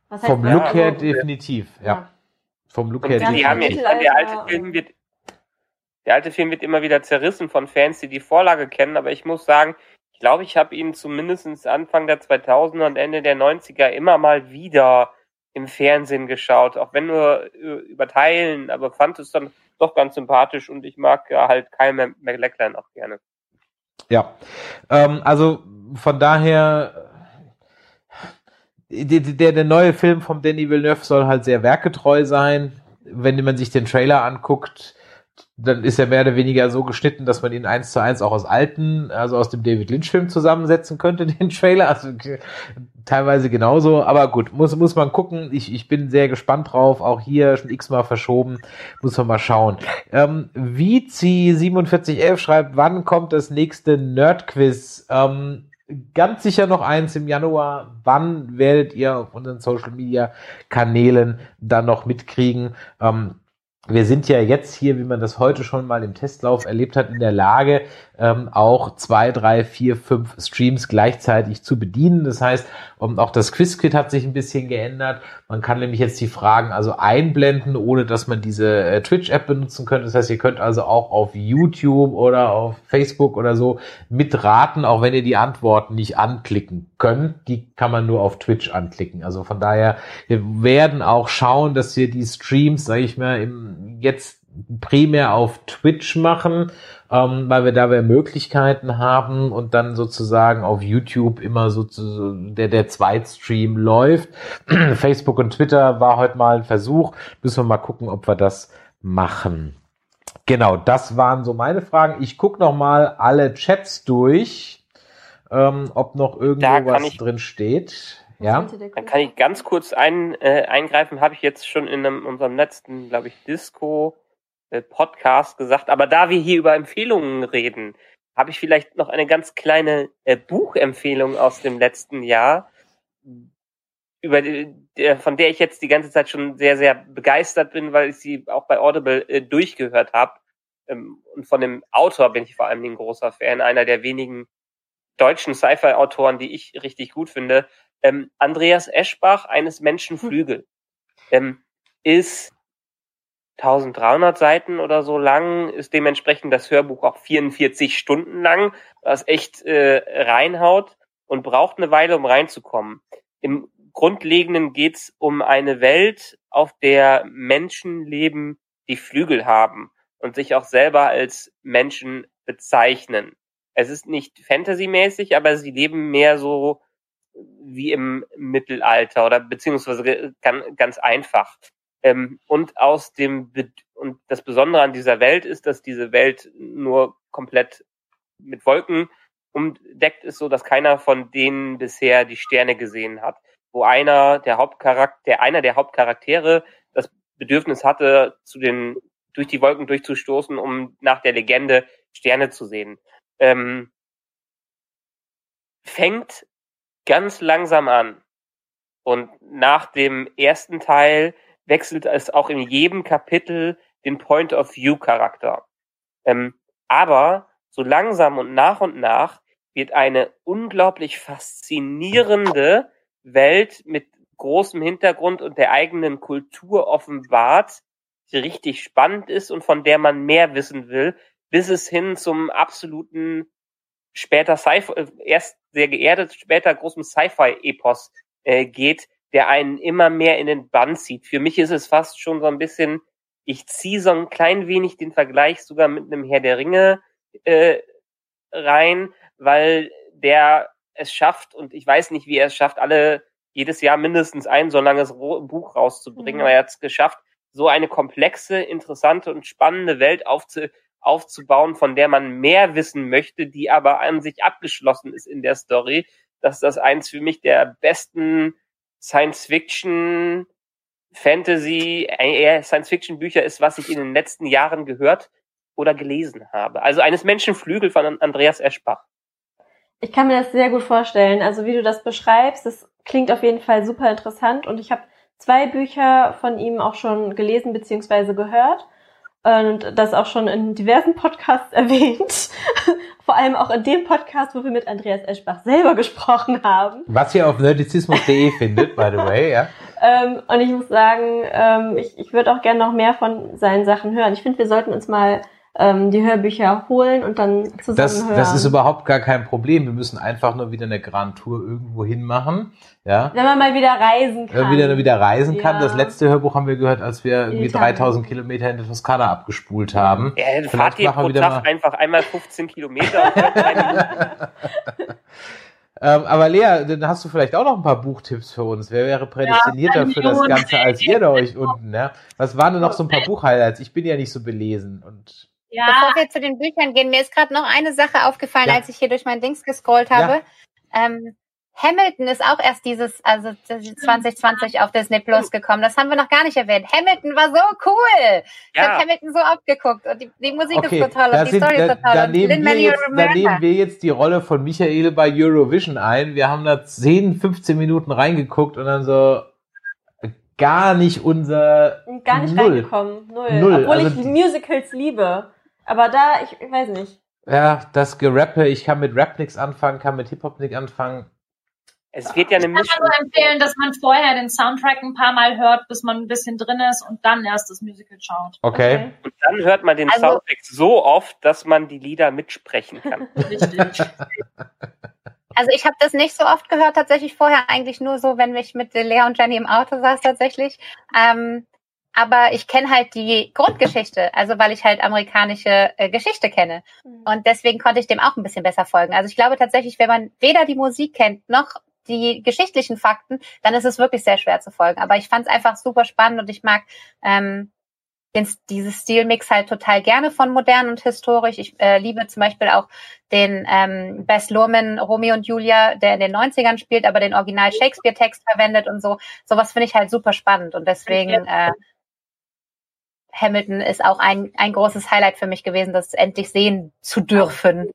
Was vom Look her also, definitiv, ja. ja. Vom Look her definitiv. Haben jetzt, der alte Film wird der alte Film wird immer wieder zerrissen von Fans, die die Vorlage kennen, aber ich muss sagen, ich glaube, ich habe ihn zumindest Anfang der 2000er und Ende der 90er immer mal wieder im Fernsehen geschaut, auch wenn nur über Teilen, aber fand es dann doch ganz sympathisch und ich mag ja halt Kyle McLachlan auch gerne. Ja, ähm, also von daher der, der, neue Film von Danny Villeneuve soll halt sehr werkgetreu sein. Wenn man sich den Trailer anguckt, dann ist er mehr oder weniger so geschnitten, dass man ihn eins zu eins auch aus alten, also aus dem David Lynch-Film zusammensetzen könnte, den Trailer. Also teilweise genauso, aber gut, muss, muss man gucken. Ich, ich bin sehr gespannt drauf. Auch hier schon x-mal verschoben. Muss man mal schauen. Ähm, Vizi4711 schreibt, wann kommt das nächste Nerd-Quiz? Ähm, ganz sicher noch eins im Januar. Wann werdet ihr auf unseren Social Media Kanälen dann noch mitkriegen? Ähm, wir sind ja jetzt hier, wie man das heute schon mal im Testlauf erlebt hat, in der Lage, ähm, auch zwei, drei, vier, fünf Streams gleichzeitig zu bedienen. Das heißt, um, auch das Quizkit hat sich ein bisschen geändert. Man kann nämlich jetzt die Fragen also einblenden, ohne dass man diese äh, Twitch-App benutzen könnte. Das heißt, ihr könnt also auch auf YouTube oder auf Facebook oder so mitraten, auch wenn ihr die Antworten nicht anklicken könnt. Die kann man nur auf Twitch anklicken. Also von daher, wir werden auch schauen, dass wir die Streams, sage ich mal, im, jetzt primär auf Twitch machen ähm, weil wir da mehr Möglichkeiten haben und dann sozusagen auf YouTube immer so der, der Zweitstream läuft. Facebook und Twitter war heute mal ein Versuch. Müssen wir mal gucken, ob wir das machen. Genau, das waren so meine Fragen. Ich gucke noch mal alle Chats durch, ähm, ob noch irgendwo was ich, drin steht. Ja. Dann kann ich ganz kurz ein, äh, eingreifen. Habe ich jetzt schon in einem, unserem letzten, glaube ich, Disco Podcast gesagt. Aber da wir hier über Empfehlungen reden, habe ich vielleicht noch eine ganz kleine äh, Buchempfehlung aus dem letzten Jahr, über die, von der ich jetzt die ganze Zeit schon sehr, sehr begeistert bin, weil ich sie auch bei Audible äh, durchgehört habe. Ähm, und von dem Autor bin ich vor allem ein großer Fan, einer der wenigen deutschen Sci-Fi-Autoren, die ich richtig gut finde. Ähm, Andreas Eschbach, eines Menschen Flügel, ähm, ist 1300 Seiten oder so lang, ist dementsprechend das Hörbuch auch 44 Stunden lang, was echt äh, reinhaut und braucht eine Weile, um reinzukommen. Im Grundlegenden geht's um eine Welt, auf der Menschen leben, die Flügel haben und sich auch selber als Menschen bezeichnen. Es ist nicht fantasymäßig, aber sie leben mehr so wie im Mittelalter oder beziehungsweise ganz, ganz einfach. Ähm, und aus dem Be und das Besondere an dieser Welt ist, dass diese Welt nur komplett mit Wolken umdeckt ist, so dass keiner von denen bisher die Sterne gesehen hat. Wo einer der Hauptcharakter, einer der Hauptcharaktere das Bedürfnis hatte, zu den durch die Wolken durchzustoßen, um nach der Legende Sterne zu sehen. Ähm, fängt ganz langsam an. Und nach dem ersten Teil wechselt es auch in jedem Kapitel den Point of View Charakter. Ähm, aber so langsam und nach und nach wird eine unglaublich faszinierende Welt mit großem Hintergrund und der eigenen Kultur offenbart, die richtig spannend ist und von der man mehr wissen will, bis es hin zum absoluten später Sci-Fi, äh, erst sehr geerdet, später großem Sci-Fi-Epos äh, geht, der einen immer mehr in den Bann zieht. Für mich ist es fast schon so ein bisschen, ich ziehe so ein klein wenig den Vergleich sogar mit einem Herr der Ringe äh, rein, weil der es schafft, und ich weiß nicht, wie er es schafft, alle jedes Jahr mindestens ein so langes Buch rauszubringen, mhm. aber er hat es geschafft, so eine komplexe, interessante und spannende Welt aufzu aufzubauen, von der man mehr wissen möchte, die aber an sich abgeschlossen ist in der Story, dass das eins für mich der besten Science-Fiction, Fantasy, äh, eher Science-Fiction-Bücher ist, was ich in den letzten Jahren gehört oder gelesen habe. Also eines Menschenflügel von Andreas Eschbach. Ich kann mir das sehr gut vorstellen. Also wie du das beschreibst, das klingt auf jeden Fall super interessant und ich habe zwei Bücher von ihm auch schon gelesen bzw. gehört und das auch schon in diversen Podcasts erwähnt. Vor allem auch in dem Podcast, wo wir mit Andreas Eschbach selber gesprochen haben. Was ihr auf nerdizismus.de findet, by the way, ja. Ähm, und ich muss sagen, ähm, ich, ich würde auch gerne noch mehr von seinen Sachen hören. Ich finde, wir sollten uns mal ähm, die Hörbücher holen und dann zusammen das, hören. Das ist überhaupt gar kein Problem. Wir müssen einfach nur wieder eine Grand Tour irgendwo hin machen. Ja. Wenn man mal wieder reisen kann. Wenn man wieder, wieder reisen kann. Ja. Das letzte Hörbuch haben wir gehört, als wir irgendwie Italien. 3000 Kilometer in der Toskana abgespult haben. Ja, dann fahrt ihr pro Tag einfach einmal 15 Kilometer. Ähm, aber Lea, dann hast du vielleicht auch noch ein paar Buchtipps für uns. Wer wäre prädestinierter ja, für das Ganze als ihr da euch unten? Ja? Was waren denn noch so ein paar Buchhighlights? Ich bin ja nicht so belesen und ja. Bevor wir zu den Büchern gehen, mir ist gerade noch eine Sache aufgefallen, ja. als ich hier durch mein Dings gescrollt habe. Ja. Ähm, Hamilton ist auch erst dieses, also 2020 auf Disney Plus gekommen. Das haben wir noch gar nicht erwähnt. Hamilton war so cool. Ich ja. habe Hamilton so oft geguckt und die, die Musik okay, ist so toll und die sind, Story da, ist so toll. Da nehmen, wir jetzt, da nehmen wir jetzt die Rolle von Michael bei Eurovision ein. Wir haben da 10, 15 Minuten reingeguckt und dann so gar nicht unser Gar nicht Null. reingekommen. Null. Null. Obwohl also, ich Musicals liebe. Aber da, ich, ich weiß nicht. Ja, das Gerappe, ich kann mit Rap nichts anfangen, kann mit Hip-Hop nichts anfangen. Es wird ja eine Mischung. Ich kann nur empfehlen, dass man vorher den Soundtrack ein paar Mal hört, bis man ein bisschen drin ist und dann erst das Musical schaut. Okay. okay. Und dann hört man den also, Soundtrack so oft, dass man die Lieder mitsprechen kann. Richtig. Also ich habe das nicht so oft gehört, tatsächlich vorher eigentlich nur so, wenn ich mit Lea und Jenny im Auto saß tatsächlich. Ähm, aber ich kenne halt die Grundgeschichte, also weil ich halt amerikanische äh, Geschichte kenne. Mhm. Und deswegen konnte ich dem auch ein bisschen besser folgen. Also ich glaube tatsächlich, wenn man weder die Musik kennt noch die geschichtlichen Fakten, dann ist es wirklich sehr schwer zu folgen. Aber ich fand es einfach super spannend und ich mag ähm, den, dieses Stilmix halt total gerne von modern und historisch. Ich äh, liebe zum Beispiel auch den ähm, Bess Luhrmann Romeo und Julia, der in den 90ern spielt, aber den Original Shakespeare-Text verwendet und so. Sowas finde ich halt super spannend und deswegen äh, Hamilton ist auch ein, ein großes Highlight für mich gewesen, das endlich sehen zu dürfen.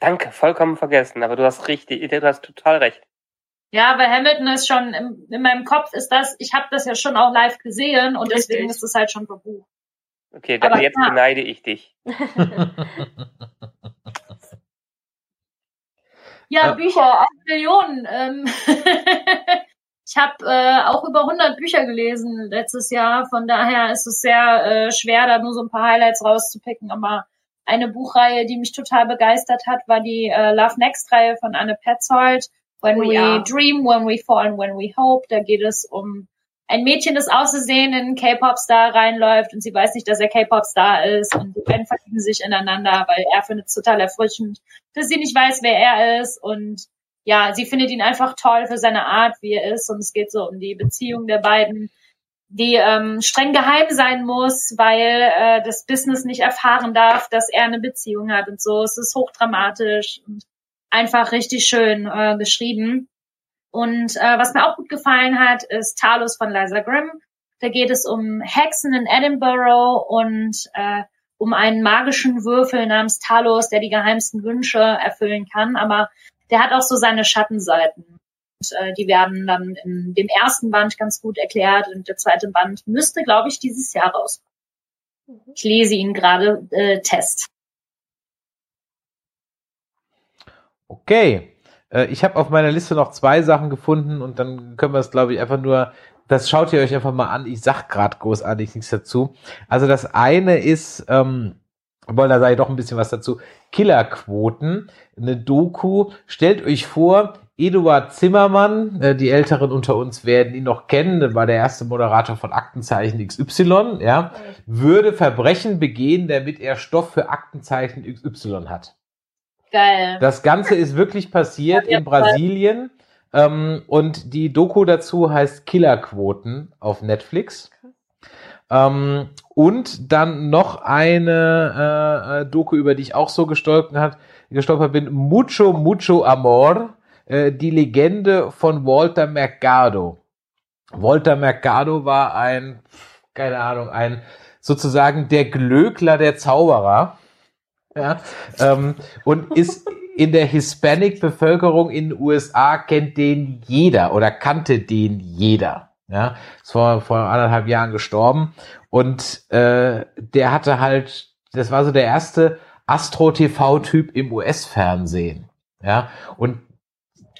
Danke, vollkommen vergessen, aber du hast richtig, du hast total recht. Ja, weil Hamilton ist schon in, in meinem Kopf ist das, ich habe das ja schon auch live gesehen und richtig. deswegen ist es halt schon verbucht. Okay, dann aber jetzt ja. beneide ich dich. ja, Bücher, auch Millionen. Ähm ich habe äh, auch über 100 Bücher gelesen letztes Jahr, von daher ist es sehr äh, schwer, da nur so ein paar Highlights rauszupicken, aber eine Buchreihe, die mich total begeistert hat, war die äh, Love Next Reihe von Anne Petzold. When oh, we ja. dream, when we fall and when we hope. Da geht es um ein Mädchen, das auszusehen in K-Pop-Star reinläuft und sie weiß nicht, dass er K-Pop-Star ist und die beiden verlieben sich ineinander, weil er findet es total erfrischend, dass sie nicht weiß, wer er ist und ja, sie findet ihn einfach toll für seine Art, wie er ist und es geht so um die Beziehung der beiden die ähm, streng geheim sein muss, weil äh, das Business nicht erfahren darf, dass er eine Beziehung hat und so. Es ist hochdramatisch und einfach richtig schön äh, geschrieben. Und äh, was mir auch gut gefallen hat, ist Talos von Liza Grimm. Da geht es um Hexen in Edinburgh und äh, um einen magischen Würfel namens Talos, der die geheimsten Wünsche erfüllen kann. Aber der hat auch so seine Schattenseiten. Und, äh, die werden dann in dem ersten Band ganz gut erklärt und der zweite Band müsste, glaube ich, dieses Jahr rauskommen. Mhm. Ich lese ihn gerade äh, Test. Okay. Äh, ich habe auf meiner Liste noch zwei Sachen gefunden und dann können wir es, glaube ich, einfach nur, das schaut ihr euch einfach mal an. Ich sag gerade großartig nichts dazu. Also das eine ist, ähm, weil da sage ich doch ein bisschen was dazu. Killerquoten, eine Doku. Stellt euch vor, Eduard Zimmermann, äh, die Älteren unter uns werden ihn noch kennen, das war der erste Moderator von Aktenzeichen XY, ja, würde Verbrechen begehen, damit er Stoff für Aktenzeichen XY hat. Geil. Das Ganze ist wirklich passiert in Brasilien ähm, und die Doku dazu heißt Killerquoten auf Netflix. Ähm, und dann noch eine äh, äh Doku, über die ich auch so gestolpert, hat, gestolpert bin, Mucho, Mucho Amor äh, die Legende von Walter Mercado. Walter Mercado war ein, keine Ahnung, ein sozusagen der Glöckler der Zauberer. Ja, ähm, und ist in der Hispanic-Bevölkerung in den USA kennt den jeder oder kannte den jeder. Ja, ist vor, vor anderthalb Jahren gestorben und äh, der hatte halt, das war so der erste Astro-TV-Typ im US-Fernsehen. Ja, und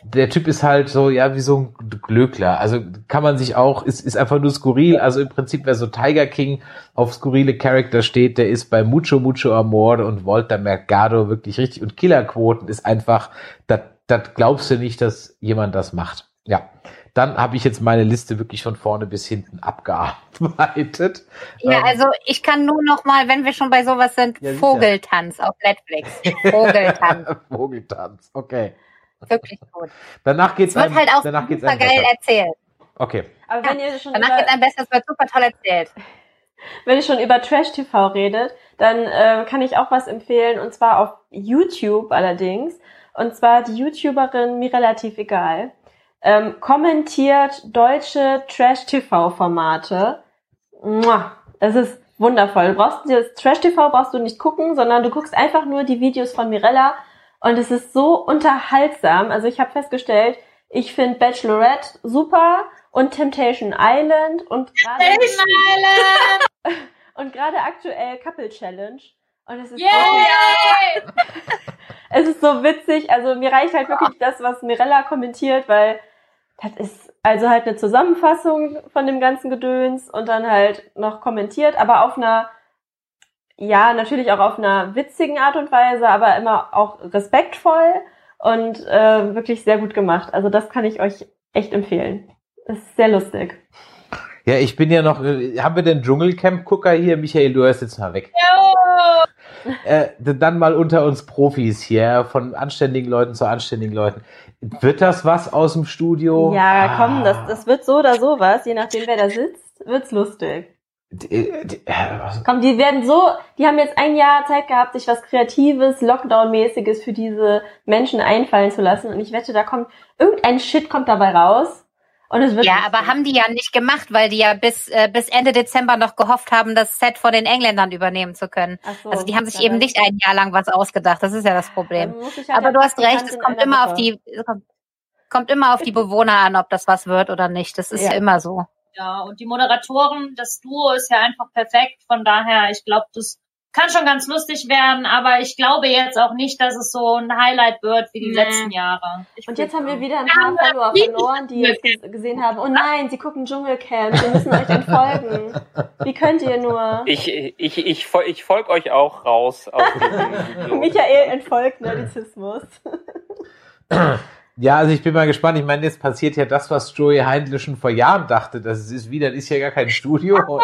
der Typ ist halt so, ja, wie so ein Glöckler. Also kann man sich auch, ist, ist einfach nur skurril. Also im Prinzip, wer so Tiger King auf skurrile Charakter steht, der ist bei Mucho Mucho Amor und Walter Mercado wirklich richtig. Und Killerquoten ist einfach, das glaubst du nicht, dass jemand das macht. Ja. Dann habe ich jetzt meine Liste wirklich von vorne bis hinten abgearbeitet. Ja, ähm, also ich kann nur noch mal, wenn wir schon bei sowas sind, ja, Vogeltanz auf Netflix. Vogeltanz. Vogeltanz, okay. Wirklich gut. Danach geht's Es wird einem, halt auch danach super geil besser. erzählt. Okay. Aber wenn ihr schon Danach geht's einem besser, es wird super toll erzählt. wenn ihr schon über Trash TV redet, dann äh, kann ich auch was empfehlen und zwar auf YouTube allerdings. Und zwar die YouTuberin mir relativ egal. Ähm, kommentiert deutsche Trash TV Formate. Mua, Es ist wundervoll. Du brauchst das Trash TV brauchst du nicht gucken, sondern du guckst einfach nur die Videos von Mirella und es ist so unterhaltsam. Also ich habe festgestellt, ich finde Bachelorette super und Temptation Island und gerade und gerade aktuell Couple Challenge. Und es ist, Yay! es ist so witzig. Also mir reicht halt wirklich das, was Mirella kommentiert, weil das ist also halt eine Zusammenfassung von dem ganzen Gedöns und dann halt noch kommentiert, aber auf einer, ja, natürlich auch auf einer witzigen Art und Weise, aber immer auch respektvoll und äh, wirklich sehr gut gemacht. Also das kann ich euch echt empfehlen. Ist sehr lustig. Ja, ich bin ja noch, haben wir den Dschungelcamp-Gucker hier? Michael, du hörst jetzt mal weg. Äh, dann mal unter uns Profis hier, von anständigen Leuten zu anständigen Leuten. Wird das was aus dem Studio? Ja, komm, Ah. das, das wird so oder so was, je nachdem wer da sitzt, wird's lustig. D- d- äh, was- Komm, die werden so, die haben jetzt ein Jahr Zeit gehabt, sich was Kreatives, Lockdown-mäßiges für diese Menschen einfallen zu lassen. Und ich wette, da kommt, irgendein Shit kommt dabei raus. Und es wird. Ja, aber haben die ja nicht gemacht, weil die ja bis, äh, bis Ende Dezember noch gehofft haben, das Set von den Engländern übernehmen zu können. Ach so, Also die haben sich eben nicht ein Jahr lang was ausgedacht. Das ist ja das Problem. ich halt Aber du hast recht, es kommt immer auf Woche. die, es kommt, kommt immer auf die Bewohner an, ob das was wird oder nicht. Das ist ja, Ja. immer so. Ja, und die Moderatoren, das Duo ist ja einfach perfekt. Von daher, ich glaube, das kann schon ganz lustig werden, aber ich glaube jetzt auch nicht, dass es so ein Highlight wird wie die Nee. letzten Jahre. Und jetzt haben wir wieder ein paar Follower verloren, die jetzt ges- gesehen haben, oh nein, sie gucken Dschungelcamp, wir müssen euch entfolgen. Wie könnt ihr nur? Ich, ich, ich, fol- ich folge euch auch raus. Michael entfolgt Nerdizismus. Ja, also ich bin mal gespannt. Ich meine, jetzt passiert ja das, was Joey Heindle schon vor Jahren dachte, dass es ist wieder, das ist ja gar kein Studio.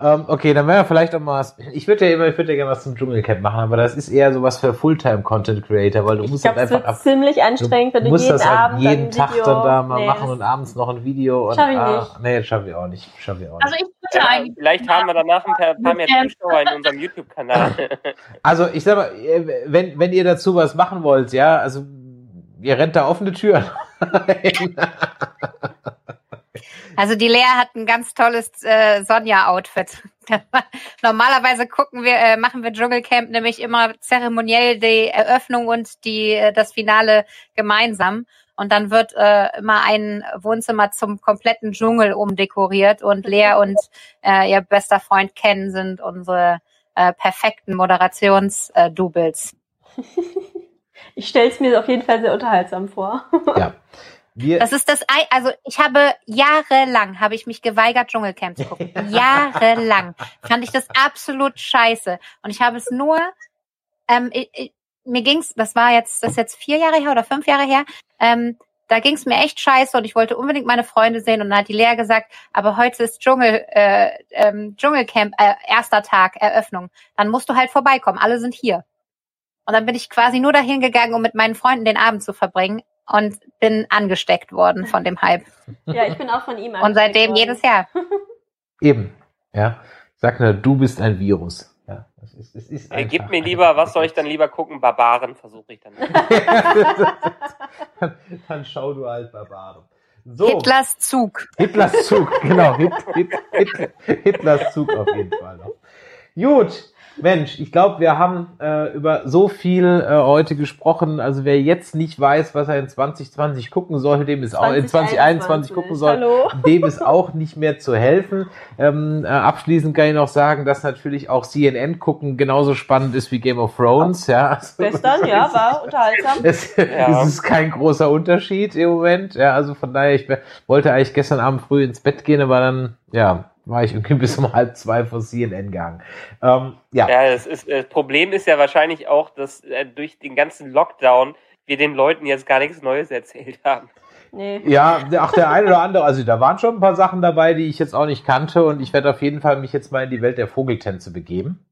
ähm, okay, dann wäre vielleicht auch mal was. Ich würde ja immer, ich würde ja gerne was zum Dschungelcamp machen, aber das ist eher sowas für Fulltime-Content-Creator, weil du Ich musst glaube, halt es einfach wird ab. ziemlich anstrengend, wenn Du musst jeden das halt Abend jeden Tag Video... dann da mal Nee, machen das- und abends noch ein Video. Und, Schaff ich ah, nicht. Nee, das schaffen wir auch nicht. Schaffen wir auch Also nicht. ich würde Ja, eigentlich. vielleicht haben wir danach ein paar, paar mehr Zuschauer in unserem YouTube-Kanal. Also ich sag mal, wenn, wenn ihr dazu was machen wollt, ja, also ihr rennt da offene Türen. Also die Lea hat ein ganz tolles äh, Sonja-Outfit. Normalerweise gucken wir, äh, machen wir Dschungelcamp nämlich immer zeremoniell die Eröffnung und die äh, das Finale gemeinsam. Und dann wird äh, immer ein Wohnzimmer zum kompletten Dschungel umdekoriert und Lea und äh, ihr bester Freund Ken sind unsere äh, perfekten Moderations-Doubles. Ich stelle es mir auf jeden Fall sehr unterhaltsam vor. ja. Wir, Das ist das, Ei- also ich habe jahrelang, habe ich mich geweigert, Dschungelcamp zu gucken. jahrelang fand ich das absolut scheiße. Und ich habe es nur, ähm, ich, ich, mir ging's, das war jetzt, das ist jetzt vier Jahre her oder fünf Jahre her, ähm, da ging's mir echt scheiße und ich wollte unbedingt meine Freunde sehen und dann hat die Lea gesagt, aber heute ist Dschungel, äh, ähm, Dschungelcamp, äh, erster Tag, Eröffnung. Dann musst du halt vorbeikommen, alle sind hier. Und dann bin ich quasi nur dahin gegangen, um mit meinen Freunden den Abend zu verbringen und bin angesteckt worden von dem Hype. ja, ich bin auch von ihm Und seitdem worden. jedes Jahr. Eben. Ja. Sag nur, du bist ein Virus. Ja. Das ist, es ist Äh, Gib mir lieber, was soll ich dann lieber gucken? Barbaren versuche ich dann. dann, dann schau du halt Barbaren. So. Hitlers Zug. Hitlers Zug, genau. Hit, Hit, Hit, Hitlers Zug auf jeden Fall noch. Gut. Mensch, ich glaube, wir haben äh, über so viel äh, heute gesprochen. Also wer jetzt nicht weiß, was er in 2020 gucken soll, dem ist auch in 2021 gucken soll, Hallo. dem ist auch nicht mehr zu helfen. Ähm, äh, abschließend kann ich noch sagen, dass natürlich auch CNN gucken genauso spannend ist wie Game of Thrones. Ja, also, Gestern, ja, war unterhaltsam. es, Ja. es ist kein großer Unterschied im Moment. Ja, also von daher, ich wollte eigentlich gestern Abend früh ins Bett gehen, aber dann, ja, war ich irgendwie bis um halb zwei vor CNN gegangen. Ähm, ja. Ja, das, ist, das Problem ist ja wahrscheinlich auch, dass äh, durch den ganzen Lockdown wir den Leuten jetzt gar nichts Neues erzählt haben. Nee. Ja, auch der eine oder andere, also da waren schon ein paar Sachen dabei, die ich jetzt auch nicht kannte und ich werde auf jeden Fall mich jetzt mal in die Welt der Vogeltänze begeben.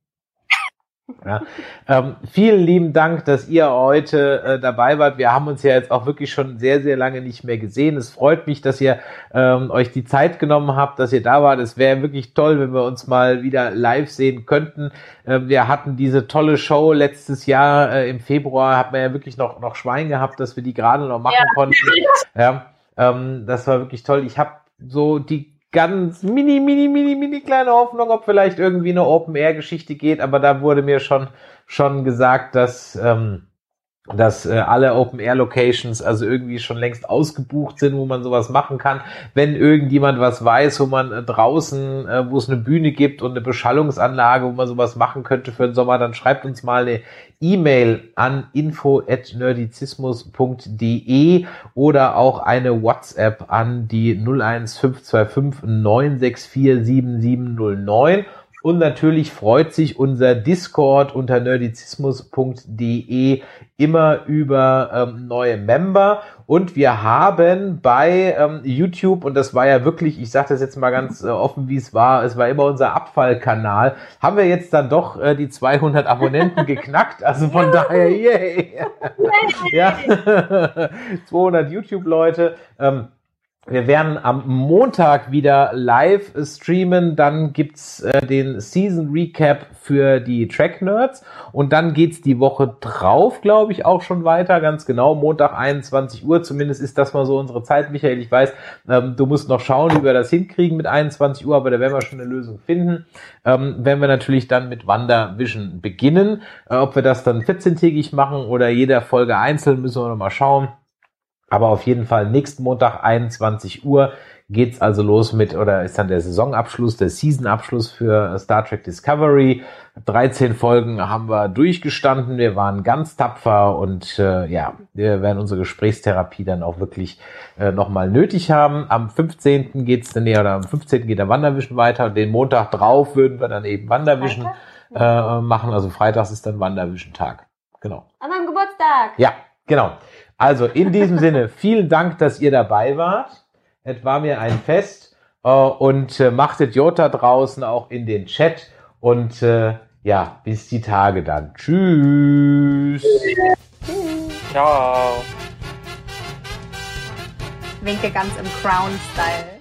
Ja. Ähm, vielen lieben Dank, dass ihr heute äh, dabei wart. Wir haben uns ja jetzt auch wirklich schon sehr, sehr lange nicht mehr gesehen. Es freut mich, dass ihr ähm, euch die Zeit genommen habt, dass ihr da wart. Es wäre wirklich toll, wenn wir uns mal wieder live sehen könnten. Äh, wir hatten diese tolle Show letztes Jahr äh, im Februar, hat man ja wirklich noch, noch Schwein gehabt, dass wir die gerade noch machen ja. konnten. Ja, ähm, das war wirklich toll. Ich habe so die ganz mini, mini, mini, mini kleine Hoffnung, ob vielleicht irgendwie eine Open-Air-Geschichte geht, aber da wurde mir schon, schon gesagt, dass, ähm, dass äh, alle Open-Air-Locations also irgendwie schon längst ausgebucht sind, wo man sowas machen kann. Wenn irgendjemand was weiß, wo man äh, draußen, äh, wo es eine Bühne gibt und eine Beschallungsanlage, wo man sowas machen könnte für den Sommer, dann schreibt uns mal eine E-Mail an info@nerdizismus.de oder auch eine WhatsApp an die 01525 964 7709 und natürlich freut sich unser Discord unter nerdizismus.de immer über ähm, neue Member. Und wir haben bei ähm, YouTube, und das war ja wirklich, ich sage das jetzt mal ganz äh, offen, wie es war, es war immer unser Abfallkanal, haben wir jetzt dann doch äh, die 200 Abonnenten geknackt. Also von daher, yay! ja, 200 YouTube-Leute. Ähm, wir werden am Montag wieder live streamen. Dann gibt's äh, den Season Recap für die Track Nerds. Und dann geht's die Woche drauf, glaube ich, auch schon weiter. Ganz genau. Montag 21 Uhr. Zumindest ist das mal so unsere Zeit, Michael. Ich weiß, ähm, du musst noch schauen, wie wir das hinkriegen mit 21 Uhr, aber da werden wir schon eine Lösung finden. Ähm, wenn wir natürlich dann mit WandaVision beginnen. Äh, ob wir das dann 14-tägig machen oder jeder Folge einzeln, müssen wir noch mal schauen. Aber auf jeden Fall nächsten Montag 21 Uhr geht's also los mit oder ist dann der Saisonabschluss, der Seasonabschluss für Star Trek Discovery. 13 Folgen haben wir durchgestanden. Wir waren ganz tapfer und äh, ja, wir werden unsere Gesprächstherapie dann auch wirklich äh, nochmal nötig haben. Am 15. geht's dann näher oder am 15. geht der Wanderwischen weiter und den Montag drauf würden wir dann eben Wanderwischen äh, machen. Also freitags ist dann Wanderwischen Tag. Genau. An meinem Geburtstag. Ja, genau. Also in diesem Sinne, vielen Dank, dass ihr dabei wart. Es war mir ein Fest äh, und äh, machtet Jota draußen auch in den Chat und äh, ja, bis die Tage dann. Tschüss. Ciao. Winke ganz im Crown-Style.